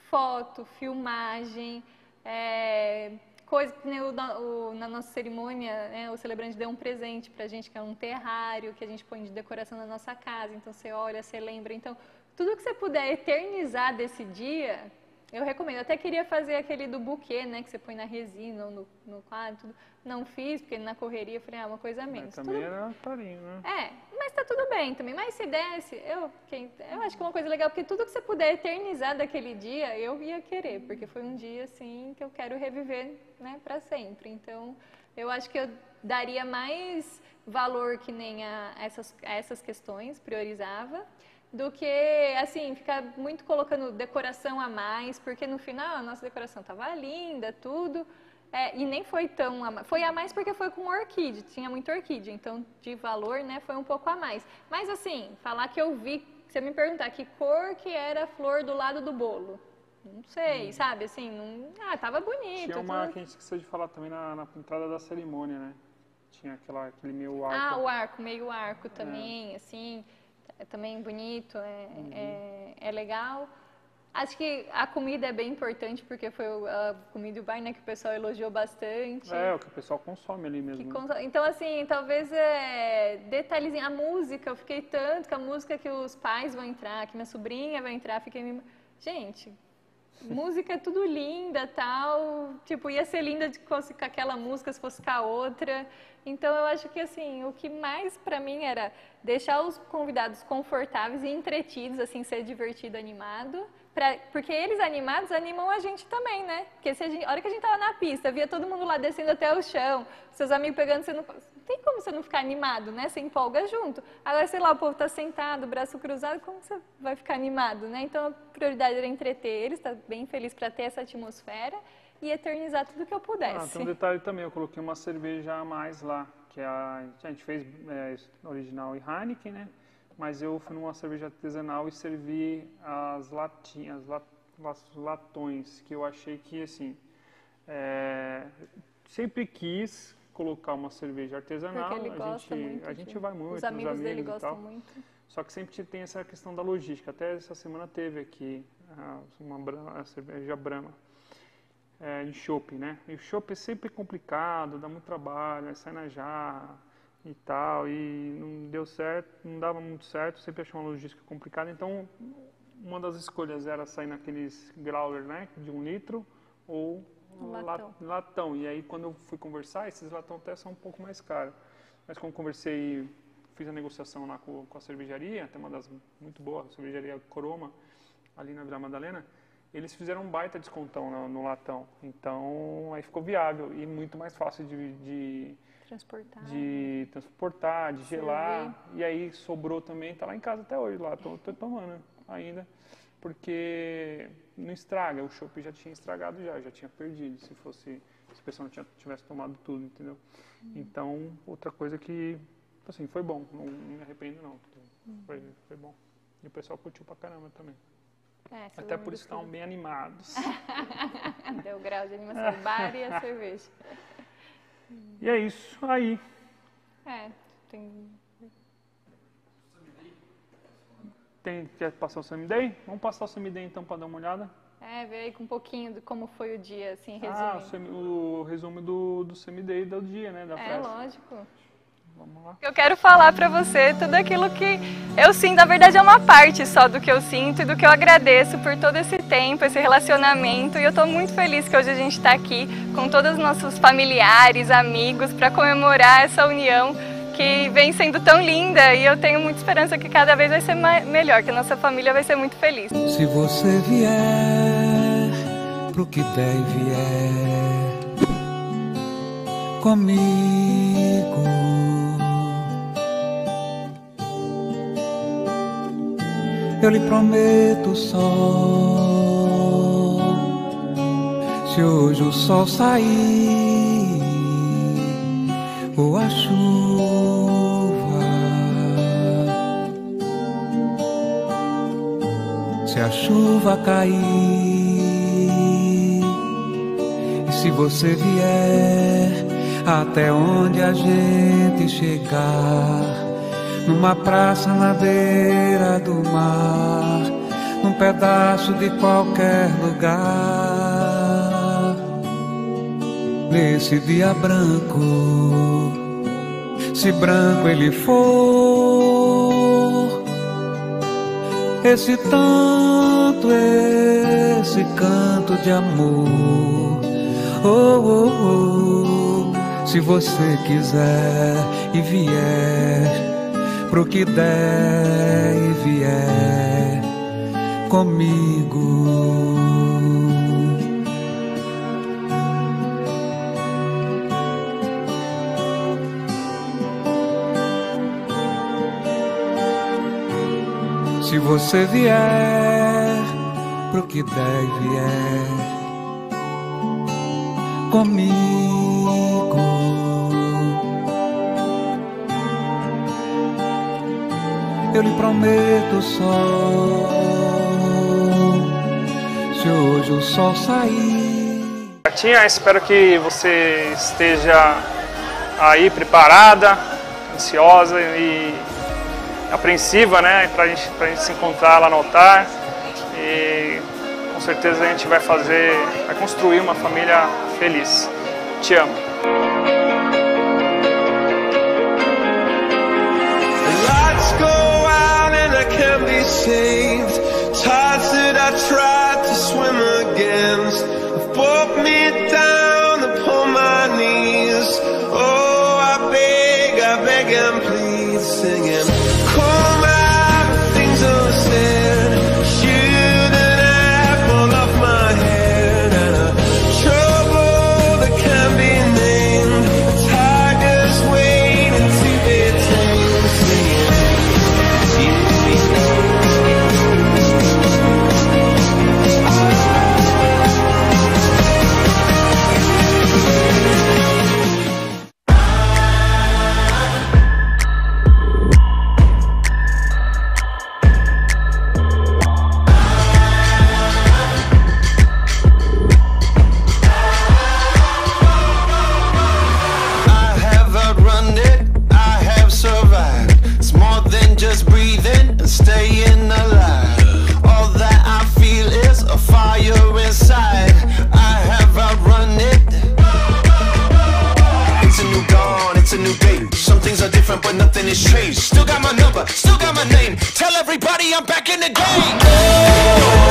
foto, filmagem, é, coisa que o, na nossa cerimônia, né, o celebrante deu um presente pra gente, que é um terrário, que a gente põe de decoração na nossa casa. Então você olha, você lembra. Então, tudo que você puder eternizar desse dia, eu recomendo. Eu até queria fazer aquele do buquê, né, que você põe na resina ou no, no quadro, tudo. Não fiz, porque na correria eu falei, ah, uma coisa a menos. Mas também Tudo- era carinho, né? é, mas tá tudo bem também. Mas se desse, eu, quem, eu acho que é uma coisa legal, porque tudo que você puder eternizar daquele dia, eu ia querer, porque foi um dia assim que eu quero reviver, né, para sempre. Então, eu acho que eu daria mais valor que nem a essas, a essas questões, priorizava, do que, assim, ficar muito colocando decoração a mais, porque no final a nossa decoração tava linda, tudo. É, e nem foi tão a mais. Foi a mais porque foi com orquídea, tinha muito orquídea, então de valor, né, foi um pouco a mais. Mas assim, falar que eu vi, se você me perguntar que cor que era a flor do lado do bolo, não sei, sabe, assim, não, ah, tava bonito. Tinha uma tudo. que a gente esqueceu de falar também na, na entrada da cerimônia, né? Tinha aquela, aquele meio arco. Ah, o arco, meio arco também, assim, é também bonito, é, Uhum. é, é legal. Acho que a comida é bem importante, porque foi a comida e o bar, né, que o pessoal elogiou bastante. É, o que o pessoal consome ali mesmo. Conta- Então, assim, talvez é, detalhezinho. A música, eu fiquei tanto que a música que os pais vão entrar, que minha sobrinha vai entrar, fiquei me... Gente, música é tudo linda, tal. Tipo, ia ser linda de fosse com aquela música, se fosse com a outra. Então, eu acho que, assim, o que mais pra mim era deixar os convidados confortáveis e entretidos, assim, ser divertido, animado. Pra, porque eles animados animam a gente também, né? Porque se a, gente, a hora que a gente tava na pista, via todo mundo lá descendo até o chão, seus amigos pegando, você não, não tem como você não ficar animado, né? Você empolga junto. Agora, sei lá, o povo tá sentado, braço cruzado, como você vai ficar animado, né? Então, a prioridade era entreter eles, tá bem feliz para ter essa atmosfera e eternizar tudo que eu Ah, pudesse. tem um detalhe também, eu coloquei uma cerveja a mais lá, que é a, a gente fez é, original e Heineken, né? Mas eu fui numa cerveja artesanal e servi as latinhas, as la- las- latões, que eu achei que, assim, é, sempre quis colocar uma cerveja artesanal, Porque ele a gosta gente, muito. a gente vai muito, Os amigos dele e gostam muito. Só que sempre tem essa questão da logística. Até essa semana teve aqui ah, uma a cerveja Brahma é, em shopping, né? E o shopping é sempre complicado, dá muito trabalho, sai na jarra e tal, e não deu certo, não dava muito certo, sempre achei uma logística complicada. Então, uma das escolhas era sair naqueles growler, né, de um litro, ou Um la- latão. latão. E aí, quando eu fui conversar, esses latão até são um pouco mais caros. Mas quando conversei fiz a negociação lá com, com a cervejaria, até uma das muito boas, a cervejaria Coroma, ali na Vila Madalena, eles fizeram um baita descontão no, no latão. Então, aí ficou viável e muito mais fácil de, de, Transportar. de transportar, de gelar. E aí sobrou também, tá lá em casa até hoje, lá, tô, tô tomando ainda. Porque não estraga, o chopp já tinha estragado já, já tinha perdido, se fosse, se a pessoa não tinha, tivesse tomado tudo, entendeu? Então, outra coisa que, assim, foi bom, não, não me arrependo não, foi, foi bom. E o pessoal curtiu pra caramba também. É, Até por isso estavam bem animados. Deu o grau de animação bar e a cerveja. E é isso aí. É, tem. Tem, quer passar o Semi Day? Vamos passar o Semi Day então para dar uma olhada. É, veio aí com um pouquinho de como foi o dia, assim, Ah, o, resumindo. o resumo do, do Semi Day do dia, né? Da é, festa. lógico. Vamos lá. Eu quero falar pra você tudo aquilo que eu sinto, na verdade é uma parte só do que eu sinto e do que eu agradeço por todo esse tempo, esse relacionamento. E eu tô muito feliz que hoje a gente tá aqui com todos os nossos familiares, amigos, para comemorar essa união que vem sendo tão linda e eu tenho muita esperança que cada vez vai ser melhor, que a nossa família vai ser muito feliz. Se você vier pro que e vier comigo, eu lhe prometo só. Se hoje o sol sair ou a chuva, se a chuva cair e se você vier até onde a gente chegar, numa praça na beira do mar, num pedaço de qualquer lugar, nesse dia branco, se branco ele for, esse tanto, esse canto de amor. Oh, oh, oh se você quiser e vier pro que der e vier comigo. Se você vier pro que der e vier comigo. Eu lhe prometo só. Se hoje o sol sair. Espero que você esteja aí preparada, ansiosa e apreensiva, né, para gente, a gente se encontrar lá no altar. E com certeza a gente vai fazer, vai construir uma família feliz. Te amo. Saved. Tides that I tried to swim against have brought me down upon my knees. Oh, I beg, I beg and plead, singing. different, but nothing has changed. Still got my number, still got my name. Tell everybody I'm back in the game. Oh.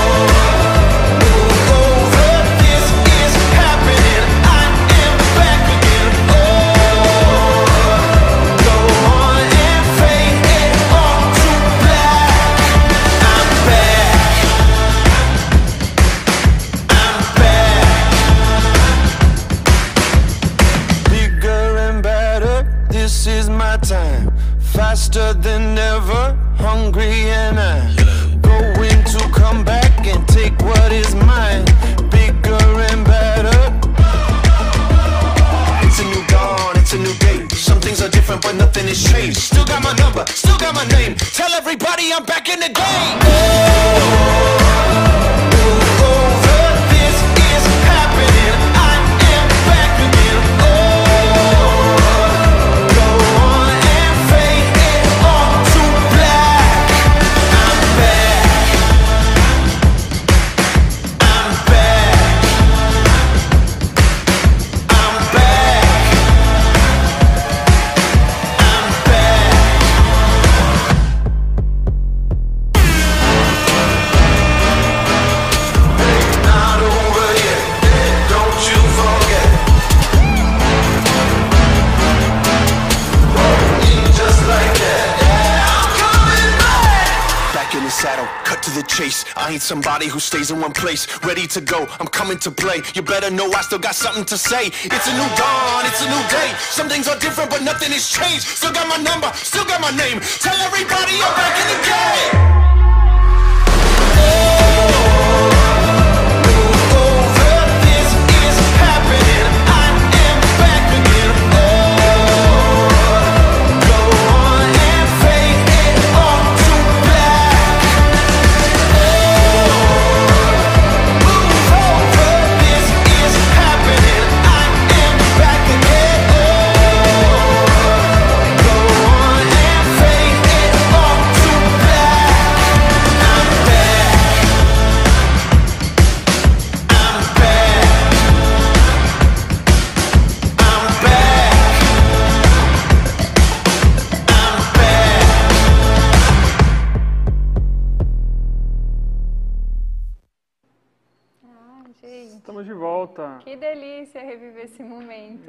Stays in one place. Ready to go, I'm coming to play. You better know I still got something to say. It's a new dawn, it's a new day. Some things are different, but nothing has changed. Still got my number, still got my name. Tell everybody I'm back in the game.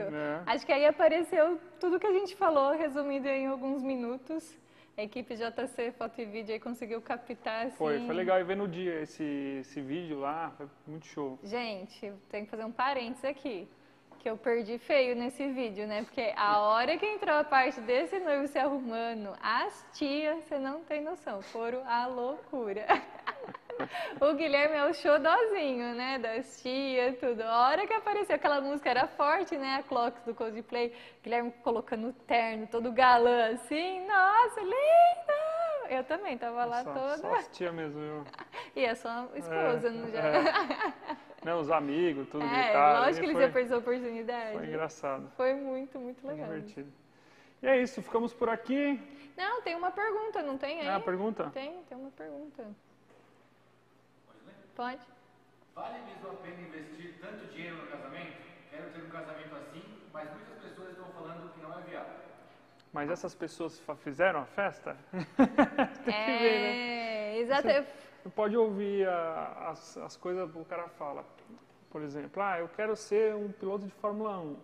Momento. É. Acho que aí apareceu tudo que a gente falou, resumido em alguns minutos. A equipe JC Foto e Vídeo aí conseguiu captar assim. Foi, foi legal e ver no dia esse, esse vídeo lá, foi muito show. Gente, tem que fazer um parênteses aqui. Que eu perdi feio nesse vídeo, né? Porque a hora que entrou a parte desse noivo se arrumando, as tias, você não tem noção, foram a loucura. O Guilherme é o xodózinho, né? Das tias, tudo. A hora que apareceu aquela música era forte, né? A Clocks do Coldplay. Guilherme colocando o terno, todo galã assim. Nossa, lindo! Eu também tava lá só, toda. Só as tia mesmo, viu? E a sua esposa, É, não já? é. Né, os amigos, tudo É, gritaram. lógico que e eles foi, iam perder a oportunidade. Foi engraçado, Foi muito, muito foi legal. divertido. E é isso, ficamos por aqui. Não, tem uma pergunta, não tem aí? É a pergunta? Tem, tem uma pergunta. Pode? Vale mesmo a pena investir tanto dinheiro no casamento? Quero ter um casamento assim, mas muitas pessoas estão falando que não é viável. Mas essas pessoas fizeram a festa? Tem que ver, né? É, exato. Eu- Você pode ouvir a- as, as coisas que o cara fala. Por exemplo, ah, eu quero ser um piloto de Fórmula 1.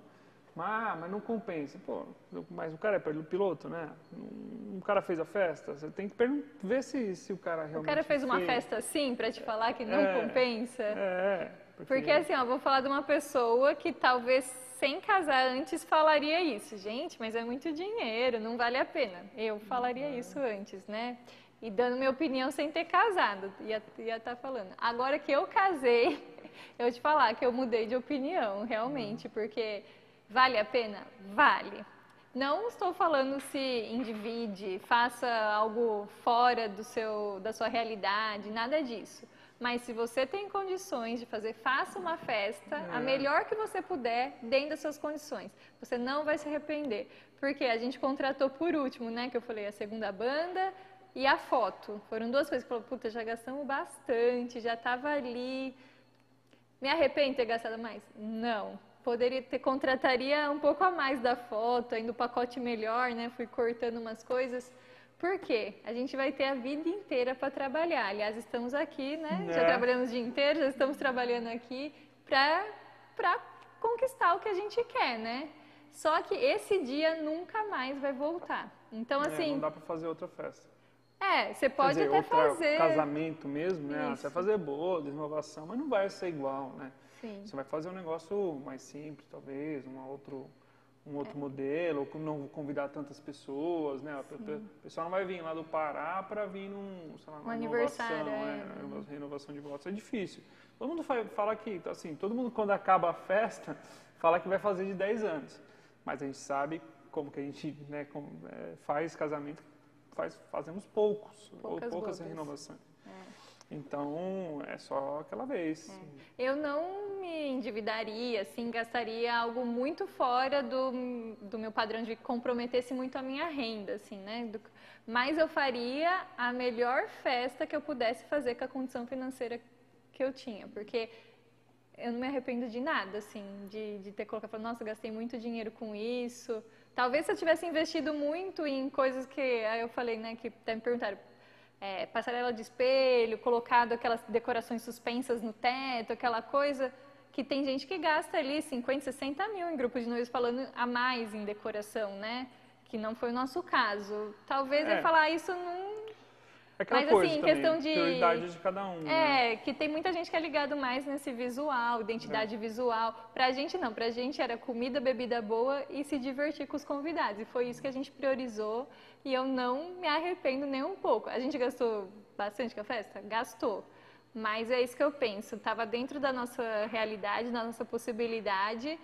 Ah, mas não compensa. Pô, mas o cara é piloto, né? Um cara fez a festa. Você tem que ver se, se o cara realmente O cara fez uma fez. festa assim pra te falar que não É, compensa? É, é. Porque assim, ó, vou falar de uma pessoa que talvez sem casar antes falaria isso. Gente, mas é muito dinheiro, não vale a pena. Eu falaria isso antes, né? E dando minha opinião sem ter casado, ia estar tá falando. Agora que eu casei, eu vou te falar que eu mudei de opinião, realmente, porque vale a pena? Vale. Não estou falando se endivide, faça algo fora do seu, da sua realidade, nada disso. Mas se você tem condições de fazer, faça uma festa, a É. melhor que você puder, dentro das suas condições. Você não vai se arrepender. Porque a gente contratou por último, né? Que eu falei, a segunda banda e a foto. Foram duas coisas que falou, puta, já gastamos bastante, já estava ali. Me arrependo de ter gastado mais? Não. Poderia ter, contrataria um pouco a mais da foto, ainda o pacote melhor, né? Fui cortando umas coisas. Por quê? A gente vai ter a vida inteira para trabalhar. Aliás, estamos aqui, né? Já É. trabalhamos o dia inteiro, já estamos trabalhando aqui para conquistar o que a gente quer, né? Só que esse dia nunca mais vai voltar. Então, É, assim, não dá pra fazer outra festa. é, você pode dizer, até outra fazer. casamento mesmo, né? Ah, Isso. Você vai fazer boa, renovação, mas não vai ser igual, né? Sim. Você vai fazer um negócio mais simples, talvez, um outro, um outro modelo, ou não convidar tantas pessoas, né? O pessoal não vai vir lá do Pará para vir num, sei lá, numa aniversário, renovação, é. é, uma renovação de votos. É difícil. Todo mundo fa- fala que, assim, todo mundo quando acaba a festa, fala que vai fazer de 10 anos. Mas a gente sabe como que a gente né, como, é, faz casamento, faz, fazemos poucos, ou Poucas poucas bodas. renovações. Então, é só aquela vez. Eu não me endividaria, assim, gastaria algo muito fora do, do meu padrão de comprometesse muito a minha renda, assim, né? Do- mas eu faria a melhor festa que eu pudesse fazer com a condição financeira que eu tinha, porque eu não me arrependo de nada, assim, de, de ter colocado, nossa, gastei muito dinheiro com isso. Talvez se eu tivesse investido muito em coisas que, aí eu falei, né, que até me perguntaram, é, passarela de espelho, colocado aquelas decorações suspensas no teto, aquela coisa que tem gente que gasta ali 50, 60 mil em grupos de noivos falando a mais em decoração, né? Que não foi o nosso caso. Talvez É. eu falar isso não. Aquela Mas, coisa assim, também, questão de- prioridade de cada um. né? É, que tem muita gente que é ligado mais nesse visual, identidade visual. Pra gente não, pra gente era comida, bebida boa e se divertir com os convidados. E foi isso que a gente priorizou e eu não me arrependo nem um pouco. A gente gastou bastante com a festa? Gastou. Mas é isso que eu penso, estava dentro da nossa realidade, da nossa possibilidade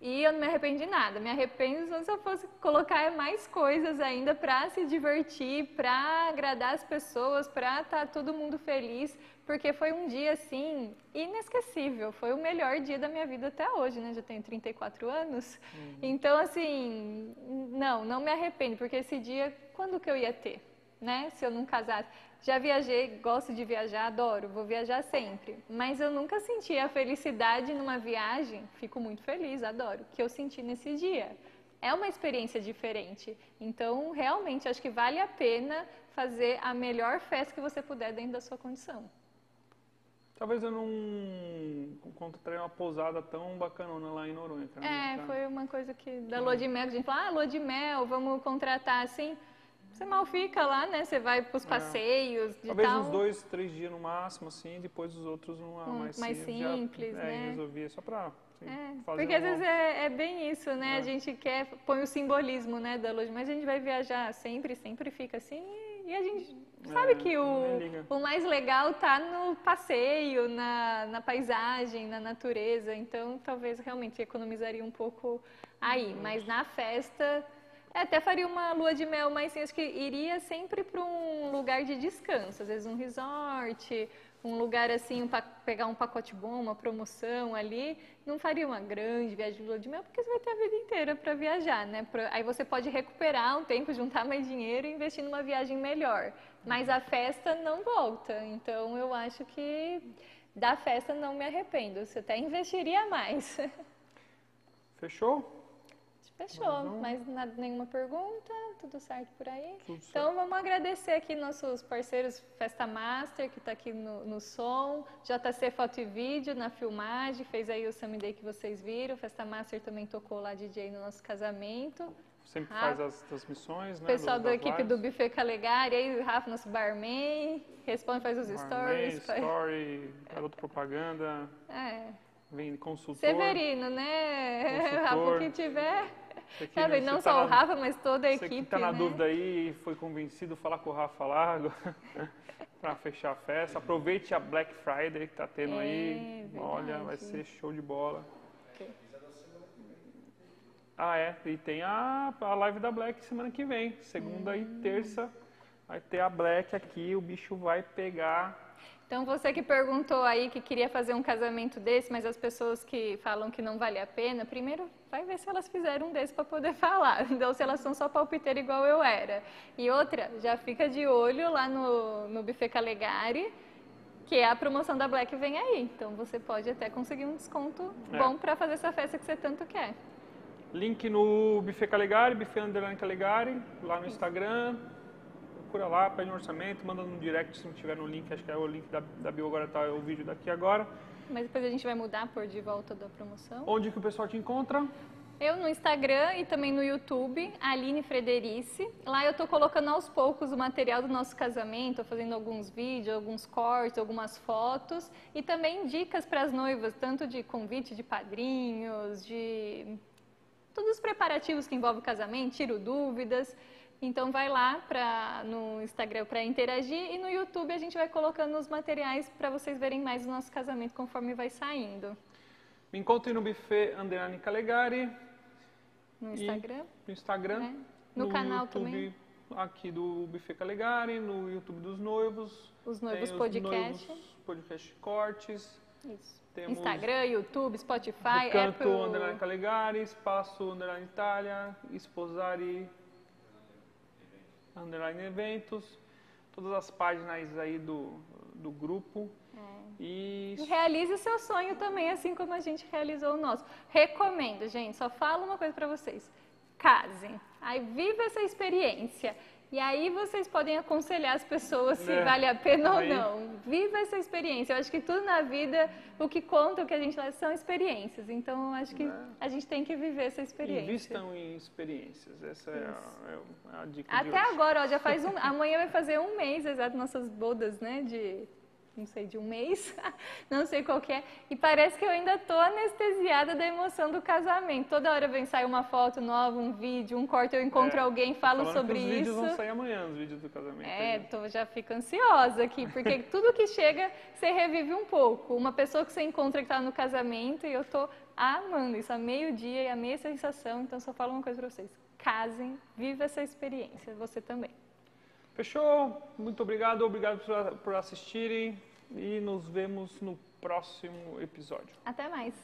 e eu não me arrependo de nada. Me arrependo se eu fosse colocar mais coisas ainda para se divertir, para agradar as pessoas, para estar todo mundo feliz, porque foi um dia assim inesquecível. Foi o melhor dia da minha vida até hoje, né? Já tenho 34 anos. Então assim, não, não me arrependo, porque esse dia quando que eu ia ter, né? Se eu não casasse. Já viajei, gosto de viajar, adoro, vou viajar sempre. Mas eu nunca senti a felicidade numa viagem, fico muito feliz, adoro, que eu senti nesse dia. É uma experiência diferente. Então, realmente, acho que vale a pena fazer a melhor festa que você puder dentro da sua condição. Talvez eu não encontrei uma pousada tão bacanona lá em Noronha. cara. É, foi uma coisa que da lua de mel, que a gente fala, ah, lua de mel, vamos contratar assim. Você mal fica lá, né? Você vai pros passeios de É. Talvez tal. uns dois, três dias no máximo, assim, depois os outros numa Um mais, mais já- simples, é, né? resolvia só pra assim, É, fazer porque às uma- vezes é, é bem isso, né? É. A gente quer, põe o simbolismo, né, da de- mas a gente vai viajar sempre, sempre fica assim, e a gente sabe É, que o, o mais legal tá no passeio, na, na paisagem, na natureza, então talvez realmente economizaria um pouco aí, mas na festa... é, Até faria uma lua de mel, mas assim, acho que iria sempre para um lugar de descanso, às vezes um resort, um lugar assim, um pa- pegar um pacote bom, uma promoção ali, não faria uma grande viagem de lua de mel, porque você vai ter a vida inteira para viajar, né? Pra- aí você pode recuperar um tempo, juntar mais dinheiro e investir numa viagem melhor. Mas a festa não volta, então eu acho que da festa não me arrependo, você até investiria mais. Fechou? Fechou, mas nada, nenhuma pergunta, tudo certo por aí? Tudo certo. Então vamos agradecer aqui nossos parceiros Festa Master, que está aqui no, no som, JC Foto e Vídeo na filmagem, fez aí o Day que vocês viram, Festa Master também tocou lá DJ no nosso casamento. Sempre Ah. faz as transmissões, né? pessoal do- da equipe lives. do Buffet Calegari, aí o Rafa, nosso barman, responde, faz os Barman, stories. faz- story, garoto propaganda, É. vem consultor. Severino, né? Consultor. Rafa, o que tiver. Você Sabe, você não tá só o na- Rafa, mas toda a Você equipe. que tá na né? dúvida aí e foi convencido, falar com o Rafa lá para fechar a festa. Aproveite a Black Friday que tá tendo É, aí. Olha, vai verdade. ser show de bola. Ah, é. E tem a, a live da Black semana que vem. Segunda e Hum. terça vai ter a Black aqui. O bicho vai pegar. Então, você que perguntou aí que queria fazer um casamento desse, mas as pessoas que falam que não vale a pena, primeiro vai ver se elas fizeram um desse para poder falar, ou se elas são só palpiteiras igual eu era. E outra, já fica de olho lá no, no Buffet Calegari, que a promoção da Black vem aí. Então, você pode até conseguir um desconto É. bom para fazer essa festa que você tanto quer. Link no Buffet Calegari, Buffet Underline Calegari, lá no Instagram. Procura lá, pede um orçamento, manda no direct se não tiver no link, acho que é o link da, da bio agora, tá o vídeo daqui agora. Mas depois a gente vai mudar por de volta da promoção. Onde que o pessoal te encontra? Eu no Instagram e também no YouTube, Aline Frederice. Lá eu tô colocando aos poucos o material do nosso casamento, fazendo alguns vídeos, alguns cortes, algumas fotos e também dicas para as noivas, tanto de convite de padrinhos, de todos os preparativos que envolvem o casamento, tiro dúvidas. Então vai lá pra, no Instagram para interagir e no YouTube a gente vai colocando os materiais para vocês verem mais o nosso casamento conforme vai saindo. Me encontre no Buffet Underline Calegari, No Instagram. no Instagram. É. No canal YouTube, também. aqui do Buffet Calegari, no YouTube dos noivos. Os noivos os podcast. noivos podcast cortes. Isso. Temos Instagram, YouTube, Spotify, Recanto Apple. Underline Calegari, Espaço Underline Itália, Esposari Underline Eventos, todas as páginas aí do, do grupo. E E realize o seu sonho também, assim como a gente realizou o nosso. Recomendo, gente, só falo uma coisa pra vocês. Casem. Aí viva essa experiência. E aí vocês podem aconselhar as pessoas se É. vale a pena ou Aí- não. Viva essa experiência. Eu acho que tudo na vida, o que conta, o que a gente leva são experiências. Então, eu acho que a gente tem que viver essa experiência. Invistam em experiências. Essa é a, é a dica Até agora, ó, já faz um. Amanhã vai fazer um mês, exato, nossas bodas, né? De. Não sei, de um mês, não sei qual que é. E parece que eu ainda tô anestesiada da emoção do casamento. Toda hora vem sair uma foto nova, um vídeo, um corte, eu encontro É, alguém, falo sobre que os vídeos isso. vão sair amanhã, os vídeos do casamento. É, aí. tô, já fico ansiosa aqui, porque tudo que chega, você revive um pouco. Uma pessoa que você encontra que está no casamento e eu tô amando isso, a meio-dia e amei a sensação. Então, só falo uma coisa para vocês: casem, viva essa experiência, você também. Fechou? Muito obrigado, obrigado por assistirem e nos vemos no próximo episódio. Até mais!